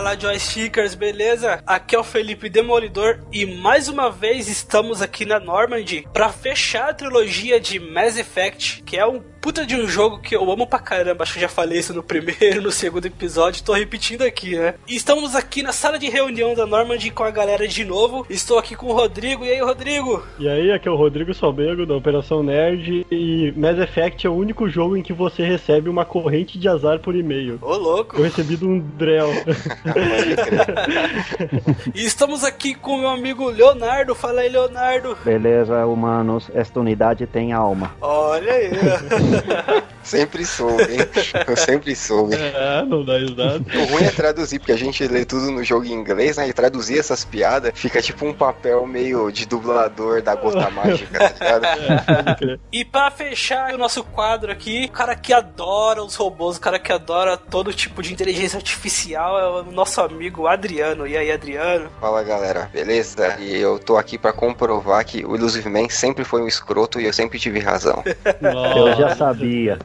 Fala joystickers, beleza? Aqui é o Felipe Demolidor e mais uma vez estamos aqui na Normandy para fechar a trilogia de Mass Effect, que é um puta de um jogo que eu amo pra caramba. Acho que já falei isso no primeiro, no segundo episódio, tô repetindo aqui, né? E estamos aqui na sala de reunião da Normandy com a galera de novo. Estou aqui com o Rodrigo. E aí, Rodrigo? E aí, aqui é o Rodrigo Sobego da Operação Nerd e Mass Effect é o único jogo em que você recebe uma corrente de azar por e-mail. Ô, louco! Eu recebi de um Drell. e estamos aqui com o meu amigo Leonardo. Fala aí, Leonardo. Beleza, humanos. Esta unidade tem alma. Olha aí. sempre soube, hein? Eu sempre soube. É, não dá risada. O ruim é traduzir, porque a gente lê tudo no jogo em inglês, né? E traduzir essas piadas fica tipo um papel meio de dublador da gota mágica, tá ligado? É, e pra fechar o nosso quadro aqui, o cara que adora os robôs, o cara que adora todo tipo de inteligência artificial é o nosso amigo Adriano. E aí, Adriano? Fala galera, beleza? E eu tô aqui pra comprovar que o Illusive Man sempre foi um escroto e eu sempre tive razão. Eu já sabia.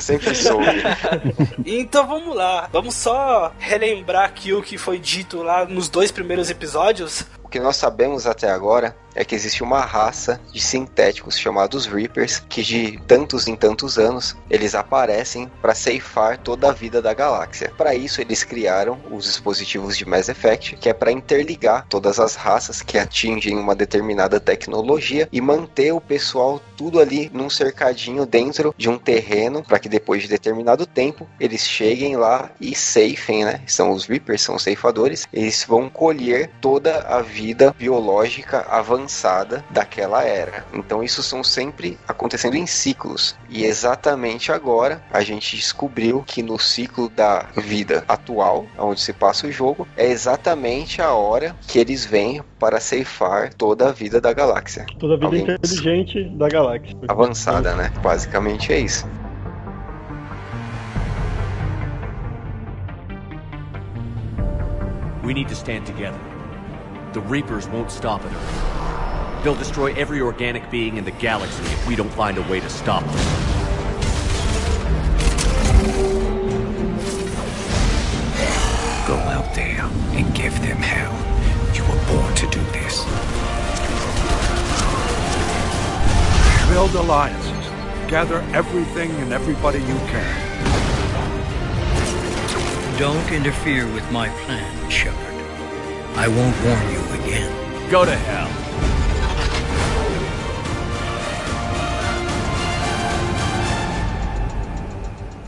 Sempre soube. então vamos lá. Vamos só relembrar aqui o que foi dito lá nos dois primeiros episódios. Que nós sabemos até agora é que existe uma raça de sintéticos chamados Reapers que de tantos em tantos anos eles aparecem para ceifar toda a vida da galáxia. Para isso eles criaram os dispositivos de Mass Effect, que é para interligar todas as raças que atingem uma determinada tecnologia e manter o pessoal tudo ali num cercadinho dentro de um terreno para que depois de determinado tempo eles cheguem lá e ceifem, né? São os Reapers, são os ceifadores. Eles vão colher toda a vida biológica avançada avançada daquela era. Então isso são sempre acontecendo em ciclos. E exatamente agora a gente descobriu que no ciclo da vida atual, onde se passa o jogo, é exatamente a hora que eles vêm para ceifar toda a vida da galáxia. Toda a vida Alguém... inteligente da galáxia. Avançada, né? Basicamente é isso. We need to stand together. The Reapers won't stop at Earth. They'll destroy every organic being in the galaxy if we don't find a way to stop them. Go out there and give them hell. You were born to do this. Build alliances. Gather everything and everybody you can. Don't interfere with my plan, Shepard. I won't warn you again. Go to hell.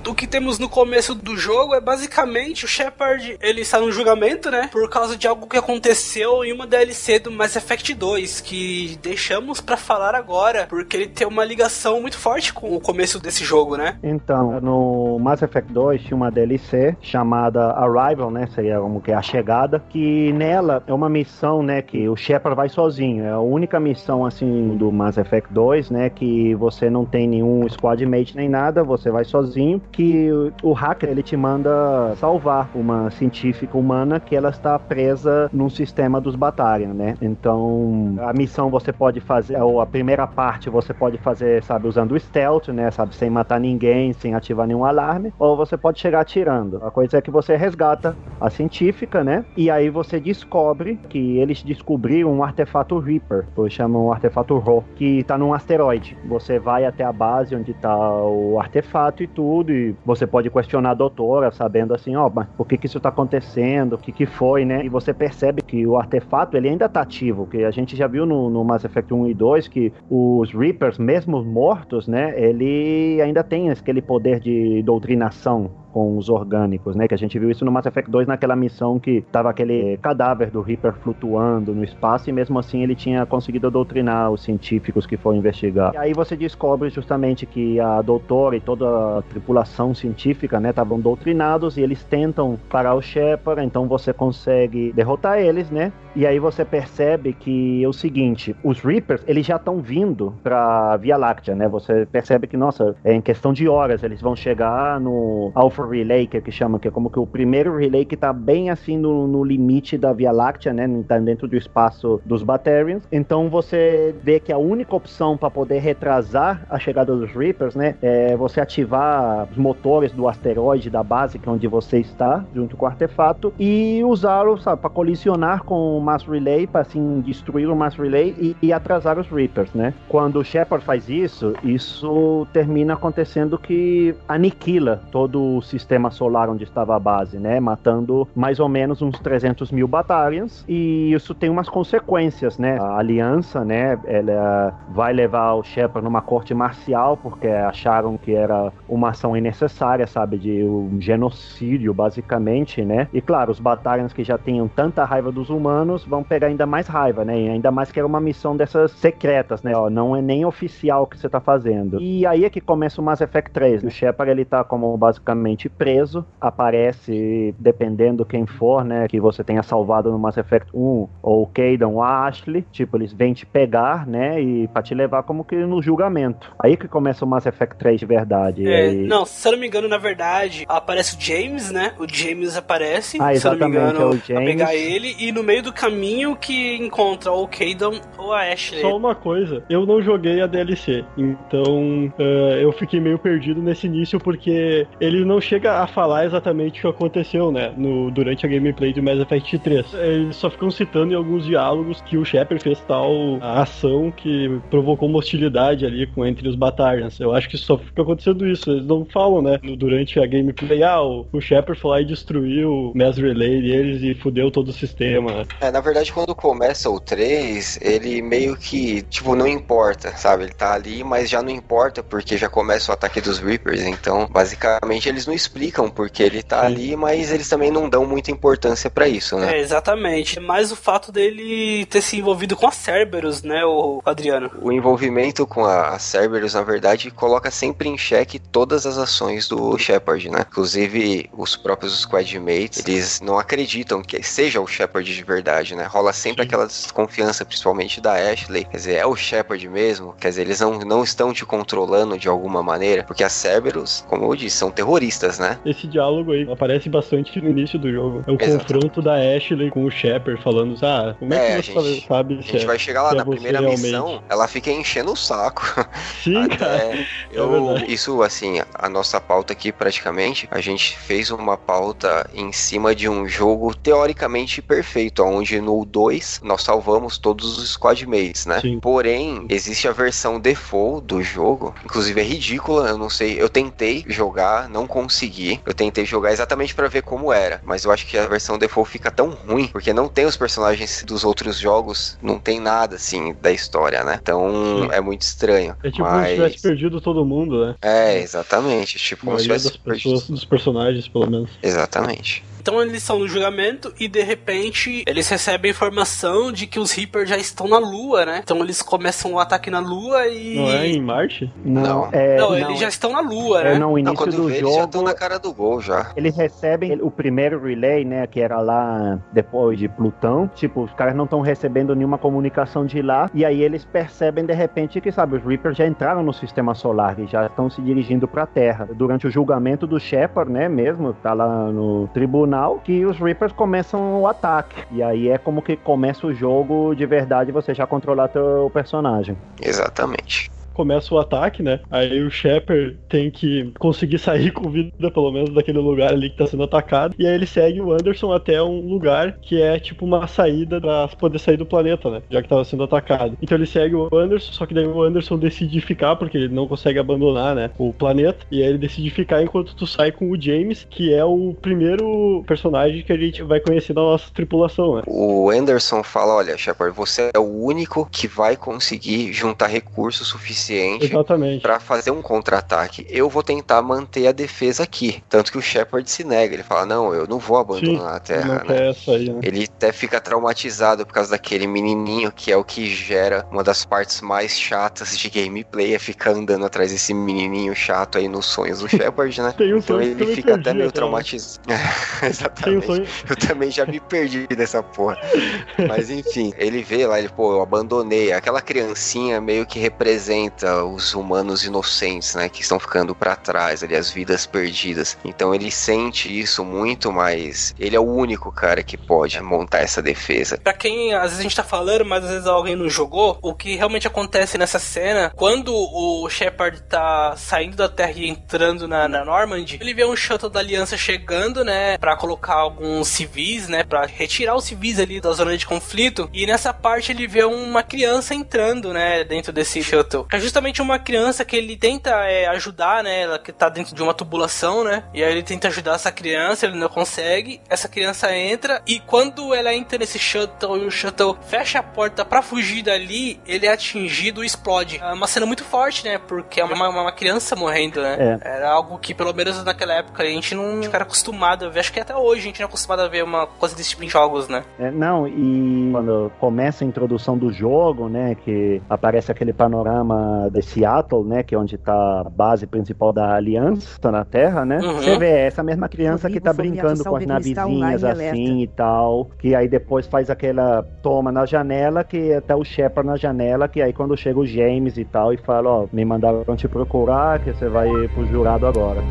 O que temos no começo do jogo é basicamente o Shepard, ele está no julgamento, né? Por causa de algo que aconteceu em uma DLC do Mass Effect 2, que deixamos para falar agora, porque ele tem uma ligação muito forte com o começo desse jogo, né? Então, no Mass Effect 2 tinha uma DLC chamada Arrival, né? Seria como que é a chegada, que nela é uma missão, né, que o Shepard vai sozinho. É a única missão assim do Mass Effect 2, né, que você não tem nenhum squad mate nem nada, você vai sozinho que o hacker ele te manda salvar uma científica humana que ela está presa num sistema dos Batarian, né? Então a missão você pode fazer, ou a primeira parte você pode fazer, sabe, usando o stealth, né? Sabe, sem matar ninguém, sem ativar nenhum alarme, ou você pode chegar atirando. A coisa é que você resgata a científica, né? E aí você descobre que eles descobriram um artefato Reaper, ou chamam um artefato Ro, que está num asteroide. Você vai até a base onde está o artefato e tudo, e você pode questionar a doutora, sabendo assim, ó, oh, mas por que, que isso tá acontecendo? O que, que foi, né? E você percebe que o artefato ele ainda tá ativo, que a gente já viu no, no Mass Effect 1 e 2 que os Reapers, mesmo mortos, né, ele ainda tem aquele poder de doutrinação com os orgânicos, né? Que a gente viu isso no Mass Effect 2 naquela missão que tava aquele cadáver do Reaper flutuando no espaço e mesmo assim ele tinha conseguido doutrinar os científicos que foram investigar. E aí você descobre justamente que a doutora e toda a tripulação científica, né, estavam doutrinados e eles tentam parar o Shepard, então você consegue derrotar eles, né? E aí você percebe que é o seguinte, os Reapers, eles já estão vindo para Via Láctea, né? Você percebe que, nossa, é em questão de horas eles vão chegar no Alpha Relay, que, é que chama, que é como que o primeiro relay que tá bem assim no, no limite da Via Láctea, né? Tá dentro do espaço dos Batarians. Então você vê que a única opção para poder retrasar a chegada dos Reapers, né? É você ativar os motores do asteroide da base, que é onde você está, junto com o artefato, e usá-lo, sabe, para colisionar com o Mass Relay, para assim destruir o Mass Relay e, e atrasar os Reapers, né? Quando o Shepard faz isso, isso termina acontecendo que aniquila todo o sistema solar onde estava a base, né? Matando mais ou menos uns 300 mil Batarians. E isso tem umas consequências, né? A aliança, né? Ela vai levar o Shepard numa corte marcial porque acharam que era uma ação innecessária, sabe? De um genocídio, basicamente, né? E claro, os Batarians que já tinham tanta raiva dos humanos vão pegar ainda mais raiva, né? E ainda mais que era uma missão dessas secretas, né? Ó, não é nem oficial que você tá fazendo. E aí é que começa o Mass Effect 3. O Shepard ele tá como basicamente preso, aparece dependendo quem for, né? Que você tenha salvado no Mass Effect 1 ou o Kaidan ou a Ashley, tipo eles vêm te pegar, né? E para te levar como que no julgamento. Aí que começa o Mass Effect 3 de verdade. É, aí... Não, se eu não me engano, na verdade, aparece o James, né? O James aparece, ah, se eu não me engano, é o pra James. pegar ele, e no meio do caminho que encontra ou o Kaidan ou a Ashley. Só uma coisa, eu não joguei a DLC, então uh, eu fiquei meio perdido nesse início porque ele não chega a falar exatamente o que aconteceu, né, no, durante a gameplay de Mass Effect 3. Eles só ficam citando em alguns diálogos que o Shepard fez tal ação que provocou uma hostilidade ali com, entre os Batarians. Eu acho que só fica acontecendo isso, eles não falam, né, durante a gameplay, ah, o, o Shepard foi lá e destruiu o Mass Relay deles e fudeu todo o sistema. É, na verdade, quando começa o 3, ele meio que, tipo, não importa, sabe? Ele tá ali, mas já não importa porque já começa o ataque dos Reapers. Então, basicamente, eles não explicam porque ele tá Sim. ali, mas eles também não dão muita importância pra isso, né? É, exatamente. Mas o fato dele ter se envolvido com a Cerberus, né, o Adriano? O envolvimento com a a Cerberus, na verdade, coloca sempre em xeque todas as ações do Shepard, né? Inclusive, os próprios squadmates, eles não acreditam que seja o Shepard de verdade, né? Rola sempre Sim. aquela desconfiança, principalmente da Ashley. Quer dizer, é o Shepard mesmo? Quer dizer, eles não, não estão te controlando de alguma maneira? Porque as Cerberus, como eu disse, são terroristas, né? Esse diálogo aí aparece bastante no início do jogo. É o Exato. confronto da Ashley com o Shepard falando, ah, como é, É, a que você gente- sabe A gente é, vai chegar lá é na primeira realmente? missão, ela fica enchendo o saco. Sim, cara. Até eu, verdade. isso assim, a nossa pauta aqui praticamente, a gente fez uma pauta em cima de um jogo teoricamente perfeito, onde no 2 nós salvamos todos os squadmates, né? Sim. Porém, existe a versão default do jogo, inclusive é ridícula, eu não sei, eu tentei jogar, não consegui. Eu tentei jogar exatamente pra ver como era, mas eu acho que a versão default fica tão ruim, porque não tem os personagens dos outros jogos, não tem nada assim da história, né? Então Sim. é muito estranho. É tipo como se mas... tivesse perdido todo mundo, né? É, exatamente. Tipo, A maioria tivesse das pessoas, dos personagens, pelo menos. Exatamente. Então eles estão no julgamento e de repente eles recebem a informação de que os Reapers já estão na Lua, né? Então eles começam o ataque na Lua e. Não é em Marte? Não. é, Não, eles já estão na Lua, né? é, não, o Não, início quando do vê, eles já jogo estão na cara do gol já. Eles recebem o primeiro relay, né, que era lá depois de Plutão. Tipo, os caras não estão recebendo nenhuma comunicação de lá. E aí eles percebem de repente que, sabe, os Reapers já entraram no sistema solar e já estão se dirigindo para a Terra. Durante o julgamento do Shepard, né, mesmo, tá lá no tribunal, que os Reapers começam o ataque. E aí é como que começa o jogo de verdade, você já controlar teu personagem. Exatamente. Começa o ataque, né? Aí o Shepard tem que conseguir sair com vida, pelo menos, daquele lugar ali que tá sendo atacado. E aí ele segue o Anderson até um lugar que é tipo uma saída pra poder sair do planeta, né? Já que tava sendo atacado. Então ele segue o Anderson, só que daí o Anderson decide ficar, porque ele não consegue abandonar, né? O planeta. E aí ele decide ficar enquanto tu sai com o James, que é o primeiro personagem que a gente vai conhecer da nossa tripulação, né? O Anderson fala: olha, Shepard, você é o único que vai conseguir juntar recursos suficientes Exatamente. Pra fazer um contra-ataque. Eu vou tentar manter a defesa aqui. Tanto que o Shepard se nega. Ele fala: Não, eu não vou abandonar a Terra, né? sair, né? Ele até fica traumatizado por causa daquele menininho que é o que gera uma das partes mais chatas de gameplay, é ficar andando atrás desse menininho chato aí nos sonhos do Shepard, né? Tem um Então ele fica até perdi meio até, né? traumatizado. Um Exatamente. sonho. Eu também já me perdi dessa porra. Mas enfim, ele vê lá, ele, pô, eu abandonei. Aquela criancinha meio que representa os humanos inocentes, né, que estão ficando para trás, ali as vidas perdidas. Então ele sente isso muito, mas ele é o único cara que pode montar essa defesa. Pra quem às vezes a gente tá falando, mas às vezes alguém não jogou, o que realmente acontece nessa cena, quando o Shepard tá saindo da Terra e entrando na, na Normandy, ele vê um shuttle da Aliança chegando, né, para colocar alguns civis, né, para retirar os civis ali da zona de conflito. E nessa parte ele vê uma criança entrando, né, dentro desse shuttle. Justamente uma criança que ele tenta é, ajudar, né, ela que tá dentro de uma tubulação, né, e aí ele tenta ajudar essa criança, ele não consegue. Essa criança entra e quando ela entra nesse shuttle e o shuttle fecha a porta para fugir dali, ele é atingido e explode. É uma cena muito forte, né, porque é uma, uma criança morrendo, né. É. Era algo que pelo menos naquela época a gente não era acostumado a ver. Acho que até hoje a gente não é acostumado a ver uma coisa desse tipo em jogos, né. É, não, e quando começa a introdução do jogo, né, que aparece aquele panorama de Seattle, né, que é onde tá a base principal da Aliança na Terra, né, Uhum. você vê essa mesma criança que tá Rodrigo brincando com as está navezinhas assim e tal, que aí depois faz aquela toma na janela, que até o Shepard na janela, que aí quando chega o James e tal, e fala, ó, me mandaram te procurar, que você vai pro jurado agora.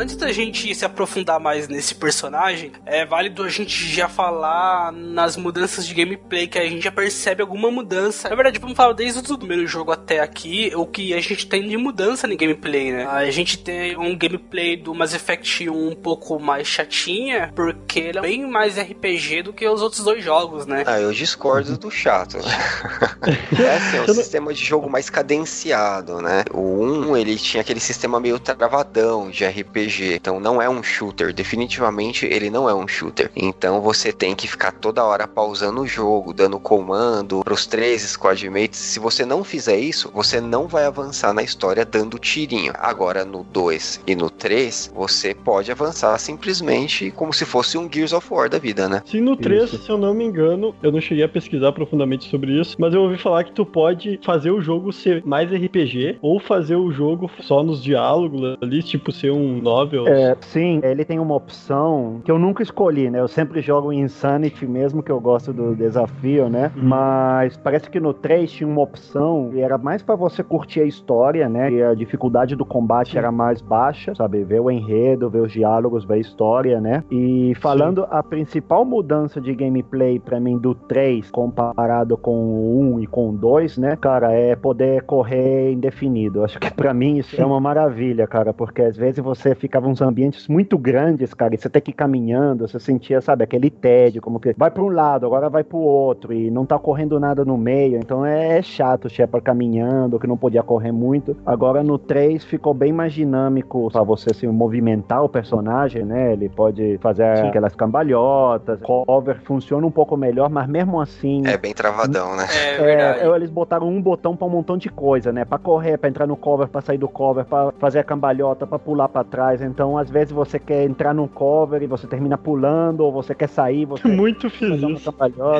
Antes da gente se aprofundar mais nesse personagem, é válido a gente já falar nas mudanças de gameplay, que a gente já percebe alguma mudança. Na verdade, vamos falar desde o primeiro jogo até aqui, o que a gente tem de mudança no gameplay, né? A gente tem um gameplay do Mass Effect 1 um pouco mais chatinha, porque ele é bem mais RPG do que os outros dois jogos, né? Ah, eu discordo do chato. é assim, é um sistema de jogo mais cadenciado, né? O 1, ele tinha aquele sistema meio travadão de RPG, então não é um shooter, definitivamente ele não é um shooter. Então você tem que ficar toda hora pausando o jogo, dando comando pros três squadmates. Se você não fizer isso, você não vai avançar na história dando tirinho. Agora no 2 e no 3, você pode avançar simplesmente como se fosse um Gears of War da vida, né? Sim, no 3, Isso. se eu não me engano, eu não cheguei a pesquisar profundamente sobre isso, mas eu ouvi falar que tu pode fazer o jogo ser mais RPG ou fazer o jogo só nos diálogos ali, tipo ser um É, sim, ele tem uma opção que eu nunca escolhi, né? Eu sempre jogo Insanity mesmo, que eu gosto do desafio, né? Mas parece que no 3 tinha uma opção e era mais pra você curtir a história, né? E a dificuldade do combate era mais baixa, sabe? Ver o enredo, ver os diálogos, ver a história, né? E falando a principal mudança de gameplay pra mim do 3 comparado com o 1 e com o 2, né? Cara, é poder correr indefinido. Acho que pra mim isso é uma maravilha, cara, porque às vezes você ficava uns ambientes muito grandes, cara, e você tem que ir caminhando, você sentia, sabe, aquele tédio, como que vai para um lado, agora vai pro outro, e não tá correndo nada no meio, então é, é chato o Shepard caminhando, que não podia correr muito. Agora no 3 ficou bem mais dinâmico pra você assim, movimentar o personagem, né? Ele pode fazer Sim. aquelas cambalhotas, cover funciona um pouco melhor, mas mesmo assim. É bem travadão, né? É É, eu- eles botaram um botão pra um montão de coisa, né? Pra correr, pra entrar no cover, pra sair do cover, pra fazer a cambalhota, pra pular pra trás. Então, às vezes você quer entrar num cover e você termina pulando, ou você quer sair, você Muito fiz isso.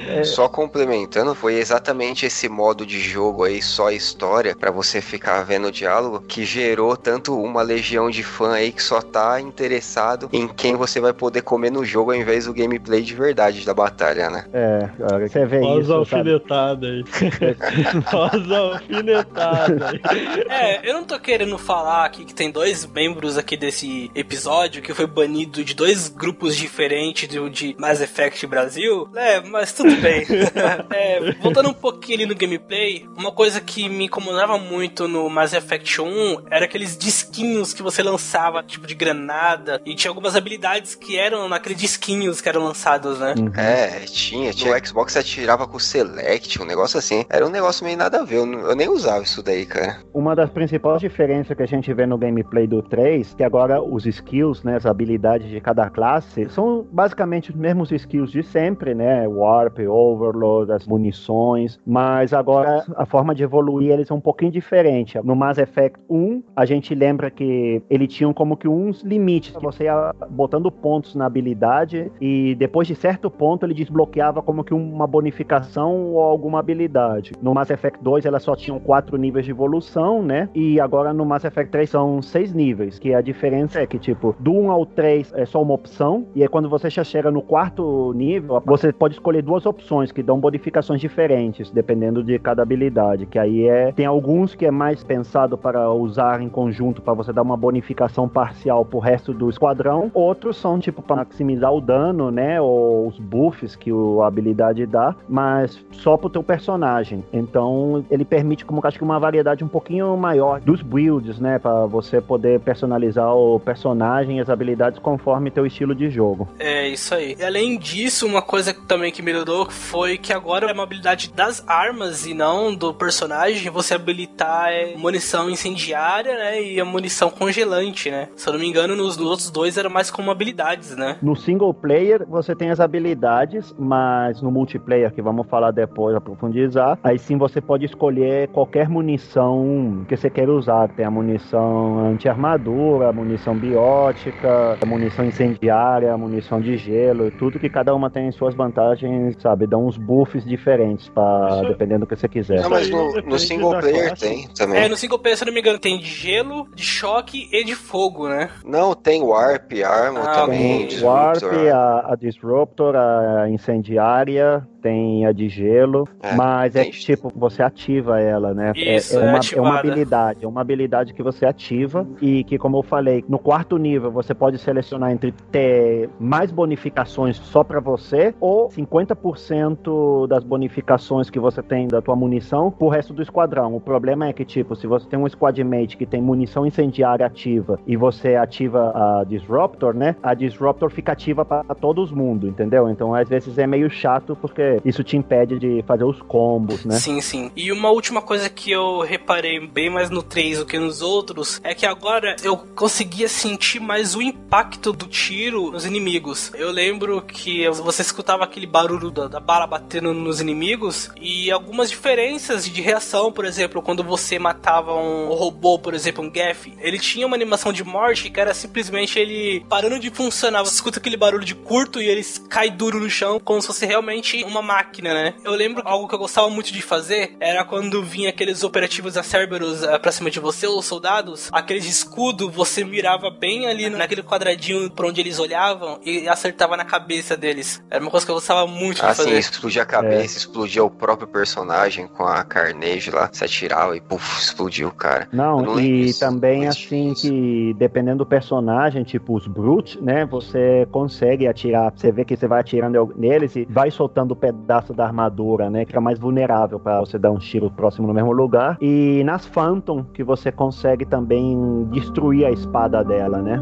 É, Só complementando, foi exatamente esse modo de jogo aí, só história, pra você ficar vendo o diálogo, que gerou tanto uma legião de fã aí que só tá interessado em quem você vai poder comer no jogo ao invés do gameplay de verdade da batalha, né? é, cara, você vê as isso, sabe? alfinetadas aí. Olha as alfinetadas aí. É, eu não tô querendo falar aqui que tem dois membros aqui desse episódio que foi banido de dois grupos diferentes do de Mass Effect Brasil. É, mas tudo bem. É, voltando um pouquinho ali no gameplay, uma coisa que me incomodava muito no Mass Effect 1 era aqueles disquinhos que você lançava, tipo de granada, e tinha algumas habilidades que eram naqueles disquinhos que eram lançados, né? É, tinha, tinha. O Xbox atirava com o Select, um negócio assim. Era um negócio meio nada a ver, eu, eu nem usava isso daí, cara. Uma das principais diferenças que a gente vê no gameplay do 3, que agora os skills, né, as habilidades de cada classe, são basicamente os mesmos skills de sempre, né? Warp, Overload, as munições, mas agora a forma de evoluir eles é um pouquinho diferente. No Mass Effect 1, a gente lembra que ele tinha como que uns limites, você ia botando pontos na habilidade e depois de certo ponto ele desbloqueava como que uma bonificação ou alguma habilidade. No Mass Effect 2 elas só tinham quatro níveis de evolução, né? E agora no Mass Effect 3 são seis níveis, que a diferença É que, tipo, do 1 ao 3 é só uma opção, e aí quando você já chega no quarto nível, você pode escolher duas opções que dão bonificações diferentes, dependendo de cada habilidade, que aí é... Tem alguns que é mais pensado para usar em conjunto, para você dar uma bonificação parcial pro resto do esquadrão, outros são, tipo, para maximizar o dano, né, ou os buffs que a habilidade dá, mas só pro teu personagem. Então, ele permite, como eu acho que uma variedade um pouquinho maior dos builds, né, para você poder personalizar o personagem e as habilidades conforme teu estilo de jogo. É, isso aí. E além disso, uma coisa também que melhorou foi que agora é uma habilidade das armas e não do personagem, você habilitar é, munição incendiária, né, e a munição congelante, né. Se eu não me engano, nos, nos outros dois era mais como habilidades, né. No single player, você tem as habilidades, mas no multiplayer, que vamos falar depois, aprofundizar, aí sim você pode escolher qualquer munição que você queira usar. Tem a munição anti-armadura, a munição biótica, a munição incendiária, munição de gelo, tudo que cada uma tem suas vantagens, sabe? Dão uns buffs diferentes, pra, Isso- dependendo do que você quiser. Não, mas no, no single player tem também. É, no single player, se eu não me engano, tem de gelo, de choque e de fogo, né? Não, tem Warp, Armor Ah, também, Tem Warp, a, a Disruptor, a incendiária, tem a de gelo, É, mas é que, tipo, você ativa ela, né? É- Isso, é, é uma, é uma habilidade, é uma habilidade que você ativa e que, como eu falei, no quarto nível você pode selecionar entre ter mais bonificações só pra você ou 50% das bonificações que você tem da tua munição pro resto do esquadrão. O problema é que, tipo, se você tem um squadmate que tem munição incendiária ativa e você ativa a Disruptor, né? A Disruptor fica ativa pra todos mundo, entendeu? Então, às vezes é meio chato porque isso te impede de fazer os combos, né? Sim, sim. E uma última coisa que eu reparei bem mais no 3 do que nos outros é que agora eu conseguia sentir mais o impacto do tiro nos inimigos. Eu lembro que você escutava aquele barulho da, da bala batendo nos inimigos e algumas diferenças de reação, por exemplo, quando você matava um robô, por exemplo, um Gaff, ele tinha uma animação de morte que era simplesmente ele parando de funcionar. Você escuta aquele barulho de curto e ele cai duro no chão, como se fosse realmente uma máquina, né? Eu lembro que algo que eu gostava muito de fazer era quando vinha aqueles operativos da Cerberus eh, pra cima de você, os soldados, aqueles de escudo, você mirava bem ali naquele quadradinho pra onde eles olhavam e acertava na cabeça deles. Era uma coisa que eu gostava muito de Assim, fazer. explodia a cabeça, explodia o próprio personagem com a Carnage lá, se atirava e puf, explodiu o cara. Não Não, e isso, também assim isso. que dependendo do personagem, tipo os Brutes, né, você consegue atirar, você vê que você vai atirando neles e vai soltando o pedaço da armadura, né, que é mais vulnerável para você dar um tiro próximo no mesmo lugar. E nas Phantom que você consegue também destruir a espada dela, né?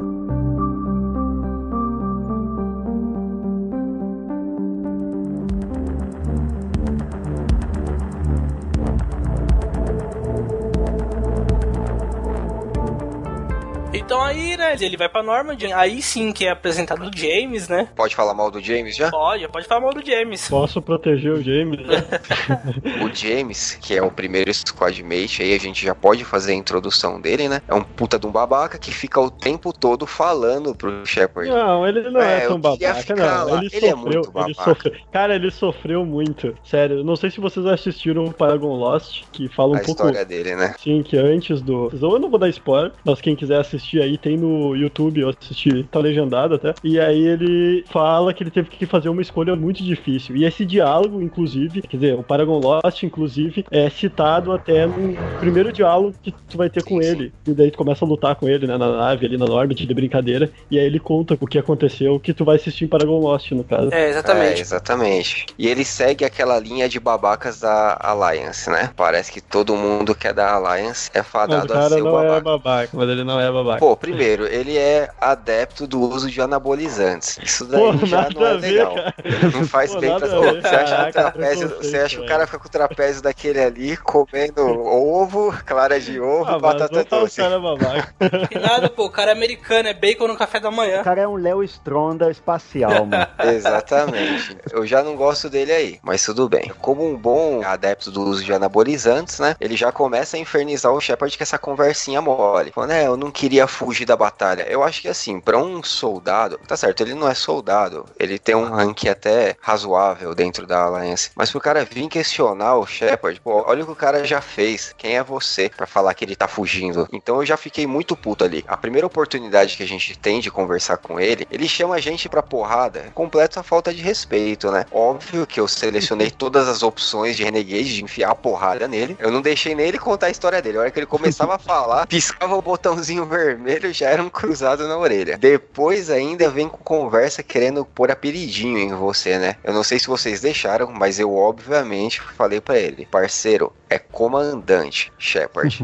Então aí, né, ele vai pra Normandy, aí sim que é apresentado o James, né? Pode falar mal do James já? Pode, pode falar mal do James. Posso proteger o James? né? O James, que é o primeiro squadmate, aí a gente já pode fazer a introdução dele, né? É um puta de um babaca que fica o tempo todo falando pro Shepard. Não, ele não é, É, tão babaca, não. lá. Ele, Ele é sofreu, muito ele babaca. sofreu. Cara, ele sofreu muito. Sério, não sei se vocês assistiram o Paragon Lost, que fala um a pouco. história dele, né? Sim, que antes do. Eu não vou dar spoiler, mas quem quiser assistir aí, tem no YouTube, eu assisti, tá legendado até. E aí ele fala que ele teve que fazer uma escolha muito difícil. E esse diálogo, inclusive, quer dizer, o Paragon Lost, inclusive, é citado até no primeiro diálogo que tu vai ter com ele. E daí tu começa a lutar com ele, né, na nave, ali na Norbit, de brincadeira. E aí ele conta o que aconteceu, que tu vai assistir em Paragon Lost, no caso. É, É, exatamente. exatamente. E ele segue aquela linha de babacas da Alliance, né? Parece que todo mundo que é da Alliance é Mas o fadado a cara ser o não é babaca. babaca, mas ele não é babaca. Pô, primeiro, ele é adepto do uso de anabolizantes. Isso daí Pô, já não é ver, legal. cara. Não faz Pô, bem pra Pô. Você acha, que o Caraca, trapézio, você acha que o cara fica com o trapézio daquele ali, comendo ovo, clara de ovo, Ah, batata tá doce. cara babaca. E nada, pô, o cara é americano, é bacon no café da manhã. O cara é um Léo Stronda espacial, mano. Exatamente. Eu já não gosto dele aí, mas tudo bem. Como um bom adepto do uso de anabolizantes, né? Ele já começa a infernizar o Shepard com essa conversinha mole. Falando, é, eu não queria fugir da batalha. Eu acho que assim, para um soldado, tá certo, ele não é soldado, ele tem um rank até razoável dentro da Alliance, mas pro cara vir questionar o Shepard, pô, olha o que o cara já fez. Quem é você para falar que ele tá fugindo? Então eu já fiquei muito puto ali. A primeira oportunidade que a gente tem de conversar com ele, ele chama a gente pra porrada, completa falta de respeito, né? Óbvio que eu selecionei todas as opções de Renegade, de enfiar a porrada nele. Eu não deixei nem ele contar a história dele. A hora que ele começava a falar, piscava o botãozinho vermelho, já era um cruzado na orelha. Depois ainda vem com conversa querendo pôr apelidinho em você, né? Eu não sei se vocês deixaram, mas eu obviamente falei para ele, parceiro, é comandante, Shepard.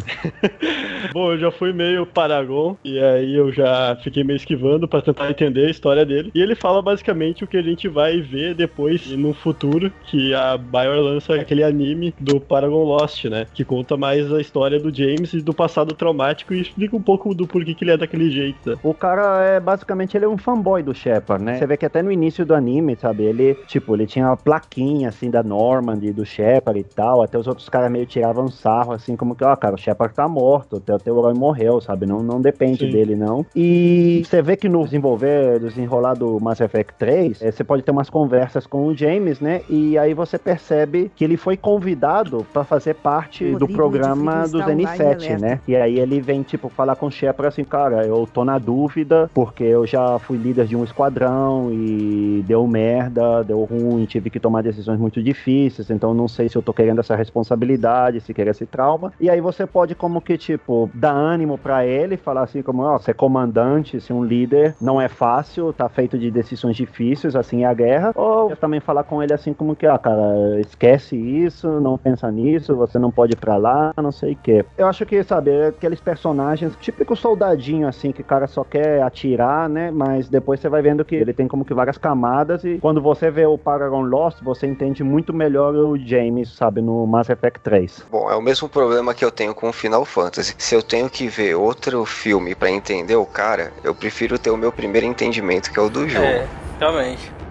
Bom, eu já fui meio Paragon, e aí eu já fiquei meio esquivando para tentar entender a história dele. E ele fala basicamente o que a gente vai ver depois no futuro, que a Bioware lança aquele anime do Paragon Lost, né? Que conta mais a história do James e do passado traumático e explica um pouco do porquê que ele é daquele jeito. O cara é basicamente ele é um fanboy do Shepard, né? Você vê que até no início do anime, sabe? Ele, tipo, ele tinha uma plaquinha assim da Normandy, do Shepard e tal. Até os outros caras meio tiravam sarro, assim, como que, ó, cara, o Shepard tá morto, até o teu herói morreu, sabe? Não, não depende Sim. dele, não. E você vê que no desenvolver, desenrolar do Mass Effect 3, é, você pode ter umas conversas com o James, né? E aí você percebe que ele foi convidado para fazer parte do programa do N7, né? E aí ele vem, tipo, falar com o Shepard assim, cara, eu tô na dúvida, porque eu já fui líder de um esquadrão e deu merda, deu ruim, tive que tomar decisões muito difíceis, então não sei se eu tô querendo essa responsabilidade, se quer esse trauma. E aí você pode, como que, tipo, dar ânimo para ele, falar assim, como, ó, ser comandante, ser um líder, não é fácil, tá feito de decisões difíceis, assim é a guerra. Ou também falar com ele assim, como que, ah, cara, esquece isso, não pensa nisso, você não pode ir pra lá, não sei o que. Eu acho que, sabe, é aqueles personagens, típico soldadinho, assim, que o cara só quer atirar, né? Mas depois você vai vendo que ele tem como que várias camadas e quando você vê o Paragon Lost, você entende muito melhor o James, sabe, no Mass Effect 3. Bom, é o mesmo problema que eu tenho com Final Fantasy. Se eu tenho que ver outro filme para entender o cara, eu prefiro ter o meu primeiro entendimento, que é o do jogo. É, realmente.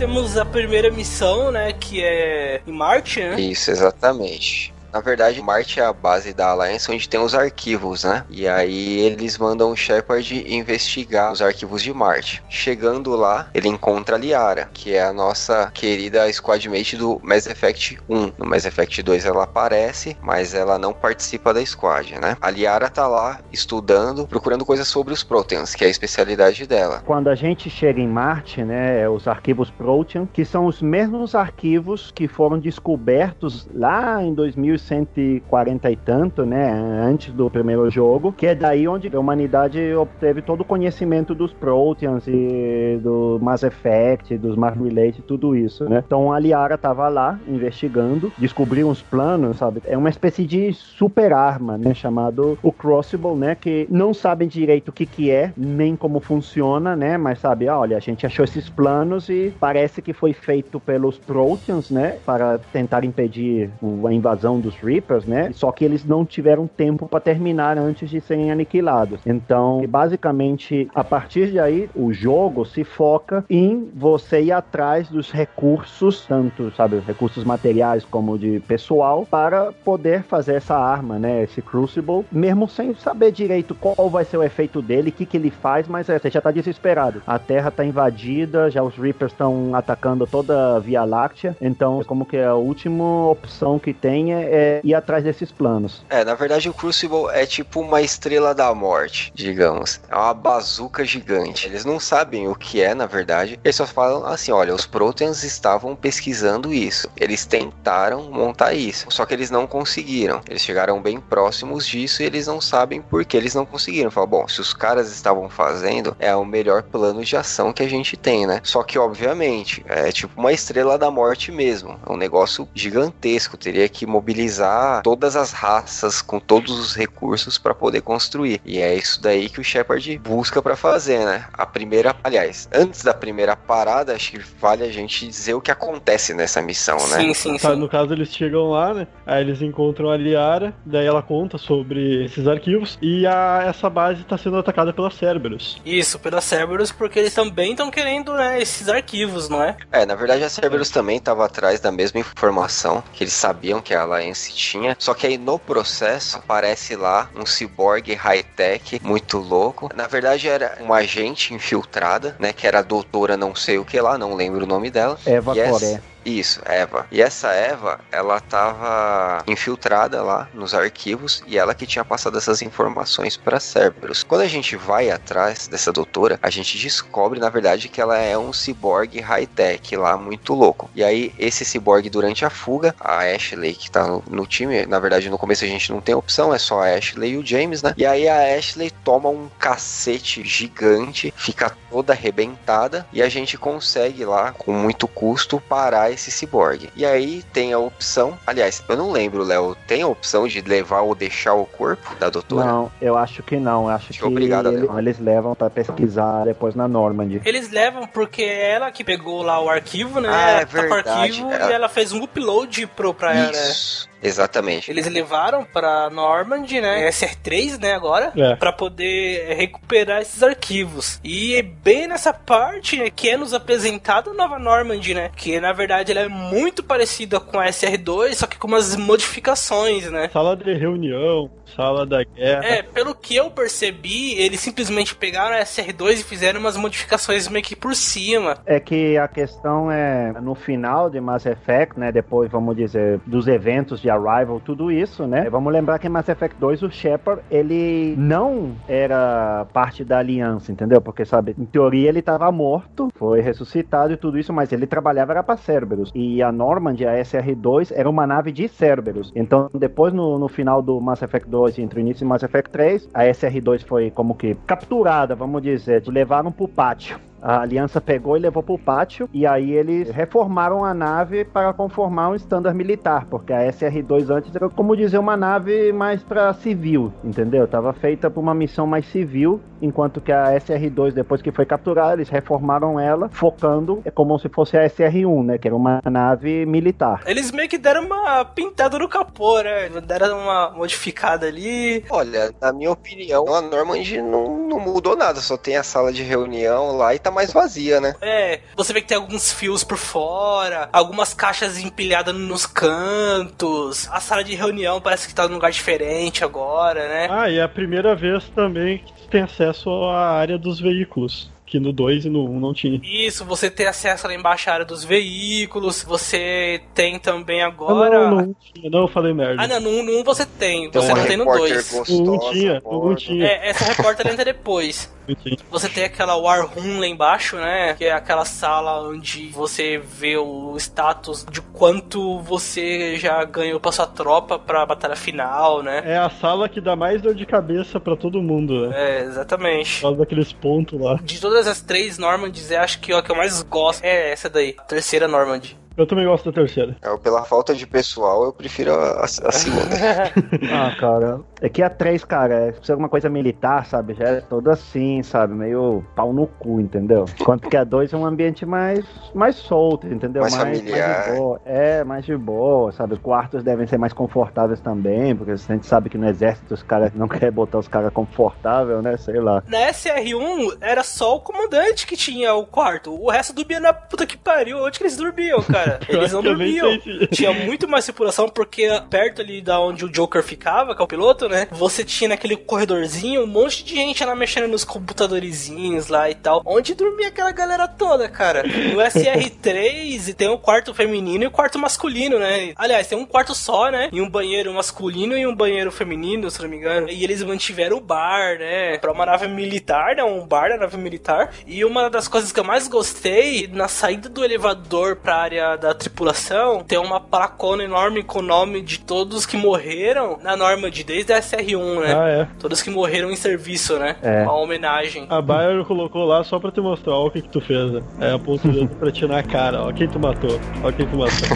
Temos a primeira missão, né? Que é em Marte, né? Isso, exatamente. Na verdade, Marte é a base da Alliance onde tem os arquivos, né? E aí eles mandam o Shepard investigar os arquivos de Marte. Chegando lá, ele encontra a Liara, que é a nossa querida squadmate do Mass Effect 1. No Mass Effect 2 ela aparece, mas ela não participa da squad, né? A Liara tá lá estudando, procurando coisas sobre os Proteans, que é a especialidade dela. Quando a gente chega em Marte, né, os arquivos Protean, que são os mesmos arquivos que foram descobertos lá em 2000 1140 e tanto, né, antes do primeiro jogo, que é daí onde a humanidade obteve todo o conhecimento dos Proteans e do Mass Effect, dos Mass Relate, tudo isso, né? Então a Liara tava lá investigando, descobriu uns planos, sabe? É uma espécie de super arma, né, chamado o Crossable, né, que não sabem direito o que que é, nem como funciona, né, mas sabe, ah, olha, a gente achou esses planos e parece que foi feito pelos Proteans, né, para tentar impedir a invasão dos dos Reapers, né? Só que eles não tiveram tempo para terminar antes de serem aniquilados. Então, basicamente, a partir de aí, o jogo se foca em você ir atrás dos recursos, tanto, sabe, recursos materiais como de pessoal, para poder fazer essa arma, né? Esse Crucible, mesmo sem saber direito qual vai ser o efeito dele, o que, que ele faz, mas é, você já tá desesperado. A Terra tá invadida, já os Reapers estão atacando toda a Via Láctea, então, como que a última opção que tem é, é, ir atrás desses planos. É, na verdade o Crucible é tipo uma estrela da morte, digamos. É uma bazuca gigante. Eles não sabem o que é, na verdade. Eles só falam assim: olha, os Proteans estavam pesquisando isso. Eles tentaram montar isso, só que eles não conseguiram. Eles chegaram bem próximos disso e eles não sabem por que eles não conseguiram. Falam, bom, se os caras estavam fazendo, é o melhor plano de ação que a gente tem, né? Só que, obviamente, é tipo uma estrela da morte mesmo. É um negócio gigantesco. Teria que mobilizar utilizar todas as raças com todos os recursos para poder construir. E é isso daí que o Shepard busca para fazer, né? A primeira, aliás, antes da primeira parada, acho que vale a gente dizer o que acontece nessa missão, né? Sim, sim, Tá, sim. No caso, eles chegam lá, né? Aí eles encontram a Liara, daí ela conta sobre esses arquivos e a, essa base tá sendo atacada pela Cerberus. Isso, pela Cerberus, porque eles também estão querendo, né, esses arquivos, não é? É, na verdade a Cerberus também estava atrás da mesma informação que eles sabiam que a Alliance tinha, só que aí no processo aparece lá um cyborg high-tech muito louco. Na verdade era uma agente infiltrada, né, que era a doutora não sei o que lá, não lembro o nome dela. Eva Coré. Isso, Eva. E essa Eva, ela tava infiltrada lá nos arquivos e ela que tinha passado essas informações para Cerberus. Quando a gente vai atrás dessa doutora, a gente descobre, na verdade, que ela é um cyborg high-tech lá, muito louco. E aí, esse cyborg, durante a fuga, a Ashley, que tá no, no time, na verdade, no começo a gente não tem opção, é só a Ashley e o James, né? E aí a Ashley toma um cacete gigante, fica toda arrebentada e a gente consegue lá, com muito custo, parar esse cyborg. E aí tem a opção, aliás, eu não lembro, Léo, tem a opção de levar ou deixar o corpo da doutora? Não, eu acho que não. Eu acho que Obrigado, ele- Léo. eles levam pra pesquisar depois na Normandy. Eles levam porque é ela que pegou lá o arquivo, né? Ah, é Ela tá com o verdade. arquivo Ela- e ela fez um upload pro, pra ela, né? Isso, exatamente. Eles levaram pra Normandy, né? SR3, né, agora, É. Pra poder recuperar esses arquivos. E é bem nessa parte né, que é nos apresentado a nova Normandy, né? Que na verdade ela é muito parecida com a SR2, só que com umas modificações, né? Sala de reunião, sala da guerra. É, pelo que eu percebi, eles simplesmente pegaram a SR2 e fizeram umas modificações meio que por cima. É que a questão é, no final de Mass Effect, né, depois, vamos dizer, dos eventos de Arrival, tudo isso, né, vamos lembrar que em Mass Effect 2 o Shepard, ele não era parte da aliança, entendeu? Porque, sabe, em teoria ele estava morto, foi ressuscitado e tudo isso, mas ele trabalhava era pra Cerberus. E a Normandy, a SR2, era uma nave de Cerberus. Então, depois, no, no final do Mass Effect 2, entre o início e Mass Effect 3, a SR2 foi como que capturada, vamos dizer, levaram pro pátio. A aliança pegou e levou pro pátio, e aí eles reformaram a nave para conformar um standard militar, porque a SR-2 antes era, como dizer, uma nave mais para civil, entendeu? Tava feita para uma missão mais civil, enquanto que a SR-2, depois que foi capturada, eles reformaram ela, focando é como se fosse a SR-1, né? Que era uma nave militar. Eles meio que deram uma pintada no capô, né? Deram uma modificada ali. Olha, na minha opinião, a Normandy não, não mudou nada, só tem a sala de reunião lá e tá mais vazia, né? É, você vê que tem alguns fios por fora, algumas caixas empilhadas nos cantos. A sala de reunião parece que tá num lugar diferente agora, né? Ah, e é a primeira vez também que tem acesso à área dos veículos. Que no 2 e no 1 um não tinha. Isso, você tem acesso lá embaixo à área dos veículos, você tem também Ah, agora. não, no 1 tinha. Não, eu falei merda. Ah, não, no 1 no um você tem, você não tem no repórter 2. gostosa. No 1 tinha, no 1 bordo. tinha. É, essa repórter entra depois. não. Você tem aquela War Room lá embaixo, né? Que é aquela sala onde você vê o status de quanto você já ganhou pra sua tropa pra batalha final, né? É a sala que dá mais dor de cabeça pra todo mundo, né? É, exatamente. Por causa daqueles pontos lá. De todas as três Normandies, eu acho que a que eu mais gosto é essa daí, a terceira Normandy. Eu também gosto da terceira. É, pela falta de pessoal, eu prefiro a, a, a segunda. Ah, cara. É que a 3, cara, é se alguma coisa militar, sabe? Já é toda assim, sabe? Meio pau no cu, entendeu? Enquanto que a 2 é um ambiente mais, mais solto, entendeu? Mais familiar. de boa. É, mais de boa, sabe? Os quartos devem ser mais confortáveis também, porque a gente sabe que no exército os caras não querem botar os caras confortável, né? Sei lá. Na SR1 era só o comandante que tinha o quarto. O resto dormia na puta que pariu. Onde que eles dormiam, cara? Eles não dormiam. Tinha muito mais circulação porque perto ali da onde o Joker ficava, que é o piloto, né? Você tinha naquele corredorzinho um monte de gente lá mexendo nos computadorzinhos lá e tal. Onde dormia aquela galera toda, cara? No SR3 tem um quarto feminino e um quarto masculino, né? Aliás, tem um quarto só, né? E um banheiro masculino e um banheiro feminino, se não me engano. E eles mantiveram o bar, né? Pra uma nave militar, né? Um bar da nave militar. E uma das coisas que eu mais gostei, na saída do elevador pra área da tripulação, tem uma placona enorme com o nome de todos que morreram na Normandy, desde a SR1, né? Ah, é. Todos que morreram em serviço, né? É. Uma homenagem. A Bayer colocou lá só pra te mostrar ó, o que, que tu fez. né? É dedo pra te na cara, ó. Quem tu matou? Ó quem tu matou.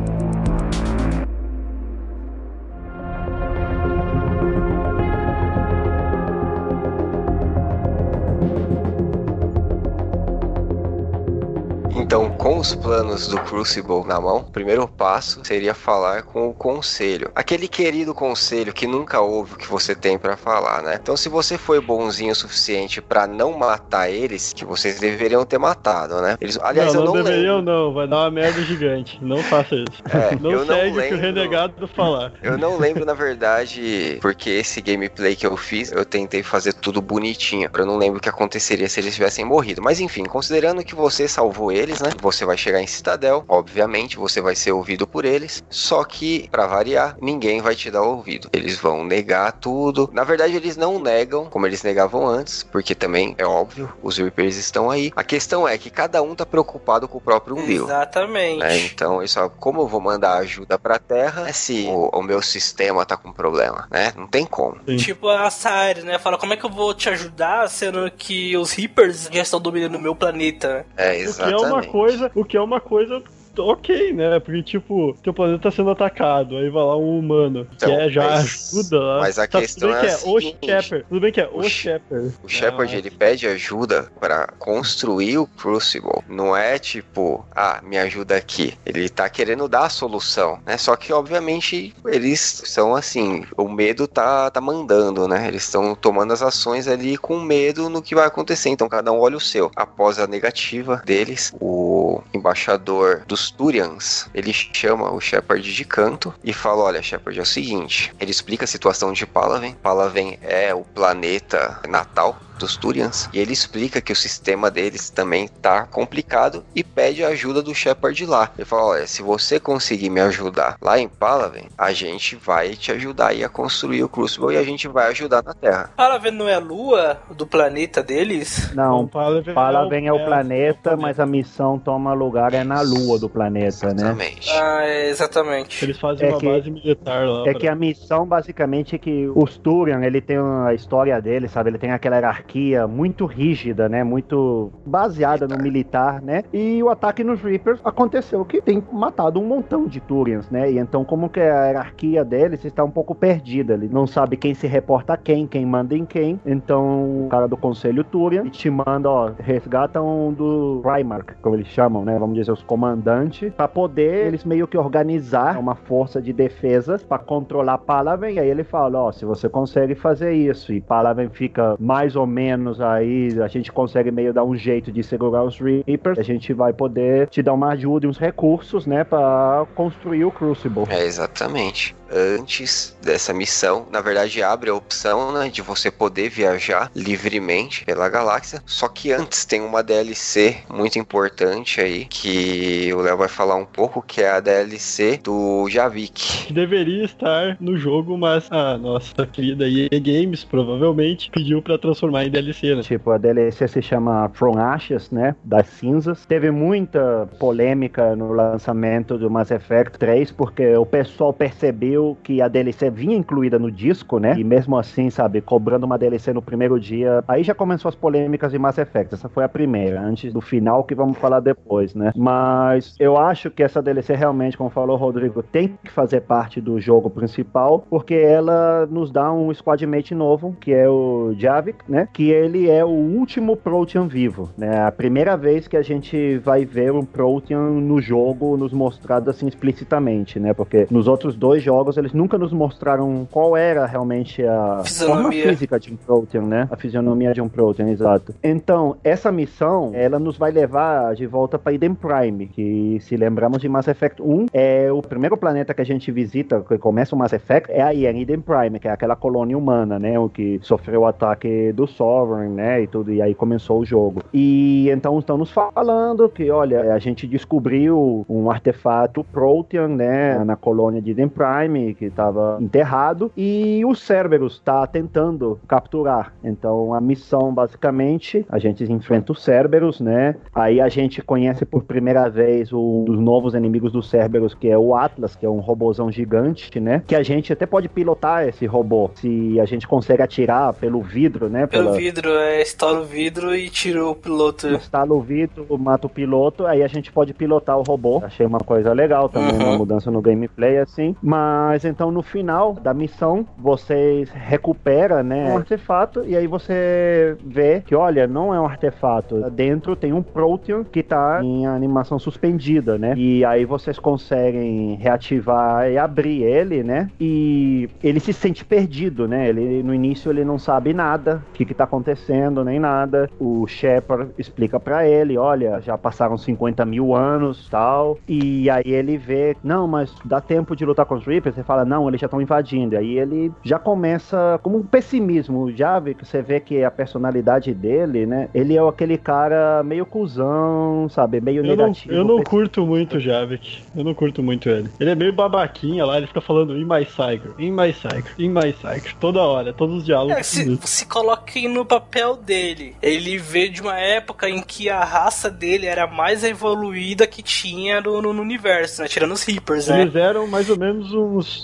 Então, com os planos do Crucible na mão, o primeiro passo seria falar com o conselho. Aquele querido conselho que nunca ouve o que você tem para falar, né? Então, se você foi bonzinho o suficiente para não matar eles, que vocês deveriam ter matado, né? Eles, aliás, não, eu não não deveriam lembro. não, vai dar uma merda gigante. Não faça isso. É, não eu não segue o que o lembro. renegado falar. Eu não lembro, na verdade, porque esse gameplay que eu fiz, eu tentei fazer tudo bonitinho. Eu não lembro o que aconteceria se eles tivessem morrido. Mas enfim, considerando que você salvou eles, né? Você vai chegar em Citadel, obviamente, você vai ser ouvido por eles. Só que, pra variar, ninguém vai te dar ouvido. Eles vão negar tudo. Na verdade, eles não negam, como eles negavam antes, porque também é óbvio, os Reapers estão aí. A questão é que cada um tá preocupado com o próprio umbigo. Exatamente. né? Então, isso, como eu vou mandar ajuda pra Terra né, se o, o meu sistema tá com problema, né? Não tem como. Sim. Tipo a Saire, né? Fala, como é que eu vou te ajudar, sendo que os Reapers já estão dominando o meu planeta? É, O que é exatamente. uma coisa, o que é uma coisa ok, né? Porque, tipo, teu planeta tá sendo atacado, aí vai lá um humano, Então, que é já mas- ajuda lá. mas a Tá, questão tudo bem é que é o seguinte, Shepard, tudo bem que é o, o Sh- Shepard. O Shepard, Ah, ele pede ajuda pra construir o Crucible. Não é tipo, ah, me ajuda aqui. Ele tá querendo dar a solução, né? Só que, obviamente, eles são assim, o medo tá, tá mandando, né? Eles estão tomando as ações ali com medo no que vai acontecer. Então, cada um olha o seu. Após a negativa deles, o embaixador dos Turians, ele chama o Shepard de canto e fala, olha, Shepard, é o seguinte. Ele explica a situação de Palaven. Palaven é o planeta natal dos Turians, e ele explica que o sistema deles também tá complicado e pede a ajuda do Shepard lá. Ele fala: Olha, se você conseguir me ajudar lá em Palaven, a gente vai te ajudar aí a construir o Crucible e a gente vai ajudar na Terra. Palaven não é a lua do planeta deles? Não, Palaven Palaven é o é planeta, mas a missão toma lugar é na lua do planeta, né? Exatamente. Ah, é, exatamente. Eles fazem É uma que- base militar lá. É pra- que a missão basicamente é que os Turian, ele tem a história dele, sabe? Ele tem aquela hierarquia muito rígida, né? Muito baseada no militar, né? E o ataque nos Reapers aconteceu que tem matado um montão de Turians, né? E então como que a hierarquia deles está um pouco perdida, ele não sabe quem se reporta a quem, quem manda em quem. Então o cara do conselho Turian te manda, ó, resgata um do Primarch, como eles chamam, né? Vamos dizer os comandantes, para poder eles meio que organizar uma força de defesa para controlar Palaven. E aí ele fala, ó, se você consegue fazer isso e Palaven fica mais ou menos aí, a gente consegue meio dar um jeito de segurar os Reapers, a gente vai poder te dar uma ajuda e uns recursos, né, para construir o Crucible. É, exatamente. Antes dessa missão, na verdade, abre a opção né, de você poder viajar livremente pela galáxia. Só que antes tem uma DLC muito importante aí, que o Léo vai falar um pouco, que é a DLC do Javik. que deveria estar no jogo, mas a nossa querida EA Games provavelmente pediu pra transformar em DLC, né? Tipo, a DLC se chama From Ashes, né? Das cinzas. Teve muita polêmica no lançamento do Mass Effect 3, porque o pessoal percebeu que a DLC vinha incluída no disco, né? E mesmo assim, sabe, cobrando uma DLC no primeiro dia. Aí já começou as polêmicas de Mass Effect. Essa foi a primeira, antes do final que vamos falar depois, né? Mas eu acho que essa DLC realmente, como falou o Rodrigo, tem que fazer parte do jogo principal, porque ela nos dá um squad mate novo, que é o Javik, né? Que ele é o último Protean vivo, né? A primeira vez que a gente vai ver um Protean no jogo nos mostrado assim explicitamente, né? Porque nos outros dois jogos eles nunca nos mostraram qual era realmente a forma Fisionomia. física de um Protean, né? A fisionomia de um Protean, exato. Então, essa missão, ela nos vai levar de volta para Eden Prime, que se lembramos de Mass Effect 1, é o primeiro planeta que a gente visita, que começa o Mass Effect, é aí, é Eden Prime, que é aquela colônia humana, né? O que sofreu o ataque do Sovereign, né? E tudo, e aí começou o jogo. E então estão nos falando que, olha, a gente descobriu um artefato Protean, né? Na colônia de Eden Prime, que estava enterrado, e o Cerberus está tentando capturar. Então a missão, basicamente, a gente enfrenta o Cerberus, né? Aí a gente conhece por primeira vez um dos novos inimigos do Cerberus, que é o Atlas, que é um robôzão gigante, né? Que a gente até pode pilotar esse robô, se a gente consegue atirar pelo vidro, né? Pelo Pela- vidro, é, estoura o vidro e tira o piloto. instala o vidro, mata o piloto, aí a gente pode pilotar o robô. Achei uma coisa legal também, Uhum. uma mudança no gameplay, assim. Mas então no final da missão, você recupera, né, um artefato e aí você vê que, olha, não é um artefato. Dentro tem um Protean que tá em animação suspendida, né? E aí vocês conseguem reativar e abrir ele, né? E ele se sente perdido, né? Ele no início ele não sabe nada, o que que tá acontecendo, nem nada. O Shepard explica para ele, olha, já passaram 50 mil anos, tal. E aí ele vê, não, mas dá tempo de lutar com os Reapers? Você fala, não, eles já estão invadindo. Aí ele já começa como um pessimismo, já vê que você vê que a personalidade dele, né? Ele é aquele cara meio cuzão, sabe? Meio Eu não, negativo. eu não pessimista. curto muito o Javik. Eu não curto muito ele. Ele é meio babaquinha lá, ele fica falando in my cycle, in my cycle, in my cycle. Toda hora, todos os diálogos. É, se, se coloquem no papel dele. Ele veio de uma época em que a raça dele era a mais evoluída que tinha no, no- no universo, né? Tirando os Reapers, né? Eles eram mais ou menos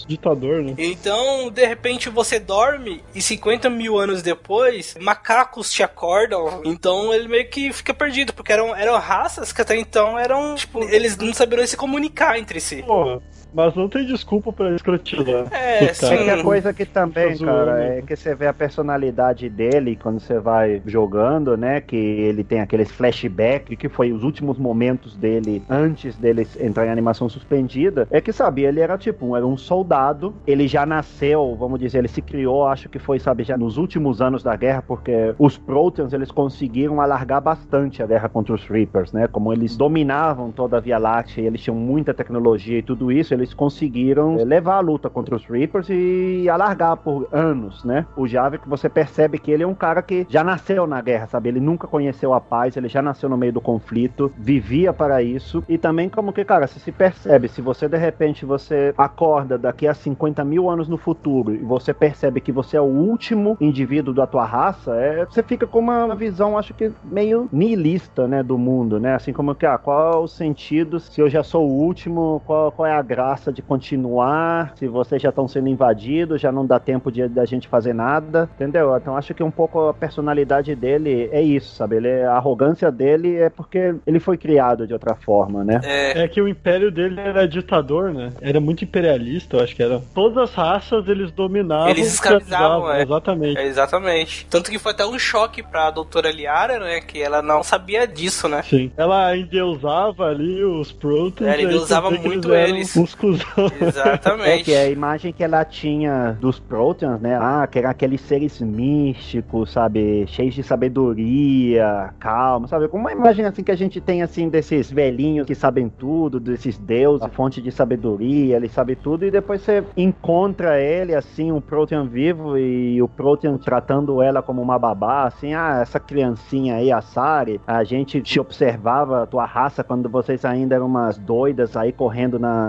ditador, né? Então, de repente, você dorme e 50 mil anos depois, macacos te acordam. Então ele meio que fica perdido, porque eram, eram raças que até então eram, tipo, eles não sabiam se comunicar entre si. Porra, mas não tem desculpa pra escrotizar. É, Os caras. sim. Outra coisa que também, Tá cara, é que você vê a personalidade dele quando você vai jogando, né? Que ele tem aqueles flashbacks, que foi os últimos momentos dele antes dele entrar em animação suspendida. É que, sabe, ele era tipo, um- era um soldado, ele já nasceu, vamos dizer, ele se criou, acho que foi, sabe, já nos últimos anos da guerra, porque os Proteans, eles conseguiram alargar bastante a guerra contra os Reapers, né? Como eles dominavam toda a Via Láctea e eles tinham muita tecnologia e tudo isso, eles conseguiram eh, levar a luta contra os Reapers e alargar por anos, né? O Javik, você percebe que ele é um cara que já nasceu na guerra, sabe? Ele nunca conheceu a paz, ele já nasceu no meio do conflito, vivia para isso. E também como que, cara, você se percebe, se você de repente você acorda daqui a 50 mil anos no futuro e você percebe que você é o último indivíduo da tua raça, é, você fica com uma visão, acho que meio nihilista, né, do mundo, né? Assim como que, ah, qual o sentido se eu já sou o último, qual, qual é a graça de continuar, se vocês já estão sendo invadidos, já não dá tempo de da gente fazer nada, entendeu? Então acho que um pouco a personalidade dele é isso, sabe? Ele, a arrogância dele é porque ele foi criado de outra forma, né? É, É que o império dele era ditador, né? Era muito imperialista, eu acho que era. Todas as raças eles dominavam. Eles escravizavam, é. Exatamente. é, exatamente. Tanto que foi até um choque pra doutora Liara, né? Que ela não sabia disso, né? Sim. Ela endeusava ali os Proteus. É, ela endeusava muito eles. Cuzão. É Exatamente. que a imagem que ela tinha dos Proteans, né? Ah, que eram aqueles seres místicos, sabe? Cheios de sabedoria, calma, sabe? Como uma imagem assim que a gente tem, assim, desses velhinhos que sabem tudo, desses deuses, fonte de sabedoria, ele sabe tudo, e depois você encontra ele, assim, um Protean vivo e o Protean tratando ela como uma babá, assim, ah, essa criancinha aí, a Sari, a gente te observava a tua raça quando vocês ainda eram umas doidas aí correndo na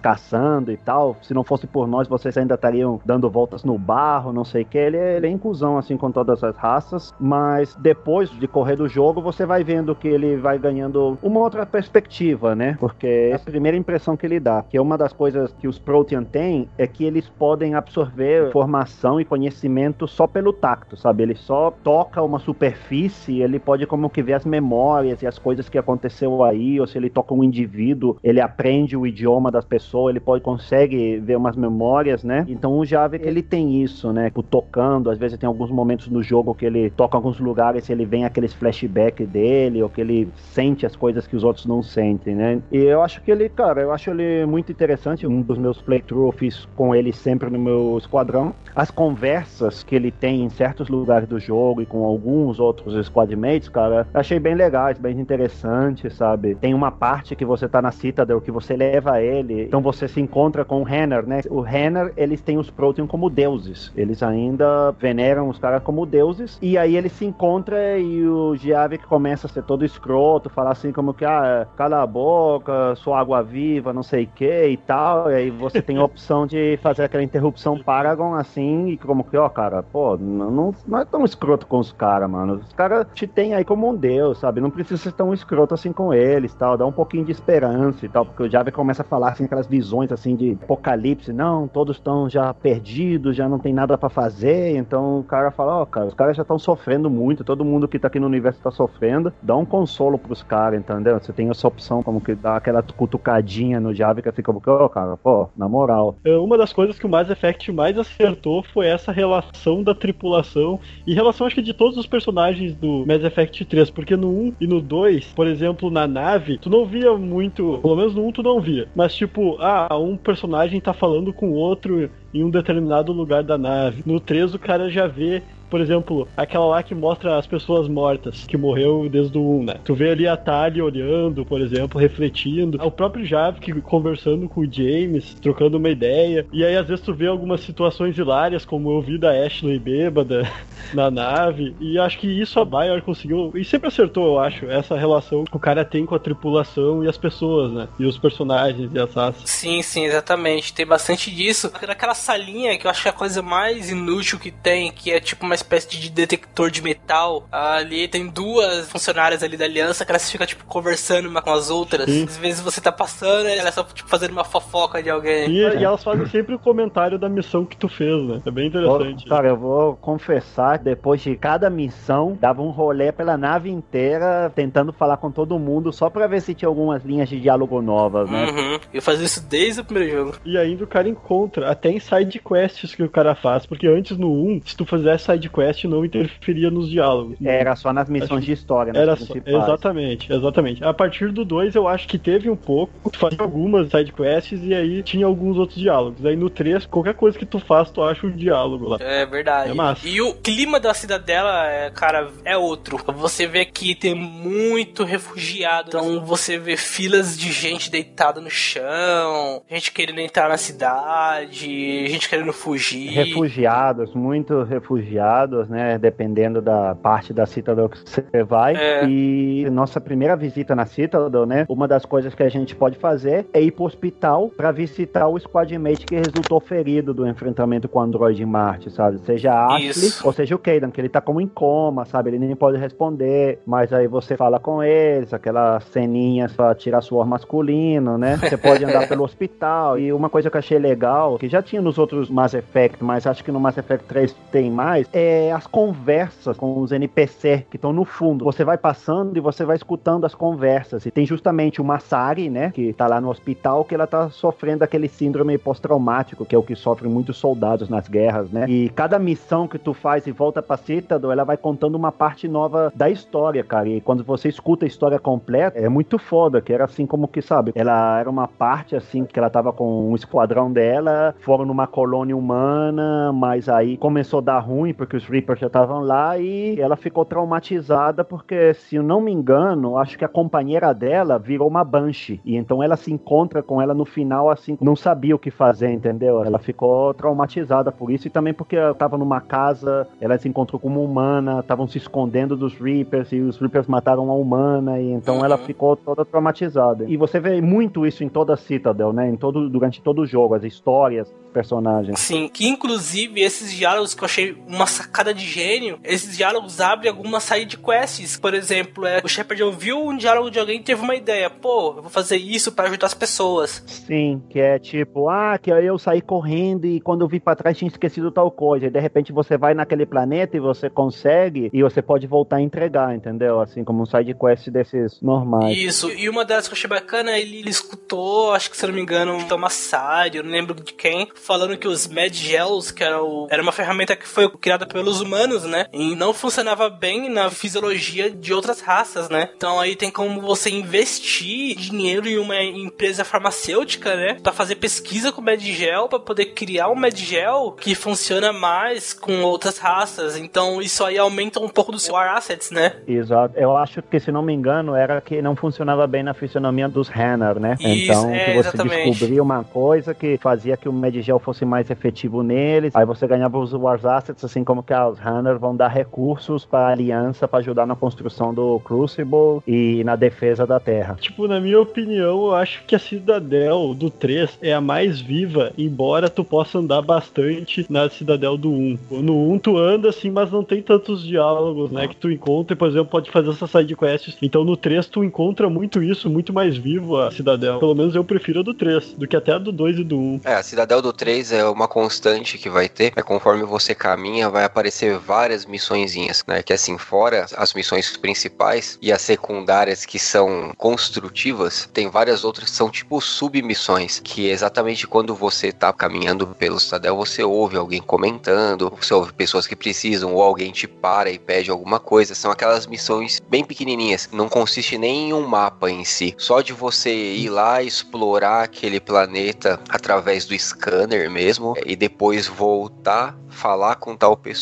caçando e tal. Se não fosse por nós, vocês ainda estariam dando voltas no barro, não sei o que. Ele, ele é inclusão, assim, com todas as raças, mas depois de correr do jogo, você vai vendo que ele vai ganhando uma outra perspectiva, né? Porque é a primeira impressão que ele dá, que é uma das coisas que os Protean têm, é que eles podem absorver informação e conhecimento só pelo tacto, sabe? Ele só toca uma superfície, ele pode como que ver as memórias e as coisas que aconteceu aí, ou se ele toca um indivíduo, ele aprende o idioma das pessoas, ele pode consegue ver umas memórias, né? Então o Java ele tem isso, né? Tipo, tocando, às vezes tem alguns momentos no jogo que ele toca em alguns lugares ele vem aqueles flashback dele, ou que ele sente as coisas que os outros não sentem, né? E eu acho que ele, cara, eu acho ele muito interessante. Um dos meus playthroughs eu fiz com ele sempre no meu esquadrão. As conversas que ele tem em certos lugares do jogo e com alguns outros squadmates, cara, achei bem legais, bem interessantes, sabe? Tem uma parte que você tá na Citadel que você leva ele, então você se encontra com o Renner, né? O Renner, eles têm os Protean como deuses. Eles ainda veneram os caras como deuses. E aí ele se encontra e o Giavik começa a ser todo escroto, falar assim como que, ah, cala a boca, sou água viva, não sei o que e tal. E aí você tem a opção de fazer aquela interrupção Paragon assim, e como que, ó, cara, pô, não, não, é tão escroto com os caras, mano. Os caras te têm aí como um deus, sabe? Não precisa ser tão escroto assim com eles tal. Dá um pouquinho de esperança e tal, porque o Java começa a falar falassem aquelas visões assim de apocalipse, não, todos estão já perdidos, já não tem nada para fazer, então o cara fala, ó, oh, cara, os caras já estão sofrendo muito, todo mundo que tá aqui no universo tá sofrendo, dá um consolo pros caras, entendeu? Você tem essa opção como que dá aquela cutucadinha no Java que fica, ó, oh, cara, pô, na moral. É, uma das coisas que o Mass Effect mais acertou foi essa relação da tripulação e relação, acho que de todos os personagens do Mass Effect 3, porque no 1 e no 2, por exemplo, na nave, tu não via muito, pelo menos no 1 tu não via, mas tipo, ah, um personagem tá falando com outro em um determinado lugar da nave. No 3 o cara já vê por exemplo, aquela lá que mostra as pessoas mortas, que morreu desde o 1, né? Tu vê ali a Tali olhando, por exemplo, refletindo. O próprio Javik conversando com o James, trocando uma ideia. E aí, às vezes, tu vê algumas situações hilárias, como eu vi da Ashley bêbada na nave. E acho que isso a Bayer conseguiu. E sempre acertou, eu acho, essa relação que o cara tem com a tripulação e as pessoas, né? E os personagens e as raças. Sim, sim, exatamente. Tem bastante disso. Naquela salinha que eu acho que é a coisa mais inútil que tem, que é tipo uma espécie de detector de metal. Ali tem duas funcionárias ali da aliança que elas ficam, tipo, conversando uma com as outras. Sim. Às vezes você tá passando e elas estão, tipo, fazendo uma fofoca de alguém. E, e, elas fazem sempre o comentário da missão que tu fez, né? É bem interessante. cara, eu vou confessar, depois de cada missão, dava um rolê pela nave inteira, tentando falar com todo mundo, só pra ver se tinha algumas linhas de diálogo novas, né? Uhum. Eu fazia isso desde o primeiro jogo. E ainda o cara encontra, até em side quests que o cara faz, porque antes no 1, se tu fizesse side side quest não interferia nos diálogos. Era só nas missões de história, né? Era só, exatamente, exatamente. A partir do 2 eu acho que teve um pouco, tu fazia algumas side quests e aí tinha alguns outros diálogos. Aí no 3, qualquer coisa que tu faz, tu acha um diálogo lá. É verdade. É massa. E o clima da cidadela, é, cara, é outro. Você vê que tem muito refugiado, então você vê filas de gente deitada no chão, gente querendo entrar na cidade, gente querendo fugir. Refugiados, muito refugiados né? Dependendo da parte da Citadel que você vai. É. E nossa primeira visita na Citadel, né? Uma das coisas que a gente pode fazer é ir pro hospital para visitar o squadmate que resultou ferido do enfrentamento com o Android em Marte, sabe? Seja a Ashley Isso. ou seja o Kaidan, que ele tá como em coma, sabe? Ele nem pode responder, mas aí você fala com eles, aquela ceninha pra tirar suor masculino, né? Você pode andar pelo hospital. E uma coisa que eu achei legal, que já tinha nos outros Mass Effect, mas acho que no Mass Effect 3 tem mais, é, as conversas com os NPC que estão no fundo. Você vai passando e você vai escutando as conversas. E tem justamente uma Sari, né, que tá lá no hospital, que ela tá sofrendo aquele síndrome pós-traumático, que é o que sofrem muitos soldados nas guerras, né? E cada missão que tu faz e volta pra Citadel, ela vai contando uma parte nova da história, cara. E quando você escuta a história completa, é muito foda, que era assim como que, sabe, ela era uma parte assim, que ela tava com um esquadrão dela, foram numa colônia humana, mas aí começou a dar ruim, porque porque os Reapers já estavam lá e ela ficou traumatizada porque, se eu não me engano, acho que a companheira dela virou uma Banshee. E então ela se encontra com ela no final, assim, não sabia o que fazer, entendeu? Ela ficou traumatizada por isso e também porque ela estava numa casa, ela se encontrou com uma humana, estavam se escondendo dos Reapers e os Reapers mataram a humana e então uhum. ela ficou toda traumatizada. E você vê muito isso em toda a Citadel, né? Em todo, durante todo o jogo, as histórias, personagens. Sim, que inclusive esses diálogos que eu achei uma sacada de gênio, esses diálogos abrem algumas side quests. Por exemplo, é, o Shepard ouviu um diálogo de alguém e teve uma ideia. Pô, eu vou fazer isso para ajudar as pessoas. Sim, que é tipo, ah, que eu saí correndo e quando eu vi para trás tinha esquecido tal coisa. E de repente você vai naquele planeta e você consegue e você pode voltar a entregar, entendeu? Assim como um side quest desses normais. Isso, e uma delas que eu achei bacana, ele, ele escutou, acho que se não me engano, um Tomassari, eu não lembro de quem, falando que os Mad Gels, que era, o, era uma ferramenta que foi criada pelos humanos, né? E não funcionava bem na fisiologia de outras raças, né? Então aí tem como você investir dinheiro em uma empresa farmacêutica, né? Pra fazer pesquisa com Medgel, para poder criar um Medgel que funciona mais com outras raças. Então isso aí aumenta um pouco do seu assets, né? Exato. Eu acho que, se não me engano, era que não funcionava bem na fisionomia dos Hanner, né? Isso, então, é, você exatamente. descobria uma coisa que fazia que o Medgel fosse mais efetivo neles. Aí você ganhava os Wars Assets, assim como que os Hunter vão dar recursos para a aliança para ajudar na construção do Crucible e na defesa da Terra. Tipo, na minha opinião, eu acho que a Cidadel do 3 é a mais viva, embora tu possa andar bastante na Cidadel do 1. No 1 tu anda assim, mas não tem tantos diálogos, né, que tu encontra, e, por exemplo, pode fazer essas side quests. Então no 3 tu encontra muito isso, muito mais vivo a Cidadel. Pelo menos eu prefiro a do 3 do que até a do 2 e do 1. É, a Cidadel do 3 é uma constante que vai ter, é conforme você caminha, vai aparecer várias missõezinhas, né? Que assim, fora as missões principais e as secundárias que são construtivas, tem várias outras que são tipo submissões, que exatamente quando você tá caminhando pelo Cidadel, você ouve alguém comentando, você ouve pessoas que precisam, ou alguém te para e pede alguma coisa. São aquelas missões bem pequenininhas, não consiste nem em um mapa em si, só de você ir lá explorar aquele planeta através do scanner mesmo e depois voltar falar com tal pessoa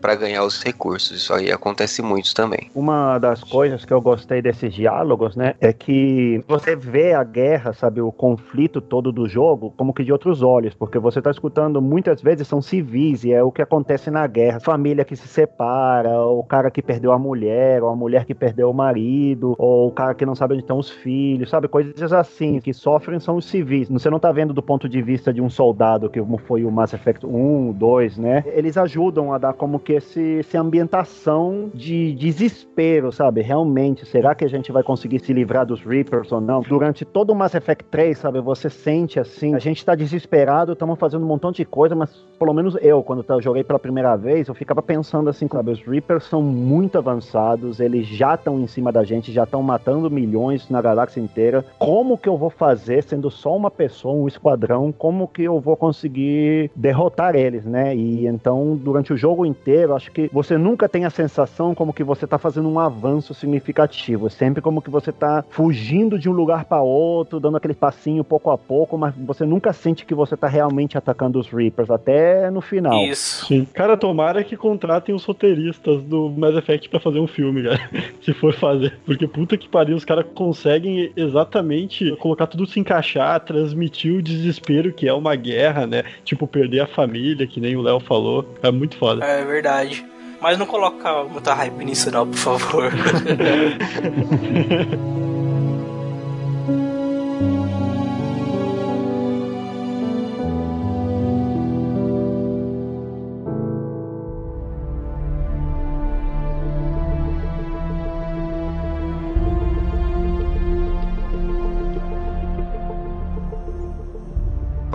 para ganhar os recursos. Isso aí acontece muito também. Uma das coisas que eu gostei desses diálogos, né, é que você vê a guerra, sabe, o conflito todo do jogo, como que de outros olhos, porque você tá escutando muitas vezes são civis e é o que acontece na guerra, família que se separa, o cara que perdeu a mulher, ou a mulher que perdeu o marido, ou o cara que não sabe onde estão os filhos, sabe, coisas assim que sofrem são os civis. Você não tá vendo do ponto de vista de um soldado que foi o Mass Effect 1, 2, né? Eles ajudam a dar como que esse, essa ambientação de desespero, sabe? Realmente, será que a gente vai conseguir se livrar dos Reapers ou não? Durante todo o Mass Effect 3, sabe? Você sente assim, a gente tá desesperado, estamos fazendo um montão de coisa, mas pelo menos eu, quando eu joguei pela primeira vez, eu ficava pensando assim, sabe? Os Reapers são muito avançados, eles já estão em cima da gente, já estão matando milhões na galáxia inteira. Como que eu vou fazer, sendo só uma pessoa, um esquadrão, como que eu vou conseguir derrotar eles, né? E então, durante o jogo inteiro, acho que você nunca tem a sensação como que você tá fazendo um avanço significativo. É sempre como que você tá fugindo de um lugar para outro, dando aquele passinho pouco a pouco, mas você nunca sente que você tá realmente atacando os Reapers, até no final. Isso. Sim. Cara, tomara que contratem os roteiristas do Mass Effect pra fazer um filme, cara. Se for fazer. Porque puta que pariu, os caras conseguem exatamente colocar tudo se encaixar, transmitir o desespero que é uma guerra, né? Tipo, perder a família, que nem o Léo falou. É muito foda. É verdade. Mas não coloca muita hype nisso não, por favor.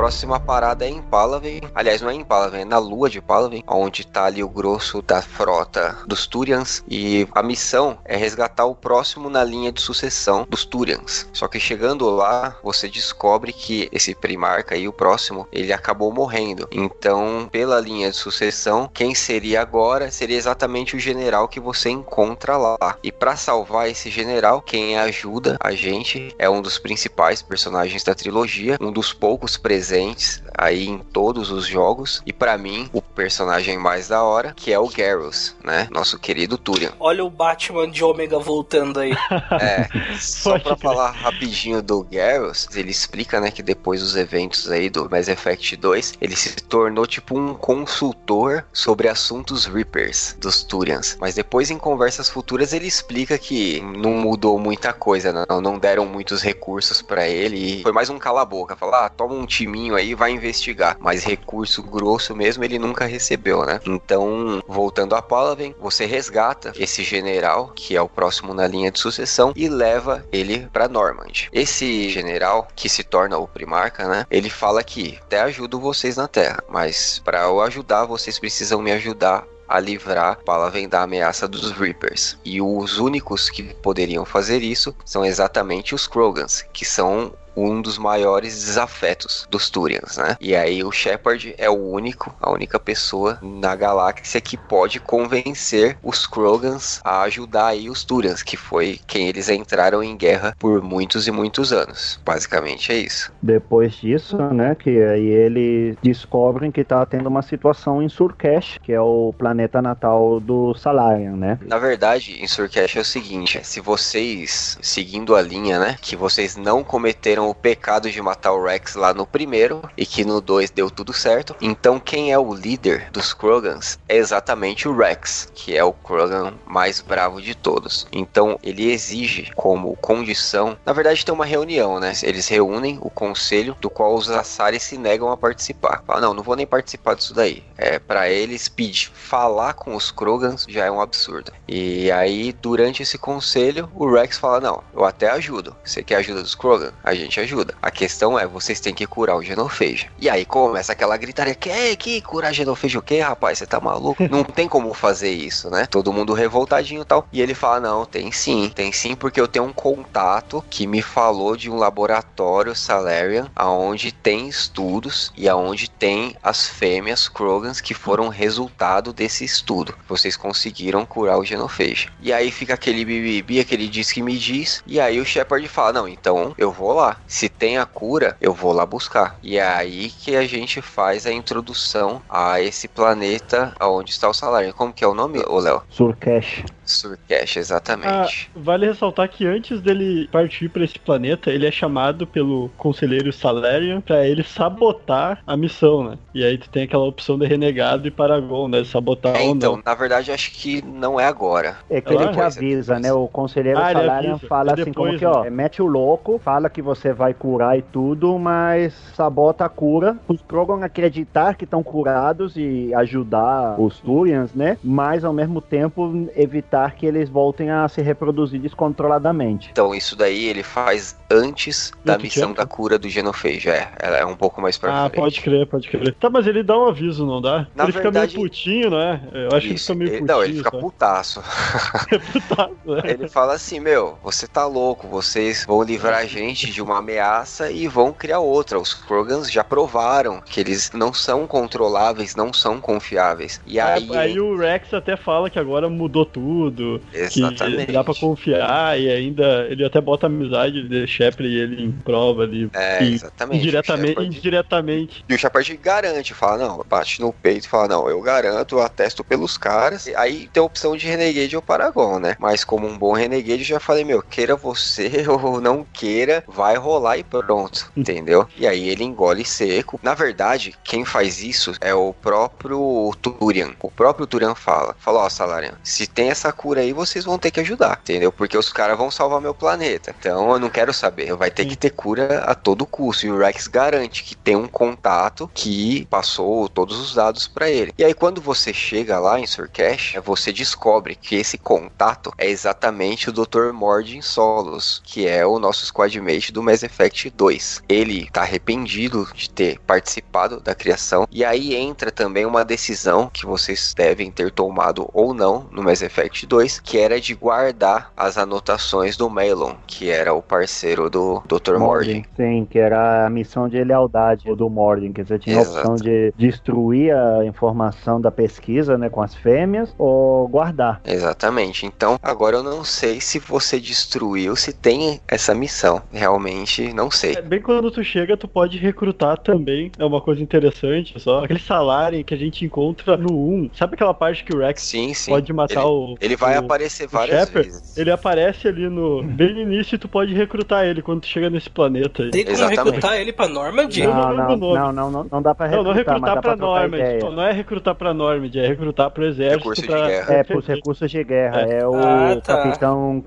próxima parada é em Palaven. Aliás, não é em Palaven, é na lua de Palaven, onde tá ali o grosso da frota dos Turians. E a missão é resgatar o próximo na linha de sucessão dos Turians. Só que chegando lá, você descobre que esse primarca aí, o próximo, ele acabou morrendo. Então, pela linha de sucessão, quem seria agora seria exatamente o general que você encontra lá. E para salvar esse general, quem ajuda a gente é um dos principais personagens da trilogia, um dos poucos presentes diferentes, aí em todos os jogos e para mim o personagem mais da hora que é o Garrus, né? Nosso querido Turian. Olha o Batman de Ômega voltando aí. É, só pra falar rapidinho do Garrus, ele explica, né, que depois dos eventos aí do Mass Effect 2, ele se tornou tipo um consultor sobre assuntos Reapers dos Turians. Mas depois em conversas futuras ele explica que não mudou muita coisa, não, não deram muitos recursos para ele e foi mais um cala boca, falar, ah, toma um time aí vai investigar, mas recurso grosso mesmo ele nunca recebeu, né? Então, voltando a Palaven, você resgata esse general, que é o próximo na linha de sucessão, e leva ele para Normand. Esse general, que se torna o Primarca, né? Ele fala que até ajudo vocês na Terra, mas para eu ajudar, vocês precisam me ajudar a livrar Palaven da ameaça dos Reapers. E os únicos que poderiam fazer isso são exatamente os Krogans, que são um dos maiores desafetos dos Turians, né? E aí o Shepard é o único, a única pessoa na galáxia que pode convencer os Krogans a ajudar aí os Turians, que foi quem eles entraram em guerra por muitos e muitos anos. Basicamente é isso. Depois disso, né, que aí eles descobrem que tá tendo uma situação em Surkesh, que é o planeta natal do Salarian, né? Na verdade, em Surkesh é o seguinte, se vocês seguindo a linha, né, que vocês não cometeram o pecado de matar o Rex lá no primeiro e que no 2 deu tudo certo. Então quem é o líder dos Krogans é exatamente o Rex, que é o Krogan mais bravo de todos. Então ele exige como condição, na verdade tem uma reunião, né? Eles reúnem o conselho do qual os Asari se negam a participar. Fala, não, não vou nem participar disso daí. É para eles pedir falar com os Krogans já é um absurdo. E aí durante esse conselho o Rex fala não, eu até ajudo. Você quer ajuda dos Krogan? A gente ajuda. A questão é vocês têm que curar o Genophage. E aí começa aquela gritaria que que curar Genophage o quê, rapaz? Você tá maluco? não tem como fazer isso, né? Todo mundo revoltadinho e tal. E ele fala não, tem sim, tem sim porque eu tenho um contato que me falou de um laboratório Salarian aonde tem estudos e aonde tem as fêmeas Krogans que foram resultado desse estudo. Vocês conseguiram curar o Genophage. E aí fica aquele bibibi, aquele diz que me diz, e aí o Shepard fala: "Não, então eu vou lá. Se tem a cura, eu vou lá buscar". E é aí que a gente faz a introdução a esse planeta aonde está o Salarian. Como que é o nome, Léo? Surcash. Surcash, Ah, exatamente. vale ressaltar que antes dele partir pra esse planeta, ele é chamado pelo conselheiro Salarian pra ele sabotar a missão, né? E aí tu tem aquela opção de renegado e Paragon, né? Sabotar É, ou então, não. na verdade, acho que não é agora. É que É ele te é avisa, depois. né? O conselheiro Ah, Salarian avisa. fala É assim depois, como que, ó, né? mete o louco, fala que você vai curar e tudo, mas sabota a cura. Os Krogan acreditar que estão curados e ajudar os Turians, né? Mas ao mesmo tempo evitar que eles voltem a se reproduzir descontroladamente. Então, isso daí ele faz antes da Muito missão tempo. da cura do Genophage. É, ela é um pouco mais pra Ah, frente. pode crer, pode crer. Tá, mas ele dá um aviso, não dá? Na ele verdade- fica meio putinho, não é? Eu acho que ele Isso, fica meio ele- putinho. não, ele fica sabe? putaço. Putaço, né? Ele fala assim, meu, você tá louco, vocês vão livrar a gente de uma ameaça e vão criar outra. Os Krogans já provaram que eles não são controláveis, não são confiáveis. E aí, Aí, aí o Rex até fala que agora mudou tudo, exatamente. que dá pra confiar e ainda ele até bota a amizade de Shepard e ele em prova ali. É, exatamente. indiretamente, O Shepard- indiretamente. E o Shepard garante, fala, não, bate no peito e fala, não, eu garanto, eu atesto pelos caras. E Aí tem a opção de Renegade ou Paragon, né? Mas como um bom Renegade, eu já falei, meu, queira você ou não queira, vai rolar e pronto, entendeu? E aí ele engole seco. Na verdade, quem faz isso é o próprio Turian. O próprio Turian fala, fala, ó, Salarian, se tem essa cura aí, vocês vão ter que ajudar, entendeu? Porque os caras vão salvar meu planeta. Então eu não quero saber, vai ter que ter cura a todo custo. E o Rex garante que tem um contato que passou todos os dados pra ele. E aí quando você chega lá em Surcash, você descobre que esse contato é exatamente o Dr. Mordin Solos, que é o nosso squadmate do Mass Effect 2. Ele tá arrependido de ter participado da criação e aí entra também uma decisão que vocês devem ter tomado ou não no Mass Effect 2, que era de guardar as anotações do Melon, que era o parceiro do Dr. Mordin. Sim, que era a missão de lealdade do Mordin, que você tinha a opção Exato. de destruir a informação da pesquisa, né, com as fêmeas, ou guardar. Exatamente. Então, agora eu não sei se você destruiu, se tem essa missão. Realmente, não sei. É, bem quando tu chega, tu pode recrutar também. É uma coisa interessante só. Aquele salário que a gente encontra no 1. Sabe aquela parte que o Rex Sim, sim. pode matar ele, o. ele vai o- aparecer várias Shepard, vezes. Ele aparece ali no. Bem no início e tu pode recrutar ele quando tu chega nesse planeta aí. Tem como Exatamente. recrutar ele pra Normandy? Não Não, não, não, não, não, não dá pra Não, recrutar, não recrutar mas dá pra pra. Não, não é recrutar pra Normand, é recrutar pro exército. Recurso de pra... guerra. É, pros recursos de guerra. É, o Ah, tá. capitão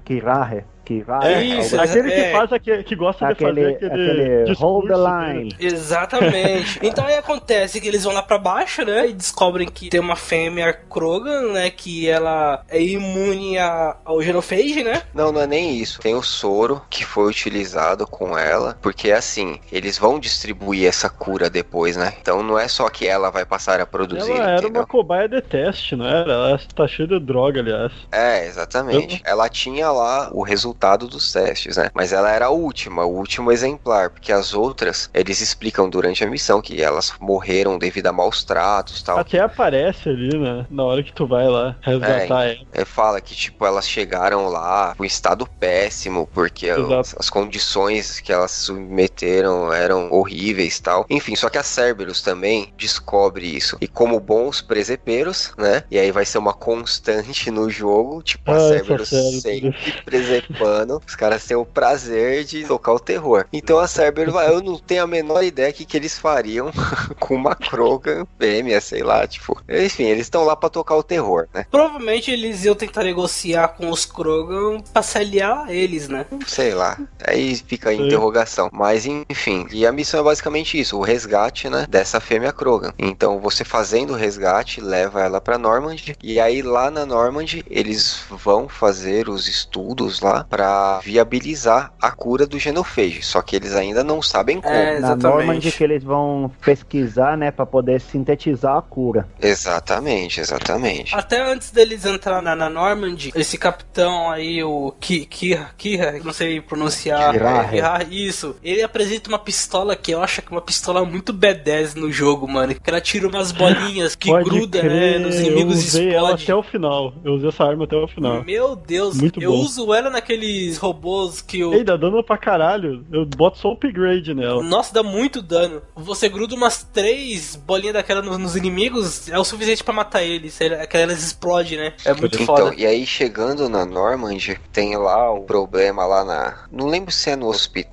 É, Isso, aquele que é. faz aquele, que gosta de aquele, fazer aquele, aquele hold the dele. line. Exatamente. então aí acontece que eles vão lá pra baixo, né? E descobrem que tem uma fêmea Krogan, né? Que ela é imune a- ao genophage, né? Não, não é nem isso. Tem o soro que foi utilizado com ela, porque assim, eles vão distribuir essa cura depois, né? Então não é só que ela vai passar a produzir, Ela era entendeu? uma cobaia de teste, não era? Ela tá cheia de droga, aliás. É, exatamente. Ela tinha lá o resultado dos testes, né? Mas ela era a última, o último exemplar, porque as outras, eles explicam durante a missão que elas morreram devido a maus tratos tal. Até aparece ali, né? Na hora que tu vai lá resgatar ela. É, fala que, tipo, elas chegaram lá com estado péssimo, porque as, as condições que elas submeteram eram horríveis tal. Enfim, só que a Cerberus também descobre isso. E como bons presepeiros, né? E aí vai ser uma constante no jogo, tipo, a Ah, essa Cerberus sempre presepada pano, os caras têm o prazer de tocar o terror. Então a Cerberus, eu não tenho a menor ideia que que eles fariam com uma Krogan fêmea, sei lá, tipo. Enfim, eles estão lá pra tocar o terror, né? Provavelmente eles iam tentar negociar com os Krogan pra se aliar a eles, né? Sei lá. Aí fica a interrogação. Mas enfim, e a missão é basicamente isso, o resgate, né, dessa fêmea Krogan. Então você fazendo o resgate, leva ela pra Normandy, e aí lá na Normandy eles vão fazer os estudos lá pra viabilizar a cura do genofage. Só que eles ainda não sabem como. É, Na exatamente. Normandy que eles vão pesquisar, né, pra poder sintetizar a cura. Exatamente, exatamente. Até antes deles entrar na, na Normandy, esse capitão aí, o Ki- Kira, Kira, não sei pronunciar. Kirahe. Kirahe, isso. Ele apresenta uma pistola que eu acho que é uma pistola muito B10 no jogo, mano. Que ela tira umas bolinhas que Pode gruda, crer, né, nos inimigos eu e usei ela até o final. Eu usei essa arma até o final. Meu Deus, Muito eu bom. uso ela naqueles robôs que o. Ei, dá dano pra caralho. Eu boto só upgrade nela. Nossa, dá muito dano. Você gruda umas três bolinhas daquela nos, nos inimigos, é o suficiente pra matar eles. É- Que elas explodem, né? É muito Então, foda. e aí chegando na Normandy, tem lá o problema lá na. Não lembro se é no hospital.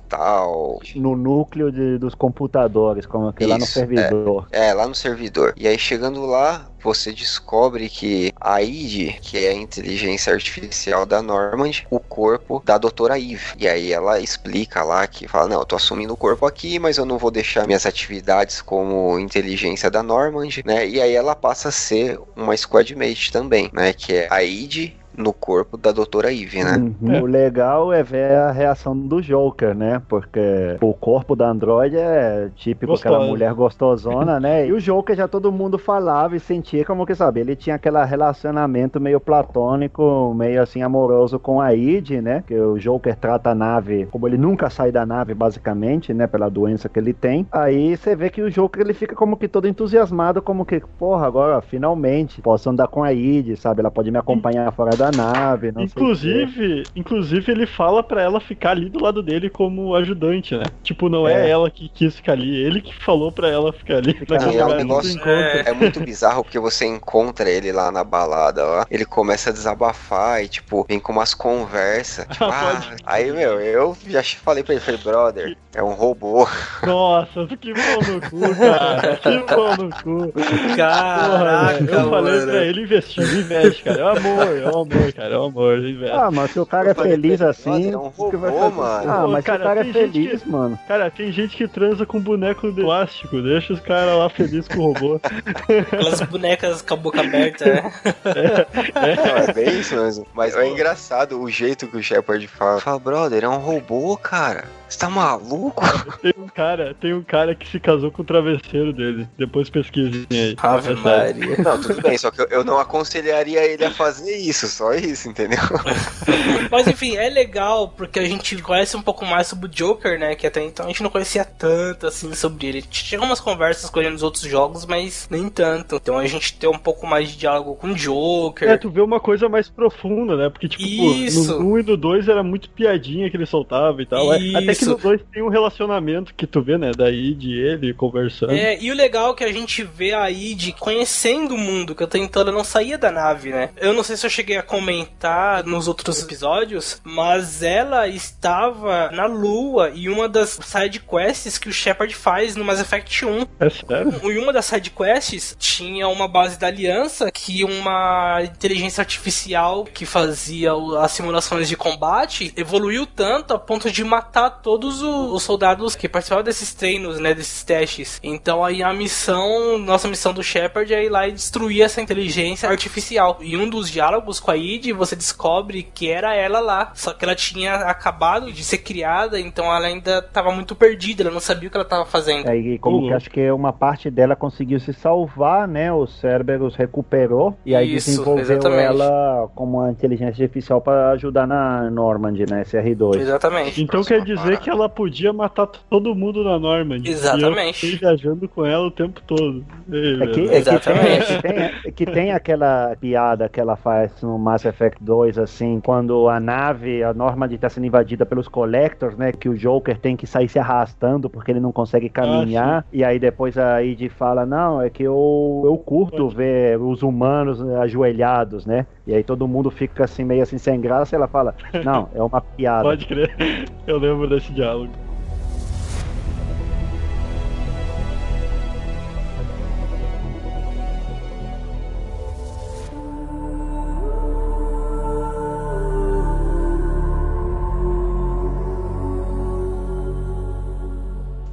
No núcleo de- dos computadores, como que lá no Isso, servidor. É, lá no servidor. E aí chegando lá, você descobre que a ID, que é a inteligência artificial da Normand, o corpo da doutora Eve. E aí ela explica lá que fala: Não, eu tô assumindo o corpo aqui, mas eu não vou deixar minhas atividades como inteligência da Normand, né? E aí ela passa a ser uma squadmate também, né? Que é a ID no corpo da doutora Eve, né? Uhum. É. O legal é ver a reação do Joker, né? Porque o corpo da Android é típico Gostosa. aquela mulher gostosona, né? E o Joker já todo mundo falava e sentia como que sabe, ele tinha aquele relacionamento meio platônico, meio assim amoroso com a Id, né? Que o Joker trata a nave como ele nunca sai da nave basicamente, né, pela doença que ele tem. Aí você vê que o Joker ele fica como que todo entusiasmado, como que, porra, agora finalmente posso andar com a Id, sabe? Ela pode me acompanhar fora da nave, não sei o quê. Inclusive, inclusive, ele fala pra ela ficar ali do lado dele como ajudante, né? Tipo, não é, É. ela que quis ficar ali, ele que falou pra ela ficar ali. Ficar é um do negócio- encontro. É muito bizarro porque você encontra ele lá na balada, ó. Ele começa a desabafar e, tipo, vem com umas conversas. Tipo, ah, aí, meu, eu já falei pra ele, falei, brother, é um robô. Nossa, que pau no cu, cara. Que pau no cu. Porra, Caraca, velho, eu falei mano. pra ele investir, investe, cara. É o amor, é o amor, cara. É o amor, investe. Ah, mas se o cara é feliz assim. é um o que vai robô, fazer? mano. Ah, mas cara, se o cara é tem gente feliz, que- mano. Cara, tem gente que transa com boneco de plástico. Deixa os caras lá felizes com o robô. Aquelas bonecas com a boca aberta, né? Não, é bem isso mesmo. Mas é engraçado o jeito que o Shepard fala. Fala, brother, é um robô, cara. Você tá maluco? Tem um cara, tem um cara que se casou com o travesseiro dele. Depois pesquisem aí. Ave É. Maria. Não, tudo bem, só que eu, eu não aconselharia ele a fazer isso, só isso, entendeu? Mas enfim, é legal porque a gente conhece um pouco mais sobre o Joker, né? Que até então a gente não conhecia tanto assim sobre ele. Tinha umas conversas com ele nos outros jogos, mas nem tanto. Então a gente tem um pouco mais de diálogo com o Joker. É, tu vê uma coisa mais profunda, né? Porque, tipo, Isso. no 1 e no 2 era muito piadinha que ele soltava e tal. É, Até que Isso. no 2 tem um relacionamento que tu vê, né? Daí de ele conversando. É, e o legal é que a gente vê a Id conhecendo o mundo, que até então ela não saía da nave, né? Eu não sei se eu cheguei a comentar nos outros episódios, mas ela estava na Lua e uma das side quests que o Shepard faz no Mass Effect 1. É sério? Em uma das side quests tinha uma base da aliança que uma inteligência artificial que fazia as simulações de combate evoluiu tanto a ponto de matar todos o- os soldados que participavam desses treinos, né, desses testes. Então aí a missão, nossa missão do Shepard é ir lá e destruir essa inteligência artificial. E um dos diálogos com a Id, você descobre que era ela lá, só que ela tinha acabado de ser criada, então ela ainda estava muito perdida, ela não sabia o que ela estava fazendo. Aí, como Uhum. que acho que uma parte dela conseguiu se salvar, né? O Cerberus recuperou e aí Isso, desenvolveu exatamente. ela como uma inteligência artificial para ajudar na Normand, né? SR2. Exatamente. Então Próxima quer dizer. Que ela podia matar todo mundo na Normandy. Exatamente. E eu fiquei viajando com ela o tempo todo. Ei, É que, é que Exatamente. tem, é que tem- é que tem aquela piada que ela faz no Mass Effect 2, assim, quando a nave, a Normandy tá sendo invadida pelos Collectors, né? Que o Joker tem que sair se arrastando porque ele não consegue caminhar. e aí depois a Id fala, não, é que eu, eu curto ver os humanos ajoelhados, né? E aí todo mundo fica assim, meio assim, sem graça, e ela fala, não, é uma piada. Pode crer. Eu lembro desse diálogo.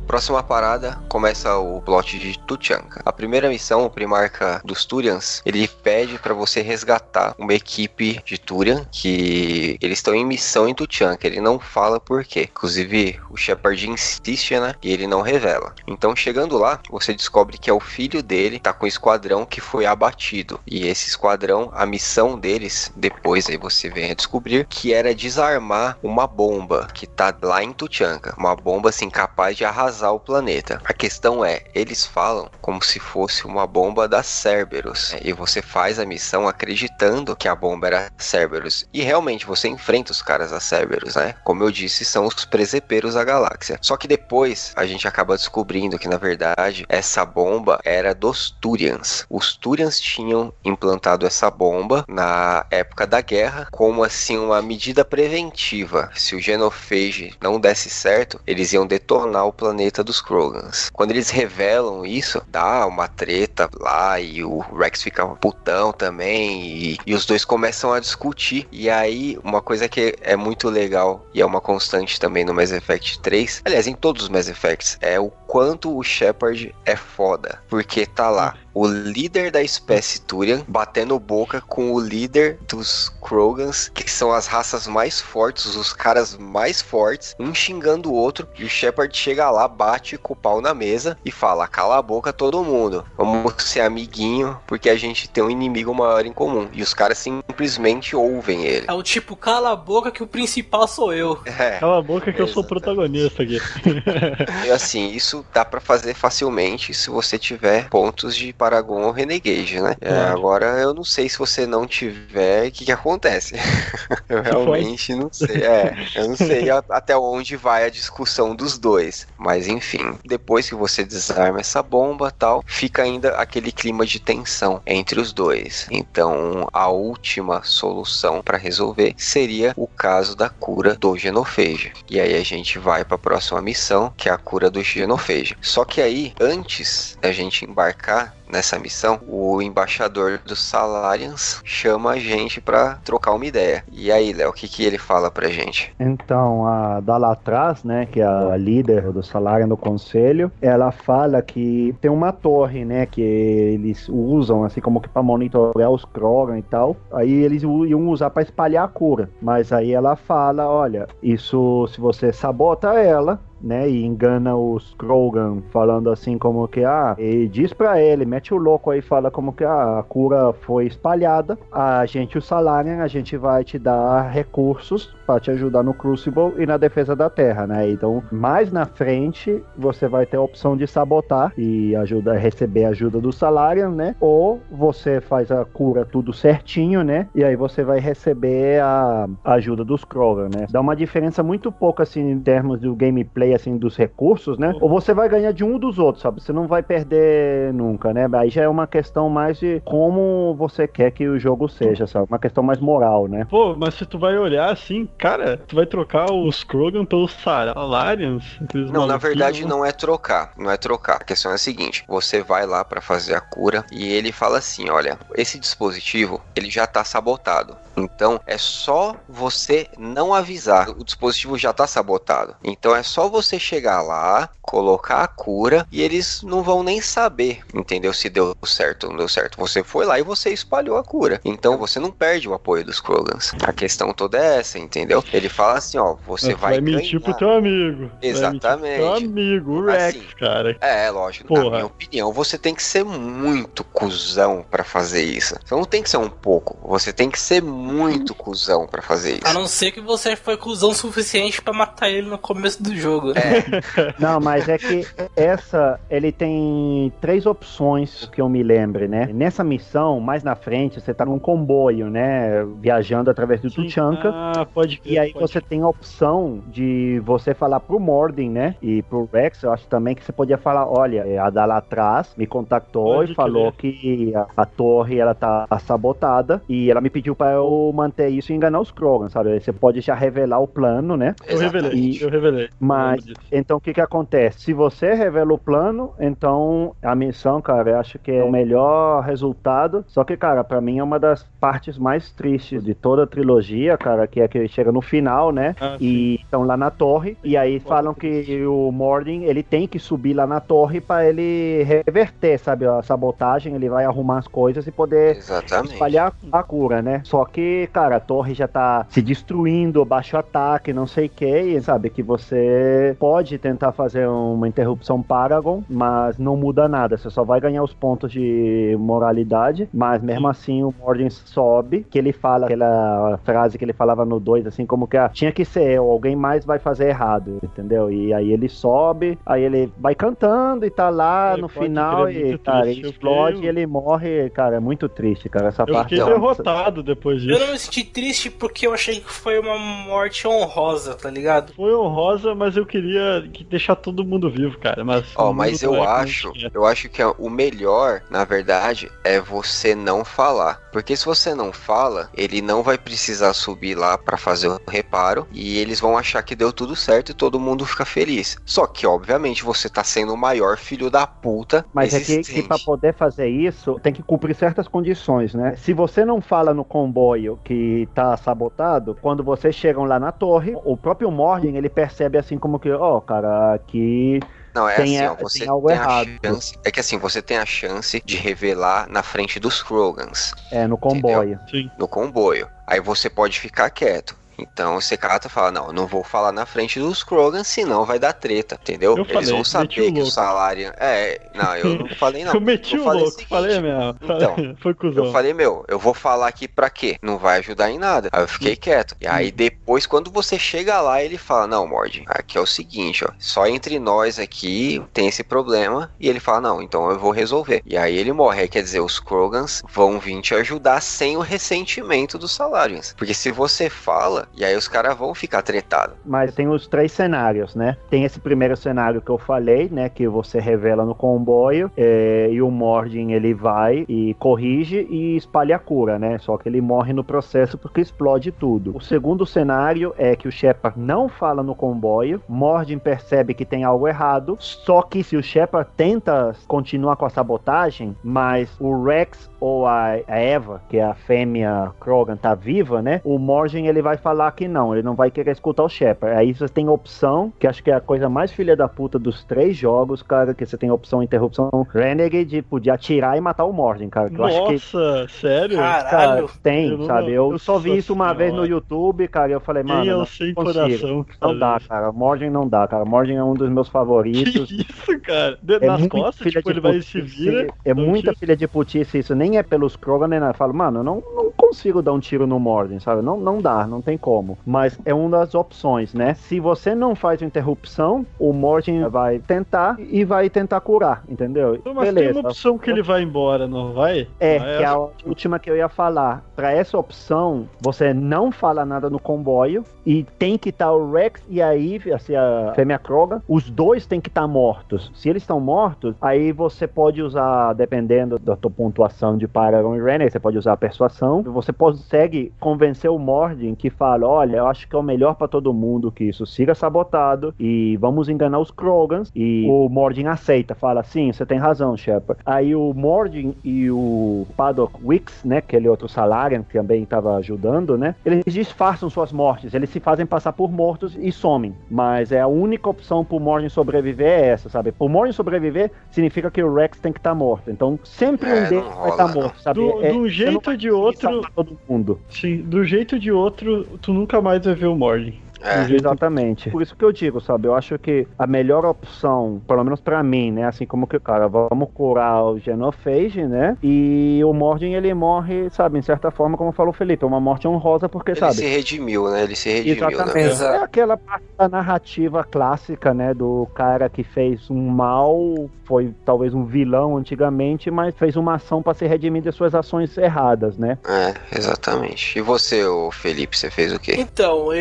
Próxima parada, começa o plot de Tuchanka. A primeira missão, o primarca dos Turians, ele pede pra você resgatar uma equipe de Turian que eles estão em missão em Tuchanka. Ele não fala por quê. Inclusive, o Shepard insiste, né? E ele não revela. Então, chegando lá, você descobre que é o filho dele, tá com um esquadrão que foi abatido. E esse esquadrão, a missão deles, depois aí você vem a descobrir, que era desarmar uma bomba que tá lá em Tuchanka. Uma bomba, assim, capaz de arrasar o planeta. A questão é, eles falam como se fosse uma bomba da Cerberus. E você faz a missão acreditando que a bomba era Cerberus. E realmente você enfrenta os caras da Cerberus, né? Como eu disse, são os presepeiros da galáxia. Só que depois a gente acaba descobrindo que na verdade essa bomba era dos Turians. Os Turians tinham implantado essa bomba na época da guerra como assim uma medida preventiva. Se o Genophage não desse certo, eles iam detonar o planeta dos Krogans. Quando eles revelam isso, dá uma treta lá e o Rex fica putão também e, e os dois começam a discutir. E aí, uma coisa que é muito legal e é uma constante também no Mass Effect 3, aliás, em todos os Mass Effects, é o quanto o Shepard é foda. Porque tá lá o líder da espécie Turian batendo boca com o líder dos Krogans, que são as raças mais fortes, os caras mais fortes, um xingando o outro, e o Shepard chega lá, bate com o pau na mesa e fala: cala a boca todo mundo, vamos ser amiguinho, porque a gente tem um inimigo maior em comum. E os caras simplesmente ouvem ele. É o tipo, cala a boca que o principal sou eu. É. Cala a boca que eu sou o Exatamente. protagonista aqui. E assim, isso dá pra fazer facilmente se você tiver pontos de Paragon ou Renegade, né? É, agora eu não sei se você não tiver, o que que acontece? eu realmente não sei. É, eu não sei a- até onde vai a discussão dos dois. Mas enfim, depois que você desarma essa bomba tal, fica ainda aquele clima de tensão entre os dois. Então, a última solução pra resolver seria o caso da cura do Genophage. E aí a gente vai pra próxima missão, que é a cura do Genophage. Só que aí, antes da gente embarcar nessa missão, o embaixador dos Salarians chama a gente pra trocar uma ideia. E aí, Léo, o que, que ele fala pra gente? Então, a Dalatraz, né, que é a líder do salário no conselho, ela fala que tem uma torre, né, que eles usam assim como que para monitorar os Krogan e tal. Aí eles iam usar para espalhar a cura. Mas aí ela fala, olha, isso se você sabota ela, né, e engana os Krogan, falando assim como que, ah, e diz pra ele, mete o louco aí, fala como que a cura foi espalhada, a gente, o Salarian, a gente vai te dar recursos pra te ajudar no Crucible e na defesa da Terra, né, então, mais na frente, você vai ter a opção de sabotar e ajuda, receber a ajuda do Salarian, né, ou você faz a cura tudo certinho, né, e aí você vai receber a ajuda dos Krogan, né, dá uma diferença muito pouco, assim, em termos do gameplay, assim, dos recursos, né? Ou você vai ganhar de um dos outros, sabe? Você não vai perder nunca, né? Aí já é uma questão mais de como você quer que o jogo seja, sabe? Uma questão mais moral, né? Pô, mas se tu vai olhar assim, cara, tu vai trocar os Krogan pelos Salarians? Não, na verdade né? não é trocar, não é trocar. A questão é a seguinte: você vai lá pra fazer a cura e ele fala assim: olha, esse dispositivo ele já tá sabotado. Então é só você não avisar. O dispositivo já tá sabotado. Então é só você chegar lá, colocar a cura e eles não vão nem saber, entendeu? Se deu certo ou não deu certo. Você foi lá e você espalhou a cura. Então você não perde o apoio dos Krogans. A questão toda é essa, entendeu? Entendeu? Ele fala assim, ó, você vai, vai mentir ganhar. pro teu amigo. Exatamente. pro teu amigo, o Rex, Assim, cara. É, lógico. Porra. Na minha opinião, você tem que ser muito cuzão pra fazer isso. Você não tem que ser um pouco. Você tem que ser muito cuzão pra fazer A isso. não ser que você foi cuzão suficiente pra matar ele no começo do jogo. É, Não, mas é que essa, ele tem três opções que eu me lembre, né? Nessa missão, mais na frente, você tá num comboio, né? Viajando através do Tuchanka. Ah, pode E aí pode você tem a opção de você falar pro Morden, né? E pro Rex, eu acho também que você podia falar, olha, a da lá atrás me contactou Pode e falou que a, a torre ela tá sabotada e ela me pediu pra eu manter isso e enganar os Krogan, sabe? Aí Você pode já revelar o plano, né? Eu revelei, E- eu revelei. Mas, então o que que acontece? Se você revela o plano, então a missão, cara, eu acho que é o melhor resultado. Só que, cara, pra mim é uma das partes mais tristes de toda a trilogia, cara, que é que chega no final, né? Ah, e estão lá na torre e aí falam que o Mordin ele tem que subir lá na torre pra ele reverter, sabe, a sabotagem, ele vai arrumar as coisas e poder exatamente. espalhar a cura, né? Só que, cara, a torre já tá se destruindo, baixo ataque, não sei o que, e sabe que você pode tentar fazer uma interrupção Paragon, mas não muda nada, você só vai ganhar os pontos de moralidade, mas mesmo assim o Mordin sobe, que ele fala aquela frase que ele falava no 2, assim, como que ah, tinha que ser eu, alguém mais vai fazer errado, entendeu? E aí ele sobe, aí ele vai cantando e tá lá É, no final e, cara, triste. Eu explode fiquei- e ele morre, cara, é muito triste, cara, essa Eu parte. fiquei Não. derrotado depois Eu disso. não me senti triste porque eu achei que foi uma morte honrosa, tá ligado? Foi honrosa, mas eu queria que deixar todo mundo vivo, cara. Mas, Ó, o mas eu é acho, tinha. eu acho que o melhor, na verdade, é você não falar. Porque se você não fala, ele não vai precisar subir lá pra fazer o reparo e eles vão achar que deu tudo certo e todo mundo fica feliz. Só que, obviamente, você tá sendo o maior filho da puta Mas é que, existente. que para poder fazer isso, tem que cumprir certas condições, né? Se você não fala no comboio que tá sabotado, quando vocês chegam lá na torre, o próprio Mordin, ele percebe assim como que, ó, cara, aqui Não, é tem assim, a- ó, você tem algo tem errado. a chance. É que assim, você tem a chance de revelar na frente dos Krogans, é no comboio. Sim. no comboio. Aí você pode ficar quieto. Então você cata e fala, não, não vou falar na frente dos Krogan, senão vai dar treta, entendeu? Eu Eles falei, vão saber o que o salário. É, não, eu não falei não. eu meti eu o falei louco, seguinte, falei mesmo. Então, Foi cuzão. Eu falei, meu, eu vou falar aqui pra quê? Não vai ajudar em nada. Aí eu fiquei quieto. E aí depois, quando você chega lá, ele fala, não, Mord, aqui é o seguinte, ó. Só entre nós aqui tem esse problema. E ele fala, não, então eu vou resolver. E aí ele morre. Aí quer dizer, os Krogans vão vir te ajudar sem o ressentimento dos salários. Porque se você fala, e aí os caras vão ficar tretados. Mas tem os três cenários, né? Tem esse primeiro cenário que eu falei, né? Que você revela no comboio é, e o Mordin ele vai e corrige e espalha a cura, né? Só que ele morre no processo porque explode tudo. O segundo cenário é que o Shepard não fala no comboio, Mordin percebe que tem algo errado, só que se o Shepard tenta continuar com a sabotagem, mas o Rex ou a, Eva, que é a fêmea Krogan, tá viva, né? O Morgan ele vai falar que não, ele não vai querer escutar o Shepard. Aí você tem opção, que acho que é a coisa mais filha da puta dos três jogos, cara, que você tem opção interrupção Renegade, podia atirar e matar o Morgan, cara. Que eu acho que Nossa, sério? Cara, Caralho. tem, Eu sabe? Eu Nossa só vi isso uma vez no senhora. YouTube, cara, e eu falei, mano, é não, o sem consigo. coração não dá, cara. Morgan não dá, cara. Morgan é um dos meus favoritos. Que isso, cara? De- É nas muito costas, filha tipo, de ele vai se vira. É muita filha de putice isso. Nem é pelos Krogan, nem nada. Eu falo, mano, eu não, não consigo dar um tiro no Morden, sabe? Não, não dá, não tem como. Mas é uma das opções, né? Se você não faz interrupção, o Morden vai tentar e vai tentar curar, entendeu? Mas tem Beleza. uma opção que ele vai embora, não vai? É, Não que é a última que eu ia falar. Pra essa opção, você não fala nada no comboio e tem que estar o Rex e aí assim, a Fêmea Krogan. Os dois têm que estar mortos. Se eles estão mortos, aí você pode usar, dependendo da tua pontuação de Paragon e Renner, você pode usar a persuasão. Você consegue convencer o Mordin que fala: olha, eu acho que é o melhor pra todo mundo que isso siga sabotado e vamos enganar os Krogans. E o Mordin aceita, fala: sim, você tem razão, Shepard. Aí o Mordin e o Paddock Wicks, né, aquele outro Salarian que também estava ajudando, né, eles disfarçam suas mortes, eles se fazem passar por mortos e somem. Mas é a única opção pro Mordin sobreviver é essa, sabe? Pro Mordin sobreviver significa que o Rex tem que estar morto. Então sempre É, um deles vai estar rola, morto, sabe? Do- É- de um jeito ou de outro, todo mundo. Sim, do jeito de outro, tu nunca mais vai ver o Mordin. É. Exatamente. Por isso que eu digo, sabe? Eu acho que a melhor opção, pelo menos pra mim, né? Assim como que, cara, vamos curar o Genophage, né? E o Mordin, ele morre, sabe? Em certa forma, como falou o Felipe, é uma morte honrosa porque, Ele sabe? se redimiu, né? Ele se redimiu, Exatamente. né? É aquela parte da narrativa clássica, né? Do cara que fez um mal, foi talvez um vilão antigamente, mas fez uma ação pra se redimir das suas ações erradas, né? É, exatamente. E você, Felipe, você fez o quê? Então,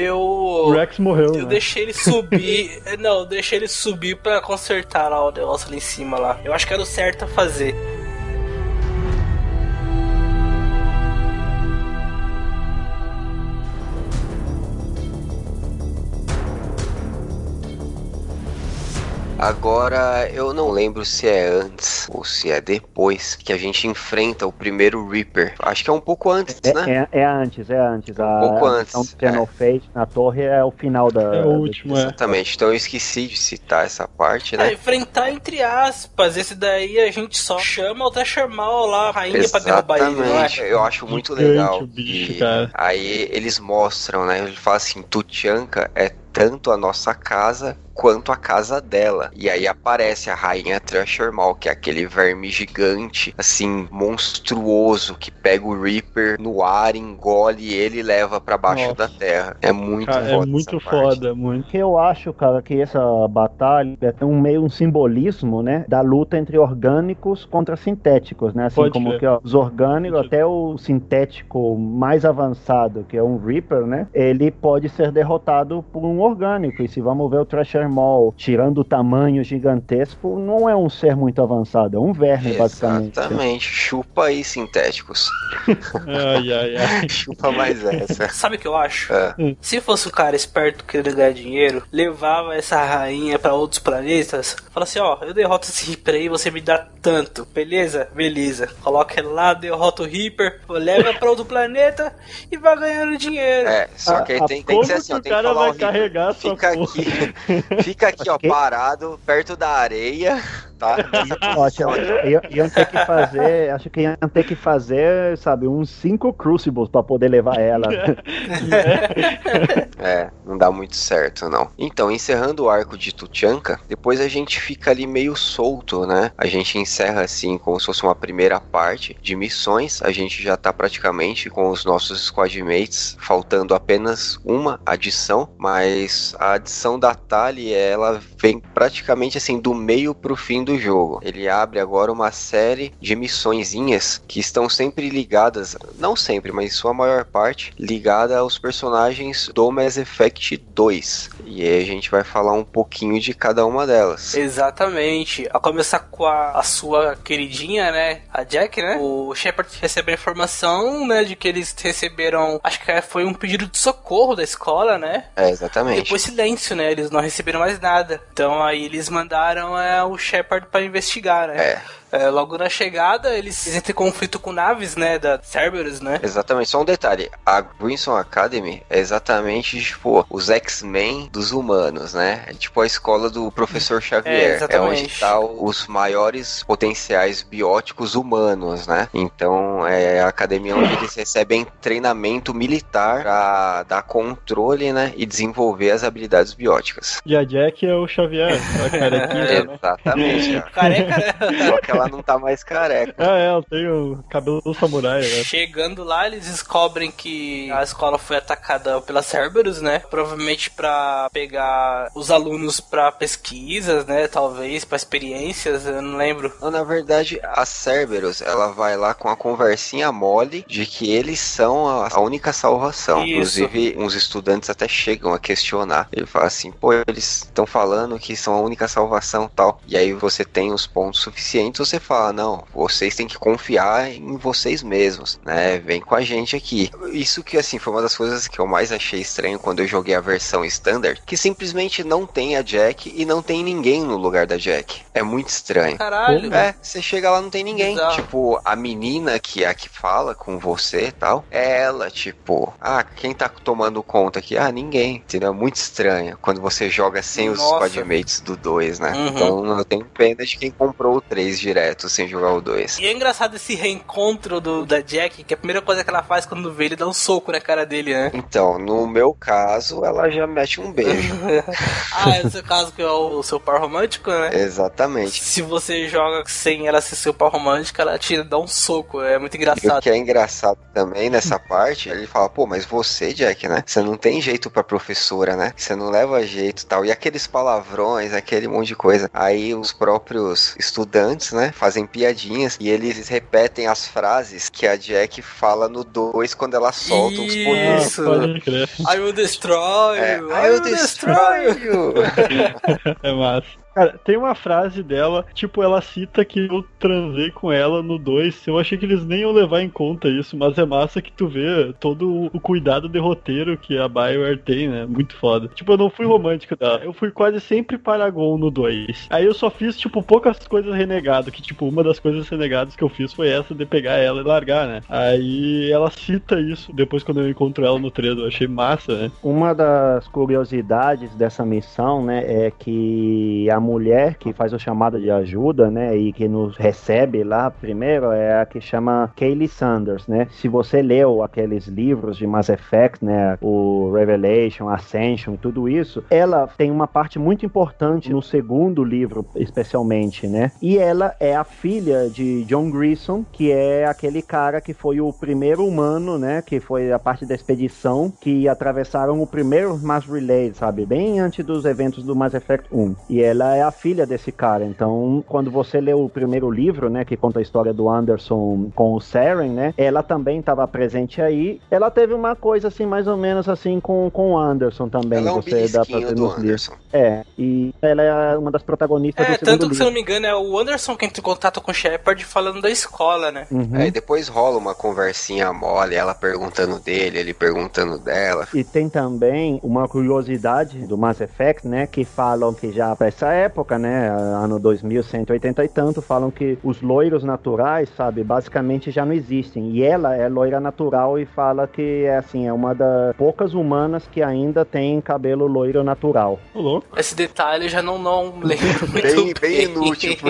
O. Rex morreu, Eu né? deixei ele subir. não, eu deixei ele subir pra consertar lá o negócio ali em cima lá. Eu acho que era o certo a fazer. Agora, eu não lembro se é antes ou se é depois que a gente enfrenta o primeiro Reaper. Acho que é um pouco antes, né? É, é, é antes, é antes. A, pouco a antes, missão do Genophage na torre é o final da. É o último, é. Exatamente. Então eu esqueci de citar essa parte, É, né? enfrentar entre aspas. Esse daí a gente só chama Thresher Mal lá, a rainha pra derrubar ele, é? Exatamente. Eu acho muito legal. bicho, que. Aí eles mostram, né? Ele fala assim: Tuchanka é tanto a nossa casa quanto a casa dela. E aí aparece a rainha Thresher Maul, que é aquele verme gigante, assim, monstruoso, que pega o Reaper no ar, engole ele e leva pra baixo Nossa. da terra. É muito Cara, foda. é muito essa parte. foda, muito. Que eu acho, cara, que essa batalha é um meio um simbolismo, né, da luta entre orgânicos contra sintéticos, né? Assim Pode como crer. que ó, os orgânicos, até o sintético mais avançado, que é um Reaper, né? Ele pode ser derrotado por um orgânico. E se vamos ver o Thresher Maul, tirando o tamanho gigantesco, não é um ser muito avançado, é um verme, basicamente. Exatamente. Chupa aí, sintéticos. Ai, ai, ai. Chupa mais essa. Sabe o que eu acho? É. Se fosse um cara esperto querendo ganhar dinheiro, levava essa rainha pra outros planetas, fala assim, ó, eu derroto esse Reaper aí, você me dá tanto, beleza? Beleza. Coloca ele lá, derrota o Reaper, leva pra outro planeta e vai ganhando dinheiro. É, só que a- tem, tem que ser assim, ó, o tem que falar vai o Reaper. Essa Fica porra? aqui, fica aqui, ó, parado, perto da areia, tá? Que iam- iam ter que fazer, acho que iam ter que fazer, sabe, uns cinco Crucibles pra poder levar ela. É, não dá muito certo, não. Então, encerrando o arco de Tuchanka, depois a gente fica ali meio solto, né? A gente encerra assim, como se fosse uma primeira parte de missões. A gente já tá praticamente com os nossos squadmates, faltando apenas uma adição, mas a adição da Tali, ela vem praticamente assim do meio pro fim do jogo. Ele abre agora uma série de missõezinhas que estão sempre ligadas, não sempre, mas em sua maior parte, ligada aos personagens do Mass Effect 2. E aí a gente vai falar um pouquinho de cada uma delas. Exatamente. A começar com a, a sua queridinha, né? A Jack, né? O Shepard recebe a informação, né? De que eles receberam. Acho que foi um pedido de socorro da escola, né? É, exatamente. Depois silêncio, né? Eles não receberam mais nada. Então aí eles mandaram é, o Shepard pra investigar, né? É. É, logo na chegada, eles entram em conflito com naves, né? Da Cerberus, né? Exatamente, só um detalhe, a Grinson Academy é exatamente, tipo, os X-Men dos humanos, né? É tipo a escola do professor Xavier. É, exatamente. onde tá os maiores potenciais bióticos humanos, né? Então, é a academia onde eles recebem treinamento militar pra dar controle, né? E desenvolver as habilidades bióticas. E a Jack é o Xavier, a carequinha, né? Exatamente. Careca, né? Só que ela não tá mais careca. Ah, é, ela tem o cabelo do samurai, né? Chegando lá, eles descobrem que a escola foi atacada pela Cerberus, né? Provavelmente pra pegar os alunos pra pesquisas, né? Talvez pra experiências, eu não lembro. Não, na verdade, a Cerberus, ela vai lá com a conversinha mole de que eles são a, a única salvação. Isso. Inclusive, uns estudantes até chegam a questionar. Ele fala assim, pô, eles estão falando que são a única salvação tal. E aí você tem os pontos suficientes, você fala, não, vocês têm que confiar em vocês mesmos, né? Vem com a gente aqui. Isso que, assim, foi uma das coisas que eu mais achei estranho quando eu joguei a versão standard, que simplesmente não tem a Jack e não tem ninguém no lugar da Jack. É muito estranho. Caralho. É, você chega lá não tem ninguém. Bizarro. Tipo, a menina que é a que fala com você e tal, é ela, tipo, ah, quem tá tomando conta aqui? Ah, ninguém. Entendeu? É muito estranho quando você joga sem os Nossa. squadmates do 2, né? Uhum. Então eu tenho pena de quem comprou o 3 direto. Direto sem jogar o 2. E é engraçado esse reencontro do, da Jack, que a primeira coisa que ela faz quando vê ele dá um soco na cara dele, né? Então, no meu caso, ela já mete um beijo. ah, é o seu caso que é o, o seu par romântico, né? Exatamente. Se você joga sem ela ser seu par romântico, ela te dá um soco. É muito E o engraçado. que é engraçado também nessa parte, ele fala, pô, mas você, Jack, né? Você não tem jeito pra professora, né? Você não leva jeito e tal. E aqueles palavrões, aquele monte de coisa. Aí os próprios estudantes, né, fazem piadinhas e eles repetem as frases que a Jack fala no 2 quando ela solta os poderes. Isso. I will destroy É, you. I will destroy you. É massa. Cara, tem uma frase dela, tipo, ela cita que eu transei com ela no 2. Eu achei que eles nem iam levar em conta isso, mas é massa que tu vê todo o cuidado de roteiro que a BioWare tem, né? Muito foda. Tipo, eu não fui romântico dela. Eu fui quase sempre Paragon no 2. Aí eu só fiz, tipo, poucas coisas renegado, que, tipo, uma das coisas renegadas que eu fiz foi essa de pegar ela e largar, né? Aí ela cita isso depois quando eu encontro ela no 3. Eu achei massa, né? Uma das curiosidades dessa missão, né, é que a mulher que faz o chamado de ajuda, né, e que nos recebe lá primeiro é a que chama Kaylee Sanders, né? Se você leu aqueles livros de Mass Effect, né, o Revelation, Ascension tudo isso, ela tem uma parte muito importante no segundo livro, especialmente, né? E ela é a filha de John Grissom, que é aquele cara que foi o primeiro humano, né, que foi a parte da expedição que atravessaram o primeiro Mass Relay, sabe? Bem antes dos eventos do Mass Effect 1. E ela é a filha desse cara. Então, quando você lê o primeiro livro, né, que conta a história do Anderson com o Saren, né, ela também estava presente aí. Ela teve uma coisa assim, mais ou menos assim com, com o Anderson também. Ela é um você dá pra ver do nos livros. É, e ela é uma das protagonistas É, do segundo tanto que, se livro. eu não me engano, é o Anderson que entra em contato com o Shepard falando da escola, né? Uhum. Aí depois rola uma conversinha mole, ela perguntando dele, ele perguntando dela. E tem também uma curiosidade do Mass Effect, né? Que falam que já essa época, né? Ano 2180 e tanto, falam que os loiros naturais, sabe? Basicamente já não existem. E ela é loira natural e fala que é assim, é uma das poucas humanas que ainda tem cabelo loiro natural. Ô, louco. Esse detalhe eu já não, não lembro muito Bem, bem. bem inútil.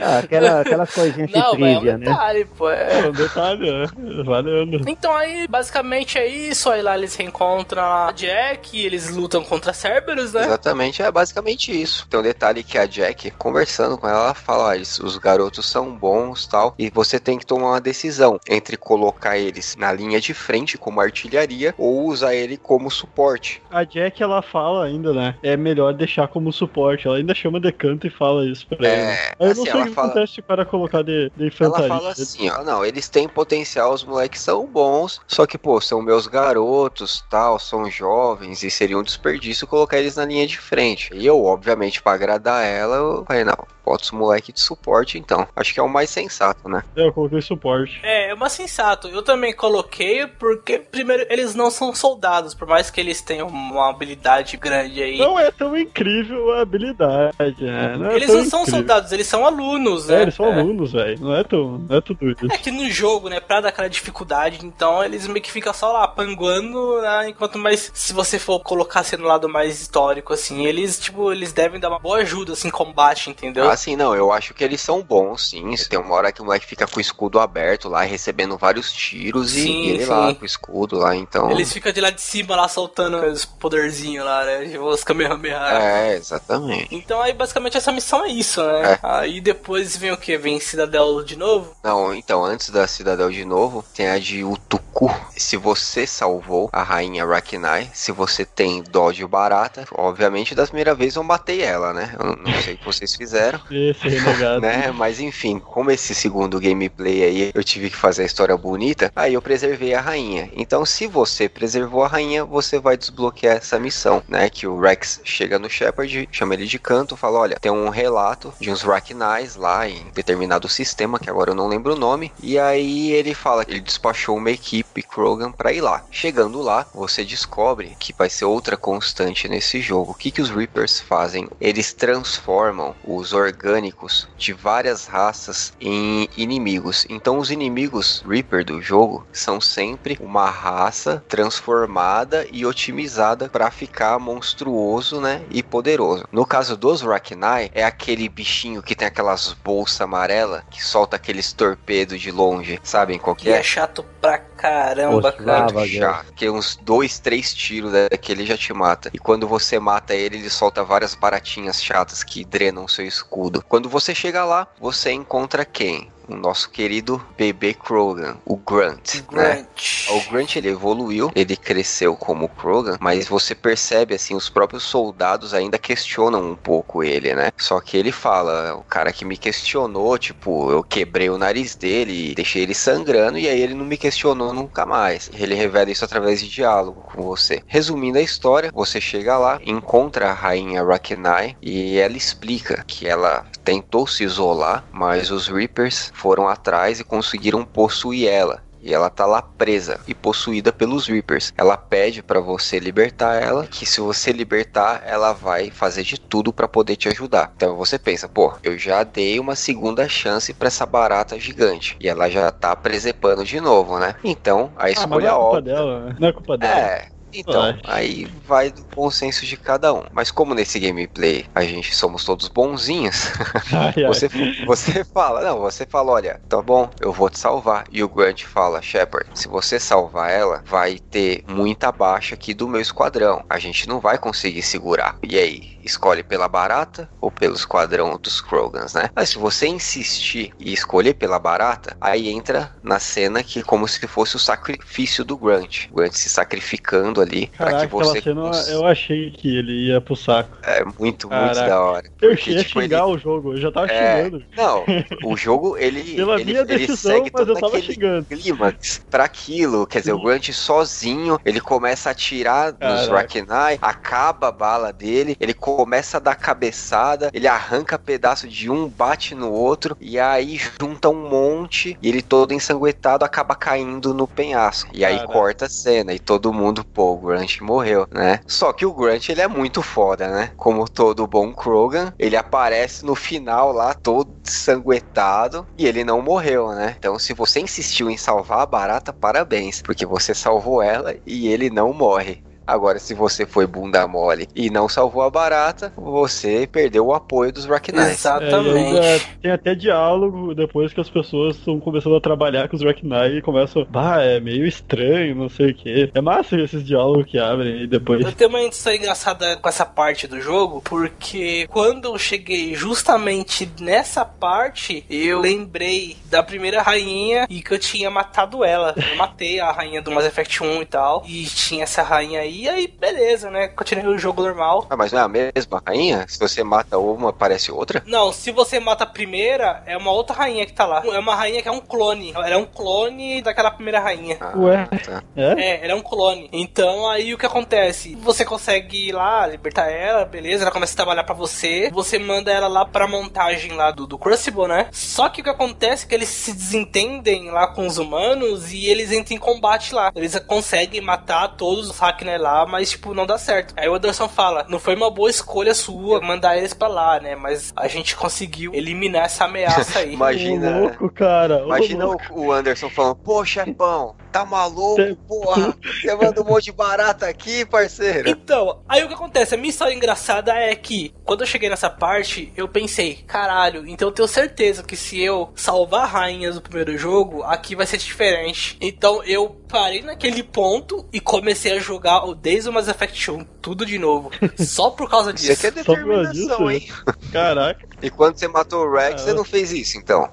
Ah, aquela, aquelas coisinhas de Não, é trivia, um né? detalhe, pô. é. É um detalhe, né? Valendo. Então aí, basicamente é isso. Aí lá eles reencontram a Jack, eles lutam contra Cerberus, né? Exatamente, é basicamente isso. Tem um detalhe que a Jack, conversando com ela, ela fala: ah, eles- os garotos são bons tal, e você tem que tomar uma decisão entre colocar eles na linha de frente como artilharia ou usar ele como suporte. A Jack, ela fala ainda, né? É melhor deixar como suporte. Ela ainda chama de canto e fala isso pra É, ele. Aí eu assim, não sei ela o que fala- acontece cara colocar de, de Ela infantaria. fala assim, ó, não, eles têm potencial, os moleques são bons, só que, pô, são meus garotos, tal, são jovens, e seria um desperdício colocar eles na linha de frente. E eu, obviamente, pra agradar ela, eu falei, não, bota os moleques de suporte, então. Acho que é o mais sensato, né? É, Eu coloquei suporte. É, é uma sensato. Eu também coloquei porque, primeiro, eles não são soldados, por mais que eles tenham uma habilidade grande aí. Não é tão incrível a habilidade, né? Não é eles não são incrível. soldados, eles são alunos, É, né? eles são alunos, velho. Não é tão. Não é tudo isso. É que no jogo, né, pra dar aquela dificuldade, então eles meio que ficam só lá panguando, né, enquanto mais, se você for colocar assim no lado mais histórico, assim, eles, tipo, eles devem dar uma boa ajuda, assim, em combate, entendeu? Assim, não, eu acho que eles são bons, sim. Tem uma hora que o moleque fica com o escudo aberto lá, recebendo vários tiros e Sim, ele sim. lá com o escudo lá, então. Eles ficam de lá de cima, lá, soltando os poderzinhos lá, né, tipo, os Kamehameha. É, exatamente. Então aí, basicamente, essa missão é isso, né? É. Aí depois vem o que? Vem Cidadel de novo? Não, então, antes da Cidadel de novo, tem a de Utuku. Se você salvou a rainha Rakinai, se você tem dó de barata, obviamente das primeiras vezes eu matei ela, né? Eu não sei o que vocês fizeram. Esse renegado. né? Mas enfim, como esse segundo gameplay aí eu tive que fazer a história bonita, aí eu preservei a rainha. Então, se você preservou a rainha, você vai desbloquear essa missão, né? Que o Rex chega no Shepard, chama ele de canto, fala: Olha, tem um relato de uns Rachnies lá em determinado sistema, que agora eu não lembro o nome. E aí ele fala que ele despachou uma equipe Baby Krogan para ir lá. Chegando lá, você descobre que vai ser outra constante nesse jogo. O que, que os Reapers fazem? Eles transformam os orgânicos de várias raças em inimigos. Então, os inimigos Reaper do jogo são sempre uma raça transformada e otimizada para ficar monstruoso, né, e poderoso. No caso dos Ragnai, é aquele bichinho que tem aquelas bolsas amarelas que solta aqueles torpedos de longe, sabem qual que Que é é? chato pra caramba, Poxa, cara. Que uns dois, três tiros daquele já te mata. E quando você mata ele, ele solta várias baratinhas chatas que drenam seu escudo. Quando você chega lá, você encontra quem? O nosso querido bebê Krogan, o Grunt, né? Grunt. O Grunt ele evoluiu, ele cresceu como Krogan, mas você percebe assim, os próprios soldados ainda questionam um pouco ele, né? Só que ele fala, o cara que me questionou, tipo, eu quebrei o nariz dele, deixei ele sangrando e aí ele não me questionou nunca mais. Ele revela isso através de diálogo com você. Resumindo a história, você chega lá, encontra a rainha Rakenai e ela explica que ela tentou se isolar, mas os Reapers foram atrás e conseguiram possuir ela. E ela tá lá presa e possuída pelos Reapers. Ela pede pra você libertar ela, que se você libertar, ela vai fazer de tudo pra poder te ajudar. Então você pensa, pô, eu já dei uma segunda chance pra essa barata gigante e ela já tá presepando de novo, né? Então a Ah, mas não escolha é culpa óbvia dela, né? Não é culpa dela. é. Então, aí vai do bom senso de cada um. Mas como nesse gameplay a gente somos todos bonzinhos, Ai, ai. você, você fala, não, você fala, olha, tá bom, eu vou te salvar. E o Grant fala, Shepard, se você salvar ela, vai ter muita baixa aqui do meu esquadrão. A gente não vai conseguir segurar. E aí, escolhe pela barata ou pelo esquadrão dos Krogans, né? Mas se você insistir e escolher pela barata, aí entra na cena que como se fosse o sacrifício do Grant. O Grant se sacrificando ali para que você cena cons- eu achei que ele ia pro saco. é muito, muito Caraca. da hora. Eu Porque, ia tipo, xingar ele- o jogo, eu já tava É. xingando. Não, o jogo ele Pela ele, minha ele decisão, segue mas eu todo tava aquele xingando. clímax pra aquilo. Quer dizer, o Grant sozinho, ele começa a atirar nos Caraca. Rakenai, acaba a bala dele, ele começa a dar cabeçada, ele arranca pedaço de um, bate no outro, e aí junta um monte, e ele todo ensanguentado acaba caindo no penhasco. E aí Caraca. corta a cena, e todo mundo, pô, o Grant morreu, né? Só que o Grant, ele é muito foda, né? Como todo bom Krogan, ele aparece no final lá, todo sanguentado, e ele não morreu, né? Então, se você insistiu em salvar a barata, parabéns, porque você salvou ela e ele não morre. Agora, se você foi bunda mole e não salvou a barata, você perdeu o apoio dos Racknights. É, e Exatamente. ainda tem até diálogo depois que as pessoas estão começando a trabalhar com os Racknai e começam, bah, é meio estranho, não sei o que. É massa esses diálogos que abrem e depois. Eu tenho uma história engraçada com essa parte do jogo, porque quando eu cheguei justamente nessa parte, eu lembrei da primeira rainha e que eu tinha matado ela. Eu matei a rainha do Mass Effect 1 e tal, e tinha essa rainha aí, e aí beleza, né? Continuei o jogo normal. Ah, mas não é a mesma rainha? Se você mata uma, aparece outra? Não, se você mata a primeira, é uma outra rainha que tá lá. É uma rainha que é um clone. Ela é um clone daquela primeira rainha. Ah, Ué. tá. É? É, ela é um clone. Então aí o que acontece? Você consegue ir lá, libertar ela, beleza? Ela começa a trabalhar pra você. Você manda ela lá pra montagem lá do, do Crucible, né? Só que o que acontece é que eles se desentendem lá com os humanos e eles entram em combate lá. Eles conseguem matar todos os Hackner lá, mas tipo, não dá certo. Aí o Anderson fala: não foi uma boa escolha sua mandar eles pra lá, né? Mas a gente conseguiu eliminar essa ameaça aí. Ô, Imagina. louco, cara. ô, Imagina louco. o, o Anderson falando, pô, chefão, tá maluco, Tem- porra? Você manda um monte de barata aqui, parceiro. Então, aí o que acontece? A minha história engraçada é que, quando eu cheguei nessa parte, eu pensei, caralho, então eu tenho certeza que se eu salvar rainhas do primeiro jogo, aqui vai ser diferente. Então eu parei naquele ponto e comecei a jogar o desde o Mass Effect 1, tudo de novo. Só por causa Isso disso. aqui é Só por causa determinação, disso, hein? Caraca. E quando você matou o Rex, Ah, você não fez isso, então?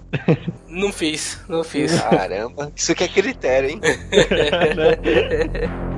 Não fiz, não fiz. Caramba, isso aqui é critério, hein?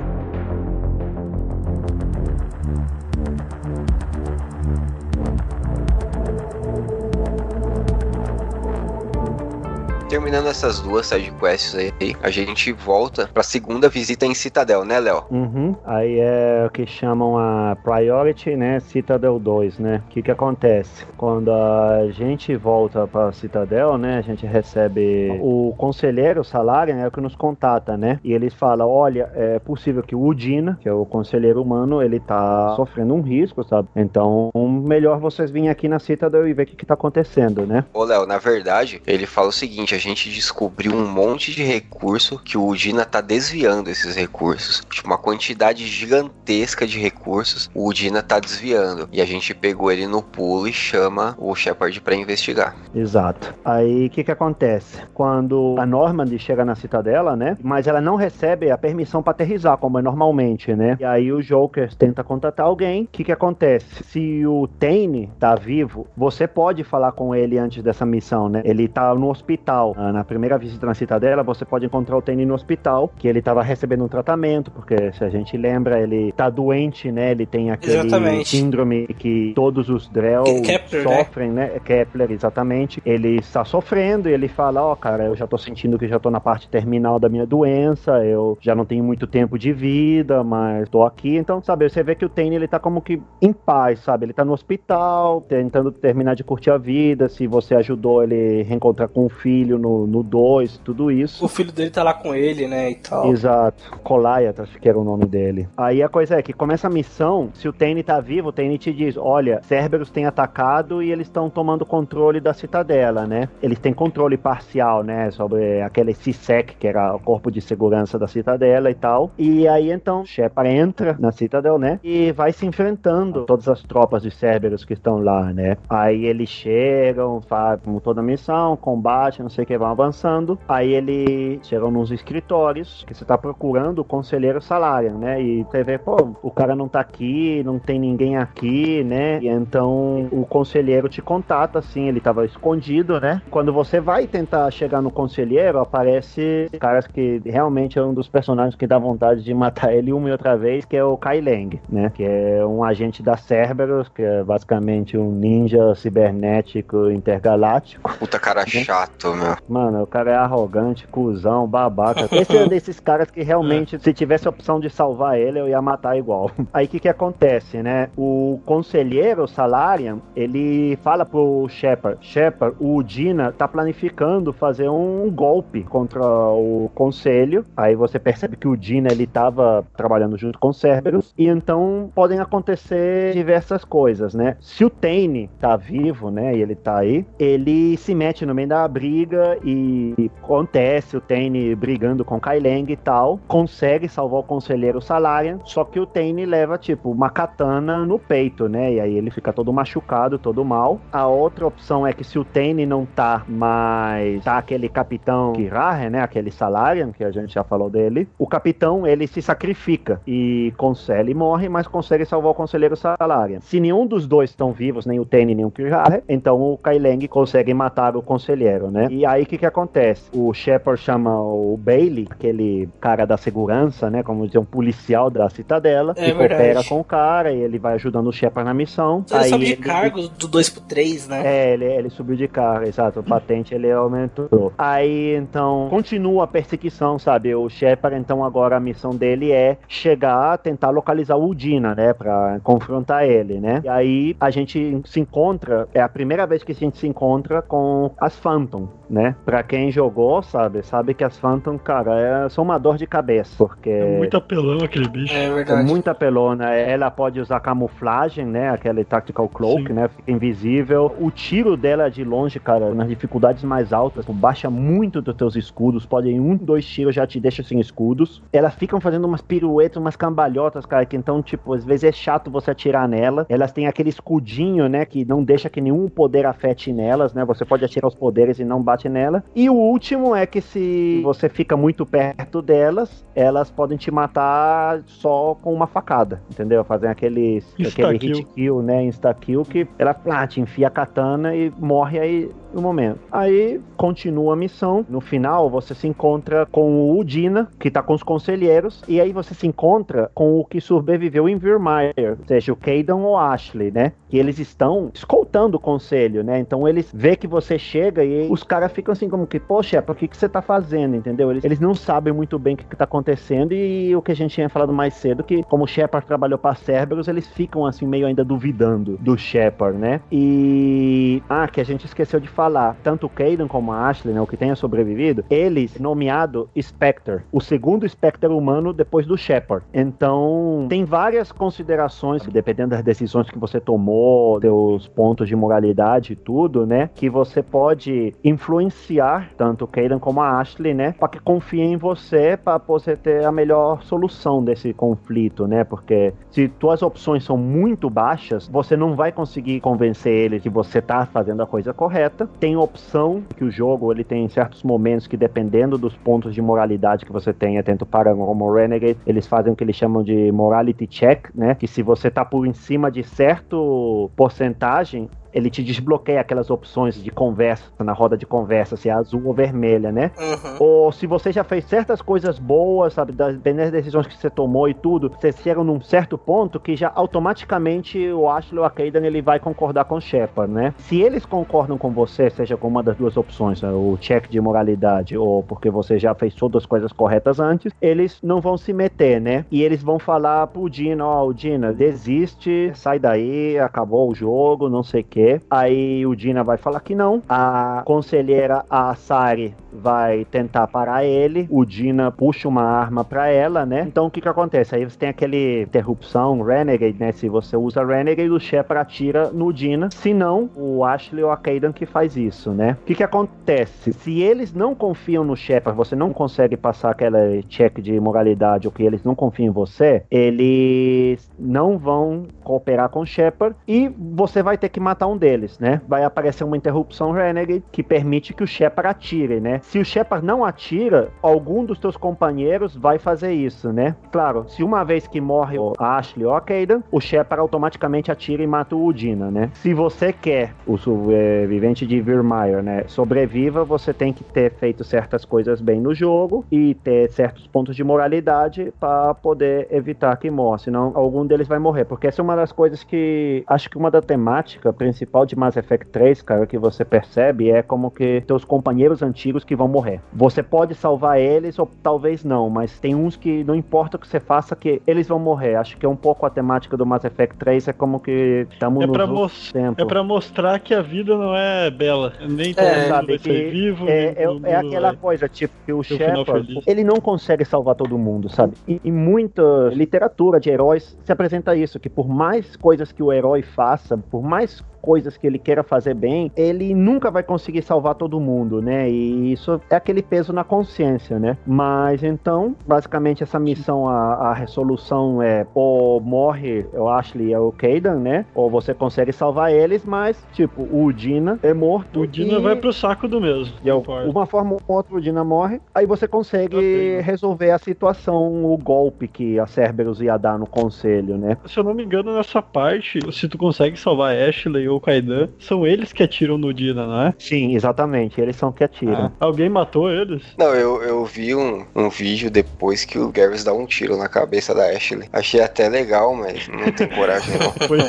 terminando essas duas sidequests aí, a gente volta pra segunda visita em Citadel, né, Léo? Uhum. Aí é o que chamam a Priority, né? Citadel 2, né? O que que acontece? Quando a gente volta pra Citadel, né? A gente recebe o conselheiro, o salário, né? É o que nos contata, né? E eles falam, olha, é possível que o Udina, que é o conselheiro humano, ele tá sofrendo um risco, sabe? Então, melhor vocês virem aqui na Citadel e ver o que que tá acontecendo, né? Ô, Léo, na verdade, ele fala o seguinte: a gente descobriu um monte de recurso que o Udina tá desviando esses recursos. Tipo, uma quantidade gigantesca de recursos, o Udina tá desviando. E a gente pegou ele no pulo e chama o Shepard pra investigar. Exato. Aí o que que acontece? Quando a Normand chega na Citadela, né? Mas ela não recebe a permissão para aterrizar, como é normalmente, né? E aí o Joker tenta contatar alguém. O que que acontece? Se o Tane tá vivo, você pode falar com ele antes dessa missão, né? Ele tá no hospital. Ah, Na primeira visita na Citadela, você pode encontrar o Tane no hospital, que ele tava recebendo um tratamento, porque se a gente lembra, ele tá doente, né? Ele tem aquele Exatamente. síndrome que todos os Drell Kepler, né? sofrem, né? Kepler, exatamente. Ele está sofrendo e ele fala, ó, cara, eu já tô sentindo que já tô na parte terminal da minha doença, eu já não tenho muito tempo de vida, mas tô aqui. Então, sabe, você vê que o Tane, ele tá como que em paz, sabe? Ele tá no hospital, tentando terminar de curtir a vida, se você ajudou ele reencontrar com o filho no 2, tudo isso. O filho dele tá lá com ele, né, e tal. Exato. Goliath, acho que era o nome dele. Aí a coisa é que começa a missão, se o Tane tá vivo, o Tane te diz, olha, Cerberus tem atacado e eles estão tomando controle da citadela, né? Eles têm controle parcial, né, sobre aquele CISEC, que era o corpo de segurança da citadela e tal. E aí então Shepard entra na citadel, né, e vai se enfrentando todas as tropas de Cerberus que estão lá, né? Aí eles chegam, fazem toda a missão, combate, não sei o que, vão avançando. Aí eles chegam nos escritórios que você tá procurando o conselheiro Salarian, né? E você vê, pô, o cara não tá aqui, não tem ninguém aqui, né? E então o conselheiro te contata, assim, ele tava escondido, né? Quando você vai tentar chegar no conselheiro, aparece caras que realmente é um dos personagens que dá vontade de matar ele uma e outra vez, que é o Kai Lang, né? Que é um agente da Cerberus, que é basicamente um ninja cibernético intergaláctico. Puta cara chato, meu. Mano, o cara é arrogante, cuzão, babaca. Esse é um desses caras que realmente, se tivesse a opção de salvar ele, eu ia matar igual. Aí o que que acontece, né? O conselheiro, o Salarian, ele fala pro Shepard, Shepard, o Dina tá planificando fazer um golpe contra o conselho. Aí você percebe que o Dina, ele tava trabalhando junto com o Cerberus, e então podem acontecer diversas coisas, né? Se o Tane tá vivo, né, e ele tá aí, ele se mete no meio da briga e acontece o Tane brigando com Kai Lang e tal, consegue salvar o conselheiro Salarian, só que o Tane leva, tipo, uma katana no peito, né, e aí ele fica todo machucado, todo mal. A outra opção é que se o Tane não tá, mas tá aquele capitão Kirahe, né, aquele Salarian, que a gente já falou dele, o capitão, ele se sacrifica e consegue, morre, mas consegue salvar o conselheiro Salarian. Se nenhum dos dois estão vivos, nem o Tane nem o Kirahe, então o Kai Lang consegue matar o conselheiro, né? E aí o que que acontece? O Shepard chama o Bailey, aquele cara da segurança, né, como dizer, um policial da citadela, É que verdade. coopera com o cara e ele vai ajudando o Shepard na missão. Ele aí sobe de ele- cargo do 2 pro 3, né? é, ele, ele subiu de carro, exato. O patente ele aumentou. Aí então continua a perseguição, sabe? O Shepard, então, agora a missão dele é chegar, tentar localizar o Udina, né? Pra confrontar ele, né? E aí a gente se encontra, é a primeira vez que a gente se encontra com as Phantom, né? Pra quem jogou, sabe? Sabe que as Phantom, cara, é, são uma dor de cabeça, porque. É muito apelão aquele bicho. É É verdade. muita pelona. Ela pode usar camuflagem, né? Aquele tactical cloak, Sim. né? Fica invisível. O tiro dela de longe, cara, nas dificuldades mais altas, tu baixa muito dos teus escudos. Pode em um, dois tiros já te deixa sem escudos. Elas ficam fazendo umas piruetas, umas cambalhotas, cara, que então, tipo, às vezes é chato você atirar nela. Elas têm aquele escudinho, né? Que não deixa que nenhum poder afete nelas, né? Você pode atirar os poderes e não bate nela. E o último é que se você fica muito perto delas, elas podem te matar só com uma facada, entendeu? Fazem aqueles aquele hit kill, né? Insta kill que ela ah, te enfia a katana e morre aí no momento. Aí continua a missão. No final, você se encontra com o Udina, que tá com os conselheiros, e aí você se encontra com o que sobreviveu em Virmire, seja o Caden ou Ashley, né? Que eles estão escoltando o conselho, né? Então eles vê que você chega e os caras ficam assim como que, poxa, por que, que você tá fazendo, entendeu? Eles, eles não sabem muito bem o que, que tá acontecendo e o que a gente tinha falado mais cedo, que como o Shepard trabalhou pra Cerberus, eles ficam assim meio ainda duvidando do Shepard, né? E... Ah, que a gente esqueceu de falar. Tanto o Caden como a Ashley, né, o que tenha sobrevivido, eles nomeado Spectre, o segundo Spectre humano depois do Shepard. Então, tem várias considerações, dependendo das decisões que você tomou, seus pontos de moralidade e tudo, né, que você pode influenciar tanto o Caden como a Ashley, né, para que confiem em você para você ter a melhor solução desse conflito, né? Porque se tuas opções são muito baixas, você não vai conseguir convencer ele que você tá fazendo a coisa correta. Tem opção que o jogo ele tem certos momentos que dependendo dos pontos de moralidade que você tenha, tanto para como Renegade, eles fazem o que eles chamam de morality check, né? Que se você tá por em cima de certo porcentagem, ele te desbloqueia aquelas opções de conversa na roda de conversa, se é azul ou vermelha, né? Uhum. Ou se você já fez certas coisas boas, sabe, das, das decisões que você tomou e tudo, você chega num certo ponto que já automaticamente o Ashley ou a Kaden ele vai concordar com o Shepard, né? Se eles concordam com você, seja com uma das duas opções, né, o check de moralidade ou porque você já fez todas as coisas corretas antes, eles não vão se meter, né? E eles vão falar pro Dina, ó, oh, Dina, desiste, sai daí, acabou o jogo, não sei o quê. Aí o Dina vai falar que não. A conselheira, a Sari, vai tentar parar ele. O Dina puxa uma arma para ela, né? Então o que que acontece? Aí você tem aquele interrupção, Renegade, né? Se você usa Renegade, o Shepard atira no Dina. Se não, o Ashley ou a Kaidan que faz isso, né? O que que acontece? Se eles não confiam no Shepard, você não consegue passar aquela check de moralidade ou que eles não confiam em você, eles não vão cooperar com o Shepard e você vai ter que matar deles, né? Vai aparecer uma interrupção Renegade que permite que o Shepard atire, né? Se o Shepard não atira, algum dos teus companheiros vai fazer isso, né? Claro, se uma vez que morre o Ashley ou a Kaden, o Shepard automaticamente atira e mata o Udina, né? Se você quer o sobrevivente de Virmire, né, sobreviva, você tem que ter feito certas coisas bem no jogo e ter certos pontos de moralidade para poder evitar que morra, senão algum deles vai morrer, porque essa é uma das coisas que acho que uma da temática principal de Mass Effect 3, cara, que você percebe é como que teus companheiros antigos que vão morrer. Você pode salvar eles ou talvez não, mas tem uns que não importa o que você faça que eles vão morrer. Acho que é um pouco a temática do Mass Effect 3, é como que estamos é no pra tempo. É pra mostrar que a vida não é bela. Nem todo É, sabe, que ser vivo, é, é, é aquela vai- coisa, tipo, que o Shepard, ele não consegue salvar todo mundo, sabe? E, e muita literatura de heróis se apresenta isso, que por mais coisas que o herói faça, por mais coisas que ele queira fazer bem, ele nunca vai conseguir salvar todo mundo, né? E isso é aquele peso na consciência, né? Mas então, basicamente, essa missão, a, a resolução é ou morre o Ashley e o Kaden, né? Ou você consegue salvar eles, mas, tipo, o Dina é morto. O Dina e... vai pro saco do mesmo. De não importa. uma forma ou outra o Dina morre, aí você consegue Ok. resolver a situação, o golpe que a Cerberus ia dar no conselho, né? Se eu não me engano, nessa parte, se tu consegue salvar a Ashley ou o Kaidan, são eles que atiram no Dina, não é? Sim, exatamente, eles são que atiram. Ah, alguém matou eles? Não, eu, eu vi um, um vídeo depois que o Garrus dá um tiro na cabeça da Ashley. Achei até legal, mas não tem coragem não. Foi,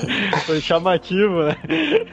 foi chamativo, né?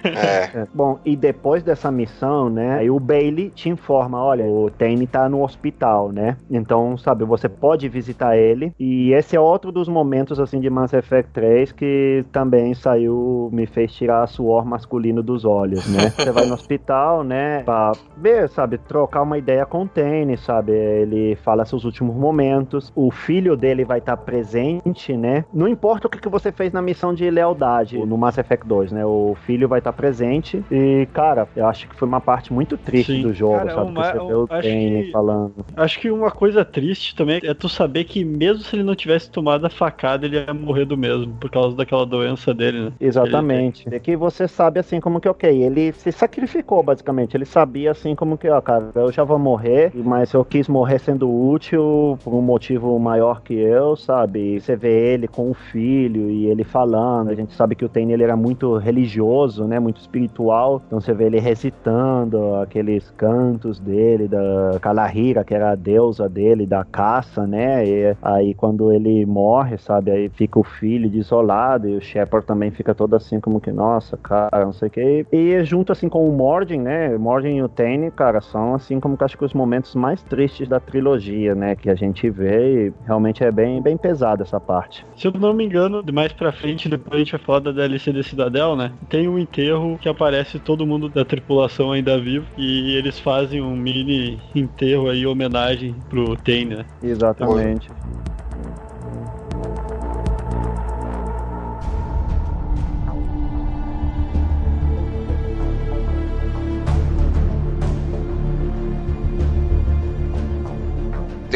É, É. Bom, e depois dessa missão, né, aí o Bailey te informa, olha, o Tane tá no hospital, né? Então, sabe, você pode visitar ele. E esse é outro dos momentos, assim, de Mass Effect 3 que também saiu, me fez tirar suor masculino dos olhos, né? Você vai no hospital, né, pra ver, sabe, trocar uma ideia com o Tane, sabe? Ele fala seus últimos momentos. O filho dele vai estar presente, né? Não importa o que, que você fez na missão de lealdade no Mass Effect 2, né? O filho vai estar presente. E, cara, eu acho que foi uma parte muito triste Sim. do jogo, Cara, sabe? uma- que você vê o que- falando. Acho que uma coisa triste também é tu saber que mesmo se ele não tivesse tomado a facada, ele ia morrer do mesmo, por causa daquela doença dele, né? Exatamente. É que você sabe assim como que, ok, ele se sacrificou basicamente. Ele sabia assim como que, ó, cara, eu já vou morrer, mas eu quis morrer sendo útil por um motivo maior que eu, sabe? E você vê ele com o filho e ele falando. A gente sabe que o Tane ele era muito religioso, né? Muito espiritual. Então você vê ele recitando aqueles cantos dele, da Kalahira, que era a deusa dele, da caça, né? E aí quando ele morre, sabe? Aí fica o filho desolado e o Shepard também fica todo assim como que, nossa, cara, não sei o que. E junto assim com o Mordin, né? Mordin e o Tane, cara, são assim como que acho que os momentos mais tristes da trilogia, né? Que a gente vê e realmente é bem, bem pesada essa parte. Se eu não me engano, mais pra frente, depois a gente vai falar da DLC da Cidadel, né? Tem um enterro que aparece todo mundo da tripulação ainda vivo e eles fazem um mini enterro aí, homenagem pro Tane, né? Exatamente.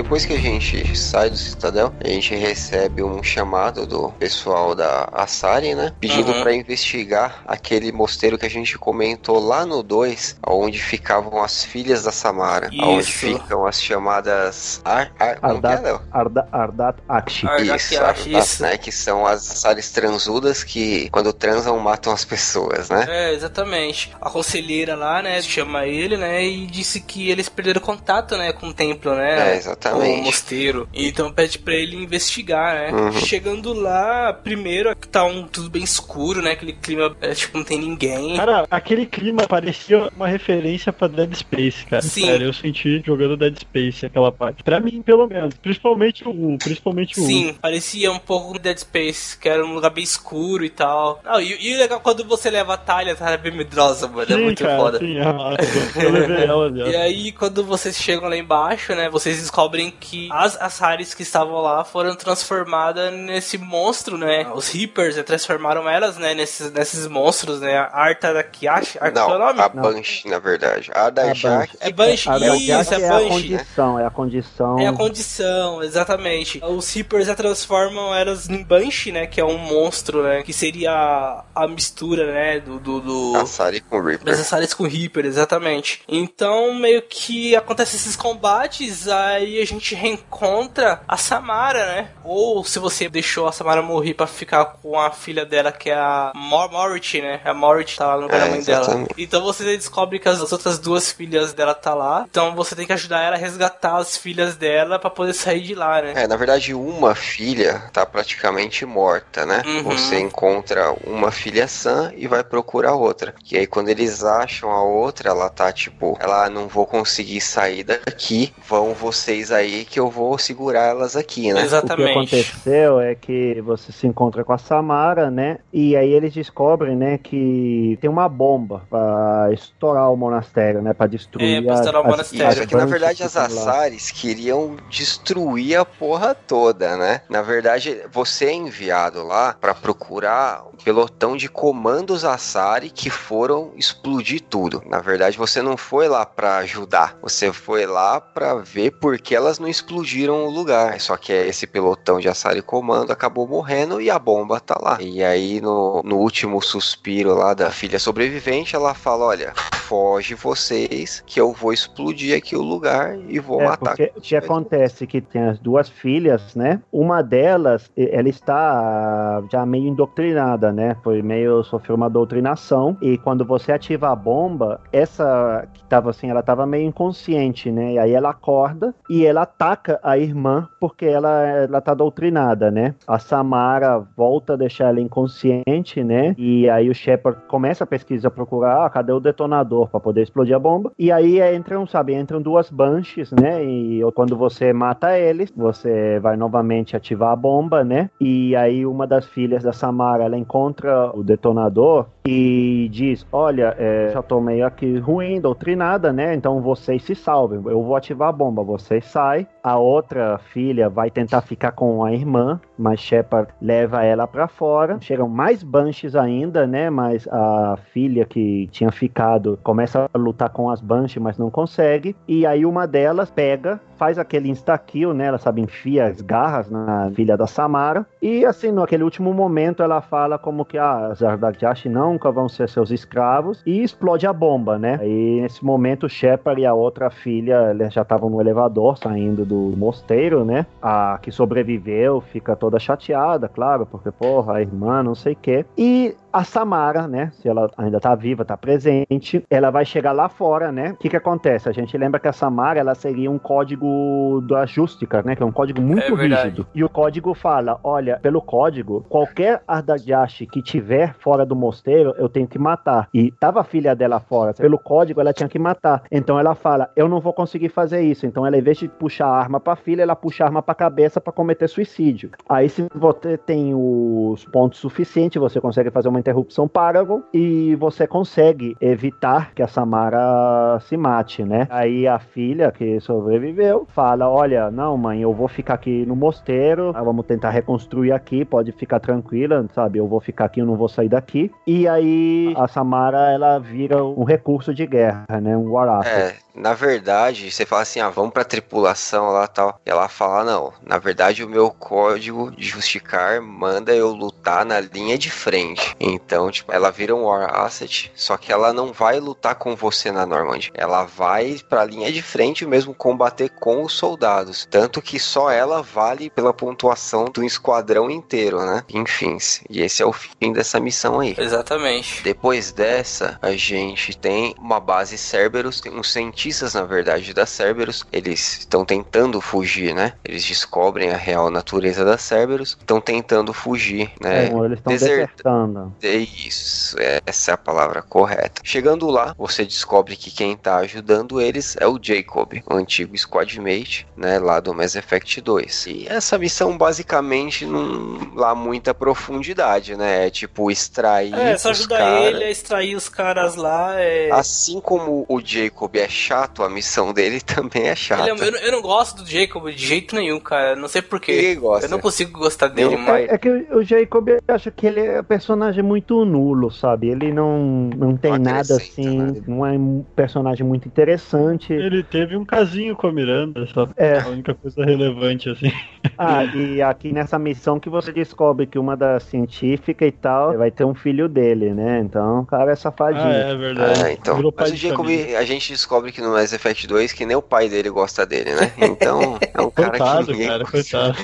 Depois que a gente sai do Citadel, a gente recebe um chamado do pessoal da Asari, né? Pedindo Uhum. pra investigar aquele mosteiro que a gente comentou lá no 2, onde ficavam as filhas da Samara. Onde Isso. ficam as chamadas. Ar, ar, é, Ardat, Léo? Arda, Ardat Akshi. Isso, Ardat, isso. né? Que são as Asaris transudas que, quando transam, matam as pessoas, né? É, exatamente. A conselheira lá, né, chama ele, né, e disse que eles perderam contato, né, com o templo, né? É, exatamente. Com o mosteiro. Então pede pra ele investigar, né? Uhum. Chegando lá, primeiro tá um tudo bem escuro, né? Aquele clima, é, tipo, não tem ninguém. Cara, aquele clima parecia uma referência pra Dead Space, cara. Sim. Sério, eu senti jogando Dead Space aquela parte. Pra mim, pelo menos. Principalmente o 1. Principalmente o 1. Sim, parecia um pouco Dead Space, que era um lugar bem escuro e tal. Não, e, e o legal quando você leva a talha, a talha é bem medrosa, mano. é Sim, muito cara, foda. Sim, é. Eu levei ela já. E aí, quando vocês chegam lá embaixo, né, vocês descobrem que as Asaris que estavam lá foram transformadas nesse monstro, né? Os Reapers né, transformaram elas, né, nesses, nesses monstros, né? A Arta da Kiash, Arta Não, é o nome? a Não. Banshee, na verdade. A da A Jaque. É Banshee, A isso, Ardat é é a Banshee. condição, é a condição. É a condição, exatamente. Os Reapers já transformam elas em Banshee, né? Que é um monstro, né? Que seria a, a mistura, né? Do. do, do... Asari com Reaper. Necessárias com Reaper, exatamente. Então, meio que acontece esses combates, aí a gente reencontra a Samara, né? Ou se você deixou a Samara morrer pra ficar com a filha dela, que é a Mor Morit, né? A Morit tá lá no lugar É, da mãe dela. Então você descobre que as outras duas filhas dela tá lá. Então você tem que ajudar ela a resgatar as filhas dela pra poder sair de lá, né? É, na verdade, uma filha tá praticamente morta, né? Uhum. Você encontra uma filha sã e vai procurar outra. E aí, quando eles acham a outra, ela tá tipo, ela "Ah, não vou conseguir sair daqui, vão vocês aí que eu vou segurar elas aqui, né? O que Exatamente. aconteceu é que você se encontra com a Samara, né? E aí eles descobrem, né, que tem uma bomba pra estourar o monastério, né? Pra destruir É, pra estourar o as- monastério. as Isso, que na verdade as. Asaris queriam destruir a porra toda, né? Na verdade, você é enviado lá pra procurar um pelotão de comandos Asari que foram explodir tudo. Na verdade, você não foi lá pra ajudar, você foi lá pra ver por que elas não explodiram o lugar. Só que esse pelotão de Asari comando acabou morrendo e a bomba tá lá. E aí no, no último suspiro lá da filha sobrevivente, ela fala: "Olha, foge vocês que eu vou explodir aqui o lugar e vou É, matar. o que acontece é que tem as duas filhas, né? Uma delas, ela está já meio indoctrinada, né? Foi meio sofreu uma doutrinação e quando você ativa a bomba, essa que tava assim, ela tava meio inconsciente, né? E aí ela acorda e ela ataca a irmã porque ela ela tá doutrinada, né? A Samara volta a deixar ela inconsciente, né? E aí o Shepard começa a pesquisa, procurar, ah, cadê o detonador para poder explodir a bomba? E aí é, entram, sabe, entram duas Banshees, né? E quando você mata eles, você vai novamente ativar a bomba, né? E aí uma das filhas da Samara, ela encontra o detonador e diz, olha, é, já tô meio aqui ruim, doutrinada, né? Então vocês se salvem, eu vou ativar a bomba, vocês sai, a outra filha vai tentar ficar com a irmã, mas Shepard leva ela pra fora. Chegam mais Banshees ainda, né? Mas a filha que tinha ficado começa a lutar com as Banshees, mas não consegue. E aí uma delas pega faz aquele insta-kill, né? Ela sabe, enfia as garras na filha da Samara. E assim, naquele último momento, ela fala como que ah, as Ardagyash nunca vão ser seus escravos. E explode a bomba, né? E nesse momento, o Shepard e a outra filha já estavam no elevador, saindo do mosteiro, né? A que sobreviveu fica toda chateada, claro, porque, porra, a irmã, não sei o quê. E a Samara, né? Se ela ainda tá viva, tá presente, ela vai chegar lá fora, né? O que que acontece? A gente lembra que a Samara, ela seria um código da Justica, né? Que é um código muito É rígido. E o código fala, olha, pelo código, qualquer Ardagyashi que tiver fora do mosteiro, eu tenho que matar. E tava a filha dela fora, pelo código ela tinha que matar. Então ela fala, eu não vou conseguir fazer isso. Então ela, em vez de puxar a arma pra filha, ela puxa a arma pra cabeça pra cometer suicídio. Aí se você tem os pontos suficientes, você consegue fazer uma interrupção Paragon e você consegue evitar que a Samara se mate, né? Aí a filha que sobreviveu fala: Olha, não, mãe, eu vou ficar aqui no mosteiro, vamos tentar reconstruir aqui, pode ficar tranquila, sabe? Eu vou ficar aqui, eu não vou sair daqui. E aí a Samara ela vira um recurso de guerra, né? Um war asset. É, na verdade, você fala assim, ah, vamos pra tripulação lá tal. E ela fala, não, na verdade o meu código de justicar manda eu lutar na linha de frente. Então, tipo, ela vira um War Asset, só que ela não vai lutar com você na Normandy. Ela vai pra linha de frente mesmo combater com os soldados. Tanto que só ela vale pela pontuação do esquadrão inteiro, né? Enfim, e esse é o fim dessa missão aí. Exatamente. Depois dessa, a gente tem uma base Cerberus, tem uns cientistas, na verdade, da Cerberus. Eles estão tentando fugir, né? Eles descobrem a real natureza da Cerberus, estão tentando fugir, né? Então, eles estão Desert- desertando. É isso, é- essa é a palavra correta. Chegando lá, você descobre que quem tá ajudando eles é o Jacob, o antigo squadmate, né, lá do Mass Effect 2. E essa missão basicamente não lá muita profundidade, né? É tipo extrair É, só ajuda cara- ele a extrair os caras lá. É... Assim como o Jacob é chato, a missão dele também é chata. Ele é- eu, não- eu não gosto do Jacob de jeito nenhum, cara. Não sei porquê. Eu não consigo gostar dele, pai- É, é que o Jacob eu acho que ele é um personagem muito nulo, sabe? Ele não, não tem Não nada assim, né? não é um personagem muito interessante. Ele teve um casinho com a Miranda, só É. a única coisa relevante, assim. Ah, e aqui nessa missão que você descobre que uma das científicas e tal vai ter um filho dele, né? Então o cara é safadinho. Ah, é verdade. Ah, então. Virou Mas o Jacob, a gente descobre que no Mass Effect 2 que nem o pai dele gosta dele, né? Então, é um cara Coitado, que ninguém cara, coitado.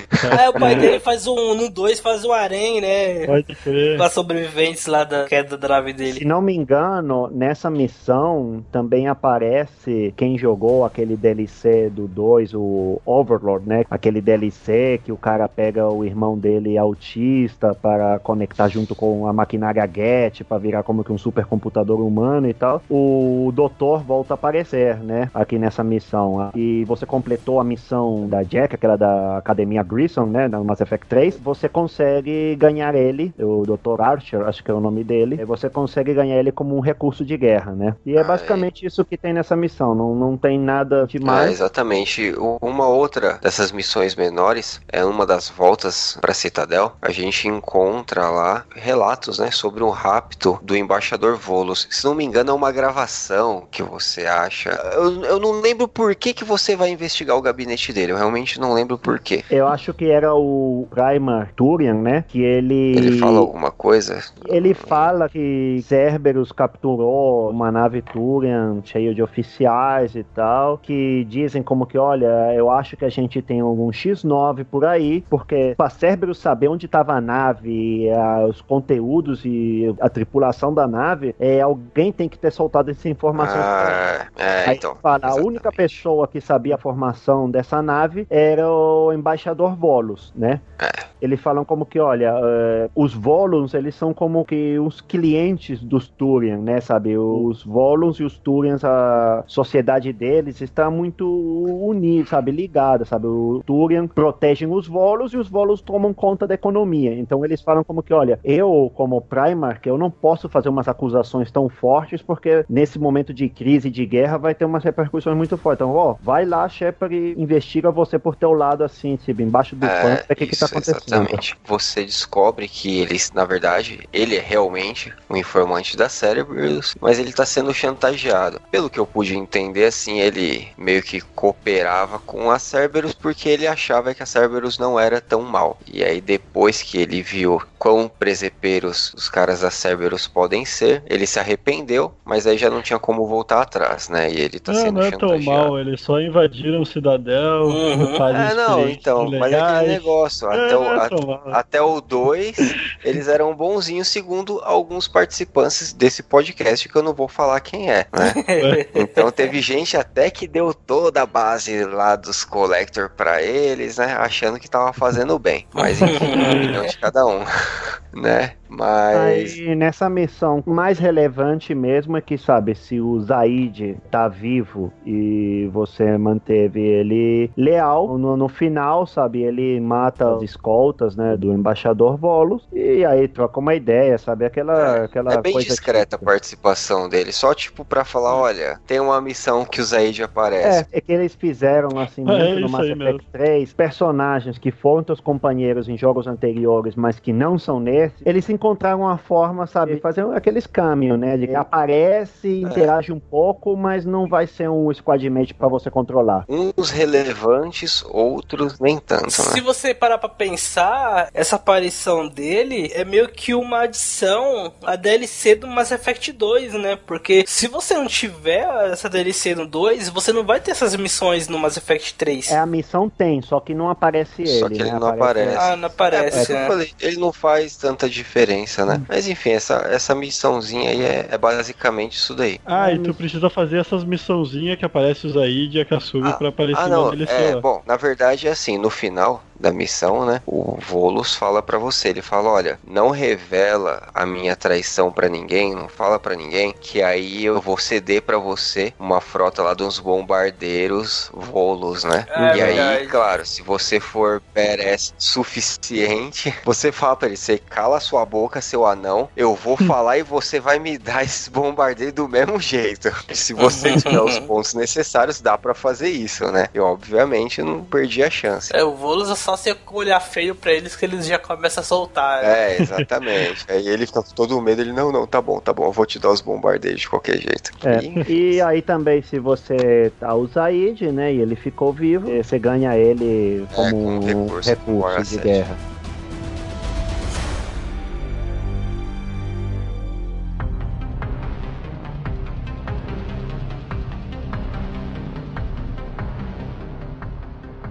Ah, o pai dele faz um. No 2 faz o harém, né? Pode crer. Com as sobreviventes lá da queda da nave dele. Se não me engano, nessa missão também aparece quem jogou aquele DLC do 2, o Overlord, né? Aquele DLC que o cara pega o irmão dele autista para conectar junto com a maquinária GET para virar como que um supercomputador humano e tal. O doutor volta a aparecer, né? Aqui nessa missão. E você completou a missão da Jack, aquela da Academia Grissom, né? Da Mass Effect 3. Você consegue ganhar ele, o Dr. Archer, acho que é o nome dele. E Você consegue ganhar ele como um recurso de guerra, né? E é Ah, basicamente isso que tem nessa missão. Não, não tem nada É, demais. exatamente. O- Uma outra dessas missões menores é uma das voltas para Citadel. A gente encontra lá relatos, né, sobre um rapto do embaixador Volos. Se não me engano, é uma gravação que você acha. Eu, eu não lembro por que, que você vai investigar o gabinete dele. Eu realmente não lembro por quê. Eu acho que era o Primer Turian, né? Que ele. Ele fala alguma coisa? Ele fala que Cerberus capturou uma nave Turian cheia de oficiais e tal, que dizem como que, olha, eu acho que a gente tem algum X9 por aí, porque pra Cerberus saber onde estava a nave, a- os conteúdos e a tripulação da nave, é, alguém tem que ter soltado essa informação. Ah, é, Aí então. fala, a única pessoa que sabia a formação dessa nave era o embaixador Volos, né? É. Eles falam como que, olha, eh, os Volons, eles são como que os clientes dos Turian, né, sabe? Os Volons e os Turians, a sociedade deles está muito unida, sabe? Ligada, sabe? O Turian protegem os Volos e os Volos tomam conta da economia. Então eles falam como que, olha, eu como Primarch, eu não posso fazer umas acusações tão fortes porque nesse momento de crise, de guerra, vai ter umas repercussões muito fortes. Então, ó, vai lá, Shepard, e investiga você por teu lado assim, tipo, embaixo do pano, o que que tá acontecendo. Exatamente. Você descobre que eles, na verdade, ele é realmente um informante da Cerberus, mas ele tá sendo chantageado. Pelo que eu pude entender, assim, ele meio que cooperava com a Cerberus porque ele achava que a Cerberus não era tão mal. E aí, depois que ele viu quão preseperos os caras da Cerberus podem ser, ele se arrependeu, mas aí já não tinha como voltar atrás, né? E ele tá Não, sendo não é tão chantageado. mal, eles só invadiram o Cidadel, Uhum. fazem É, não, então, mas é aquele negócio. É, Até o, é a- tão mal. até o 2, eles eram bonzinhos, segundo alguns participantes desse podcast, que eu não vou falar quem é, né? Então teve gente até que deu toda a base lá dos Collector pra eles, né? Achando que tava fazendo bem. Mas enfim, uma opinião de cada um, né? Mas. Aí, nessa missão, o mais relevante mesmo é que, sabe, se o Zaid tá vivo e você manteve ele leal, no, no final, sabe, ele mata os escoltas, né, do embaixador Volos e aí troca uma ideia, sabe, aquela, aquela É bem coisa discreta a participação dele, só tipo pra falar, olha, tem uma missão que o Zaid aparece. É, é que eles fizeram assim É, muito no isso Mass Effect mesmo. 3, personagens que foram teus companheiros em jogos anteriores, mas que não são nesse, eles encontraram uma forma, sabe, de fazer aqueles caminhos, né? De que aparece, interage um pouco, mas não vai ser um squadmate pra você controlar. Uns relevantes, outros nem tanto, Se né? você parar pra pensar, essa aparição dele é meio que uma adição à DLC do Mass Effect 2, né? Porque se você não tiver essa DLC no 2, você não vai ter essas missões no Mass Effect 3. É, a missão tem, só que não aparece ele, Só que ele né? não aparece. Ah, não É, aparece, eu né? falei, ele não faz tanta diferença, né? Mas enfim, essa, essa missãozinha aí é, é basicamente isso daí. Ah, e tu precisa fazer essas missãozinhas que aparece o Zaid e a Kasumi pra aparecer Ah, na não, DLC é, lá. bom, na verdade é assim, no final da missão, né, o Volus fala pra você, ele fala, olha, não revela a minha traição pra ninguém, não fala pra ninguém, que aí eu vou ceder pra você uma frota lá de uns bombardeiros Volus, né? É e aí, verdade. claro, se você for badass suficiente, você fala pra ele, você cala sua boca, seu anão, eu vou falar e você vai me dar esses bombardeiros do mesmo jeito. Se você tiver os pontos necessários, dá pra fazer isso, né? Eu, obviamente, não perdi a chance. É, o Volus só você olhar feio pra eles que eles já começam a soltar. né? É, exatamente. Aí ele fica com todo medo, ele, não, não, tá bom, tá bom, eu vou te dar os bombardeios de qualquer jeito. É. E- E aí também, se você tá o Zaid, né, e ele ficou vivo, você ganha ele como como um recurso recurso, de guerra.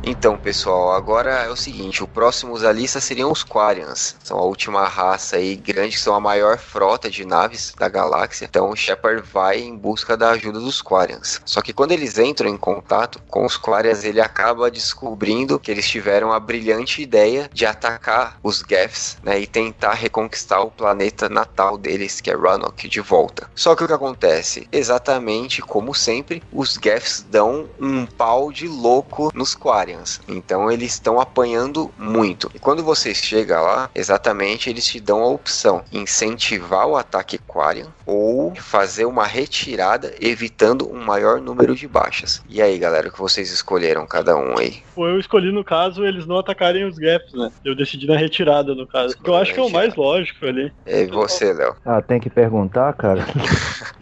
Então, pessoal, agora é o seguinte, o próximo da lista seriam os Quarians. São a última raça aí grande, que são a maior frota de naves da galáxia. Então o Shepard vai em busca da ajuda dos Quarians. Só que quando eles entram em contato com os Quarians, ele acaba descobrindo que eles tiveram a brilhante ideia de atacar os Geths, né, e tentar reconquistar o planeta natal deles, que é Rannoch, de volta. Só que o que acontece? Exatamente como sempre, os Geths dão um pau de louco nos Quarians. Então eles estão apanhando muito. E quando você chega lá, exatamente eles te dão a opção: incentivar o ataque Quarian ou fazer uma retirada, evitando um maior número de baixas. E aí, galera, o que vocês escolheram cada um aí? Eu escolhi, no caso, eles não atacarem os gaps, né? Eu decidi na retirada, no caso. Que eu acho que é o mais lógico ali. E você, Léo? Ah, tem que perguntar, cara.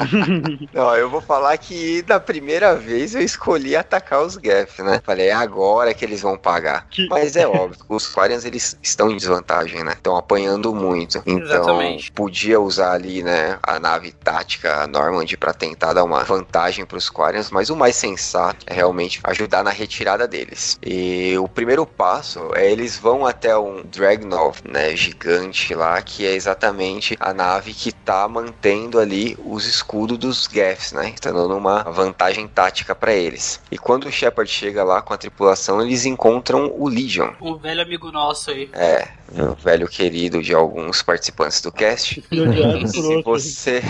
Não, eu vou falar que na primeira vez eu escolhi atacar os Geth, né? Falei, é agora que eles vão pagar. Que- Mas é óbvio, os Quarians eles estão em desvantagem, né? Estão apanhando muito. Então, Exatamente. podia usar ali, né, a nave tática a Normand pra tentar dar uma vantagem pros Quarians, mas o mais sensato é realmente ajudar na retirada deles. E o primeiro passo é eles vão até um Dragnov, né, gigante lá, que é exatamente a nave que tá mantendo ali os escudos dos Geths, né? Tá dando uma vantagem tática pra eles. E quando o Shepard chega lá com a tripulação, eles encontram o Legion. Um velho amigo nosso aí. É, um velho querido de alguns participantes do cast. E Se você,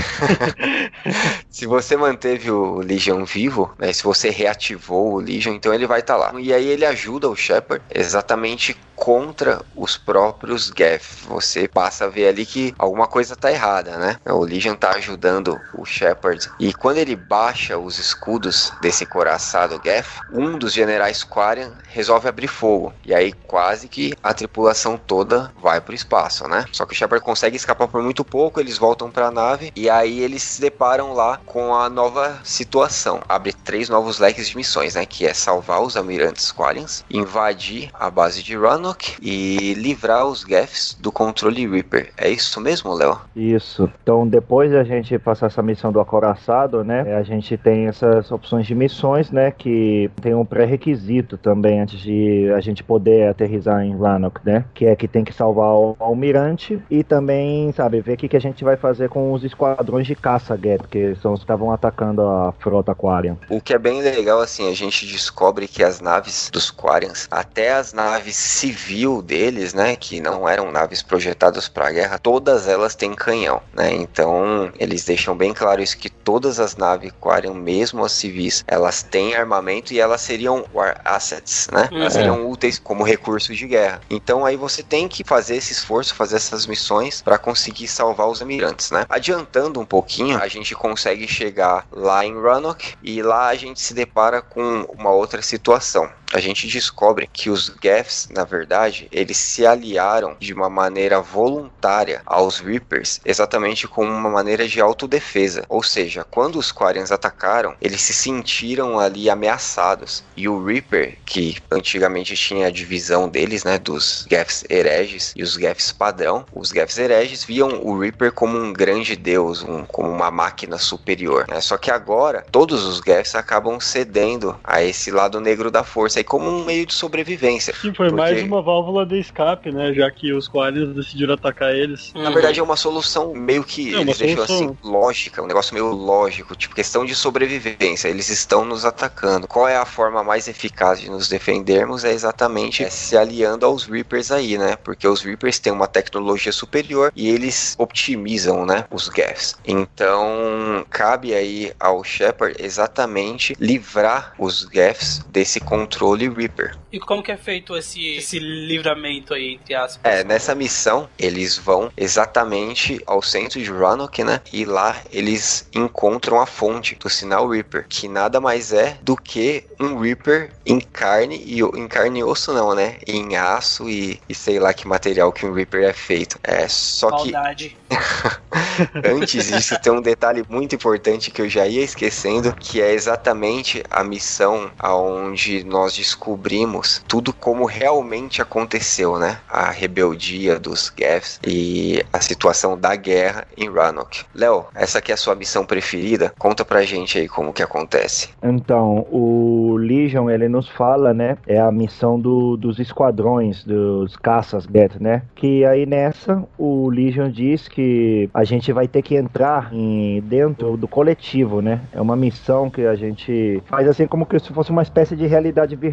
se você manteve o Legion vivo, né, se você reativou o Legion, então ele vai estar lá. E aí ele ajuda o Shepard exatamente contra os próprios Geth. Você passa a ver ali que alguma coisa tá errada, né? O Legion tá ajudando o Shepard. E quando ele baixa os escudos desse coraçado Geth, um dos generais Quarian resolve abrir fogo. E aí quase que a tripulação toda vai pro espaço, né? Só que o Shepard consegue escapar por muito pouco, eles voltam pra nave e aí eles se deparam lá com a nova situação. Abre três novos leques de missões, né? Que é salvar os almirantes Quarians, invadir a base de Rannoch e livrar os Geths do controle Reaper. É isso mesmo, Léo? Isso. Então, depois da gente passar essa missão do acoraçado, né, a gente tem essas opções de missões, né, que tem um pré-requisito também antes de a gente poder aterrizar em Rannoch, né, que é que tem que salvar o almirante e também, sabe, ver o que, que a gente vai fazer com os esquadrões de caça, Geth, que são os que estavam atacando a frota Aquarium. O que é bem legal, assim, a gente descobre que as naves dos Quarians, até as naves civil deles, né, que não eram naves projetadas para a guerra, todas elas têm canhão, né? Então, eles deixam bem claro isso que todas as naves Quarian, mesmo as civis, elas têm armamento e elas seriam war assets, né? Elas Uhum. seriam úteis como recursos de guerra. Então, aí você tem que fazer esse esforço, fazer essas missões para conseguir salvar os emirantes, né? Adiantando um pouquinho, a gente consegue chegar lá em Rannoch e lá a gente se depara com uma outra situação. A gente descobre que os Geths, na verdade, eles se aliaram de uma maneira voluntária aos Reapers, exatamente como uma maneira de autodefesa. Ou seja, quando os Quarians atacaram, eles se sentiram ali ameaçados. E o Reaper, que antigamente tinha a divisão deles, né, dos Geths hereges e os Geths padrão, os Geths hereges viam o Reaper como um grande deus, um- como uma máquina superior. né? Só que agora, todos os Geths acabam cedendo a esse lado negro da força, aí como um meio de sobrevivência. Sim, foi Porque- mais uma válvula de escape, né? Já que os Quarians decidiram atacar eles. Na verdade é uma solução meio que É eles deixam solução. assim lógica, um negócio meio lógico, tipo questão de sobrevivência. Eles estão nos atacando. Qual é a forma mais eficaz de nos defendermos? É exatamente se aliando aos Reapers aí, né? Porque os Reapers têm uma tecnologia superior e eles optimizam, né, os Geths. Então, cabe aí ao Shepard exatamente livrar os Geths desse controle Reaper. E como que é feito esse, esse livramento aí, entre aspas? É, nessa missão, eles vão exatamente ao centro de Rannoch, né? E lá eles encontram a fonte do sinal Reaper, que nada mais é do que um Reaper em carne e em carne e osso não, né? Em aço e, e sei lá que material que um Reaper é feito. É, só que Maldade. Antes disso, tem um detalhe muito importante que eu já ia esquecendo, que é exatamente a missão aonde nós descobrimos tudo como realmente aconteceu, né? A rebeldia dos Geths e a situação da guerra em Rannoch. Léo, essa aqui é a sua missão preferida? Conta pra gente aí como que acontece. Então, o Legion, ele nos fala, né? É a missão do- dos esquadrões, dos caças Geth, né? Que aí nessa, o Legion diz que a gente vai ter que entrar em, dentro do coletivo, né? É uma missão que a gente faz assim como que se fosse uma espécie de realidade virtual,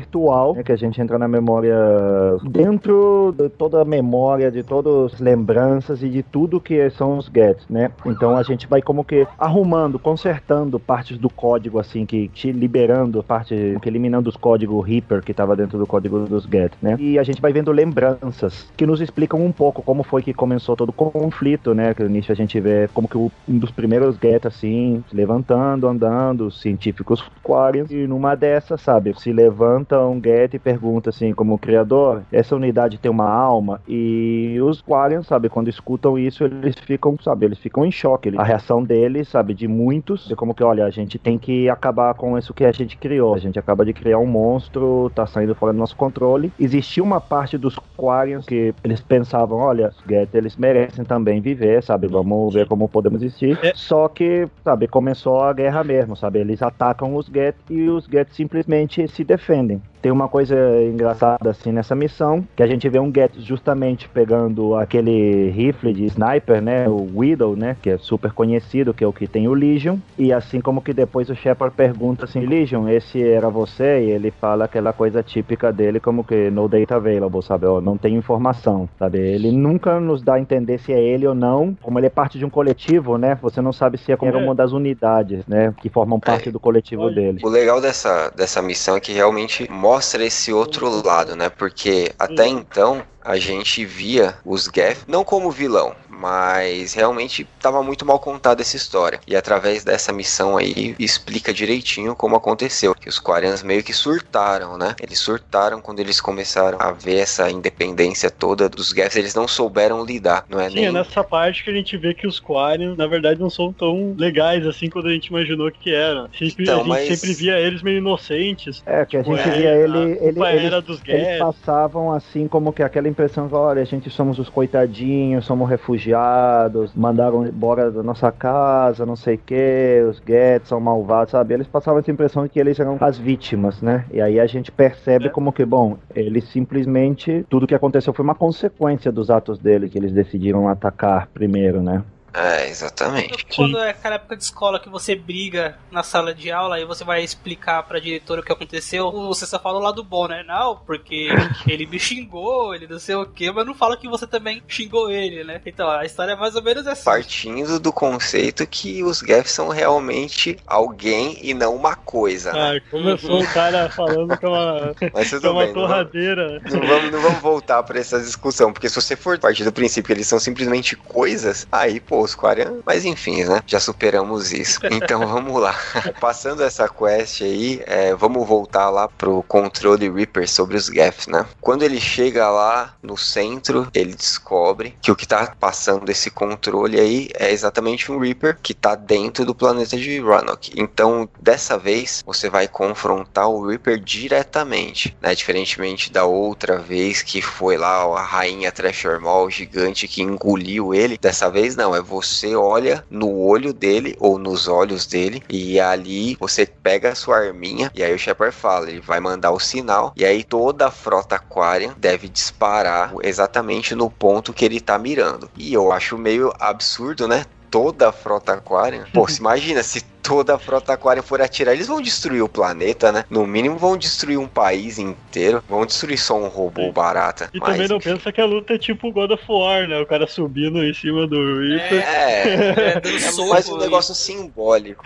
né? Que a gente entra na memória, dentro de toda a memória, de todas as lembranças e de tudo que são os Geths, né? Então a gente vai como que arrumando, consertando partes do código, assim, que te liberando parte, que eliminando os códigos Reaper que estava dentro do código dos Geth, né? E a gente vai vendo lembranças que nos explicam um pouco como foi que começou todo o conflito, né? Que no início a gente vê como que um dos primeiros Geth, assim, se levantando, andando, os científicos Quarians, e numa dessas, sabe, se levanta um Geth e pergunta, assim, como criador, essa unidade tem uma alma? E os Quarians, sabe, quando escutam isso, eles ficam, sabe, eles ficam em choque. A reação deles, sabe, de muitos, é como que, olha, a gente tem que acabar com isso que a gente criou. A gente acaba de criar um monstro, tá saindo fora do nosso controle. Existia uma parte dos Quarians que eles pensavam, olha, os Geth, eles merecem também viver, sabe, vamos vamos ver como podemos existir. É. Só que, sabe, começou a guerra mesmo, sabe? Eles atacam os Get e os Get simplesmente se defendem. understanding Tem uma coisa engraçada assim nessa missão, que a gente vê um Get justamente pegando aquele rifle de sniper, né, o Widow, né, que é super conhecido, que é o que tem o Legion, e assim como que depois o Shepard pergunta assim, Legion, esse era você? E ele fala aquela coisa típica dele, como que no data available, sabe, ó, não tem informação, sabe? Ele nunca nos dá a entender se é ele ou não, como ele é parte de um coletivo, né, você não sabe se é como É. uma das unidades, né, que formam parte do coletivo Olha. dele. O legal dessa, dessa missão é que realmente mostra esse outro lado, né? Porque até então a gente via os Geth não como vilão, mas realmente estava muito mal contada essa história. E através dessa missão aí explica direitinho como aconteceu. Que os Quarians meio que surtaram, né? Eles surtaram quando eles começaram a ver essa independência toda dos Geth. Eles não souberam lidar, não é Sim, é nem nessa parte que a gente vê que os Quarians, na verdade, não são tão legais assim quando a gente imaginou que eram. Sempre, Então, a gente mas- sempre via eles meio inocentes. É, que a gente via ele, a ele, eles, era dos eles Geth. passavam assim como que aquela impressão de, olha, a gente somos os coitadinhos, somos refugiados, mandaram embora da nossa casa, não sei o que, os Gets são malvados, sabe? Eles passavam essa impressão de que eles eram as vítimas, né? E aí a gente percebe É. como que, bom, eles simplesmente, tudo que aconteceu foi uma consequência dos atos dele, que eles decidiram atacar primeiro, né? É, exatamente. Quando é aquela época de escola que você briga na sala de aula e você vai explicar pra diretora o que aconteceu, você só fala o lado bom, né? Não, porque ele me xingou, ele não sei o que, mas não fala que você também xingou ele, né? Então, a história é mais ou menos assim. Partindo do conceito que os Geth são realmente alguém e não uma coisa, né? Ah, começou o cara falando que é uma, Mas que é uma bem, não vamos, torradeira. não, vamos, não vamos voltar pra essa discussão, porque se você for partir do princípio que eles são simplesmente coisas, aí, pô, os Quarian... Mas enfim, né? Já superamos isso. Então vamos lá. Passando essa quest aí, é, vamos voltar lá pro controle Reaper sobre os Geth, né? Quando ele chega lá no centro, ele descobre que o que tá passando esse controle aí é exatamente um Reaper que tá dentro do planeta de Rannoch. Então, dessa vez, você vai confrontar o Reaper diretamente, né? Diferentemente da outra vez que foi lá a rainha Thrasher Maul gigante que engoliu ele. Dessa vez não, é você olha no olho dele ou nos olhos dele e ali você pega a sua arminha e aí o Shepard fala, ele vai mandar o sinal e aí toda a frota Aquarian deve disparar exatamente no ponto que ele tá mirando. E eu acho meio absurdo, né? Toda a frota Aquarian. Pô, se imagina se toda a frota Aquarian for atirar, eles vão destruir o planeta, né? No mínimo vão destruir um país inteiro. Vão destruir só um robô barata. E Mas, também não pensa que a luta é tipo God of War, né? O cara subindo em cima do Reaper. É, É, É soco mais um e- negócio simbólico.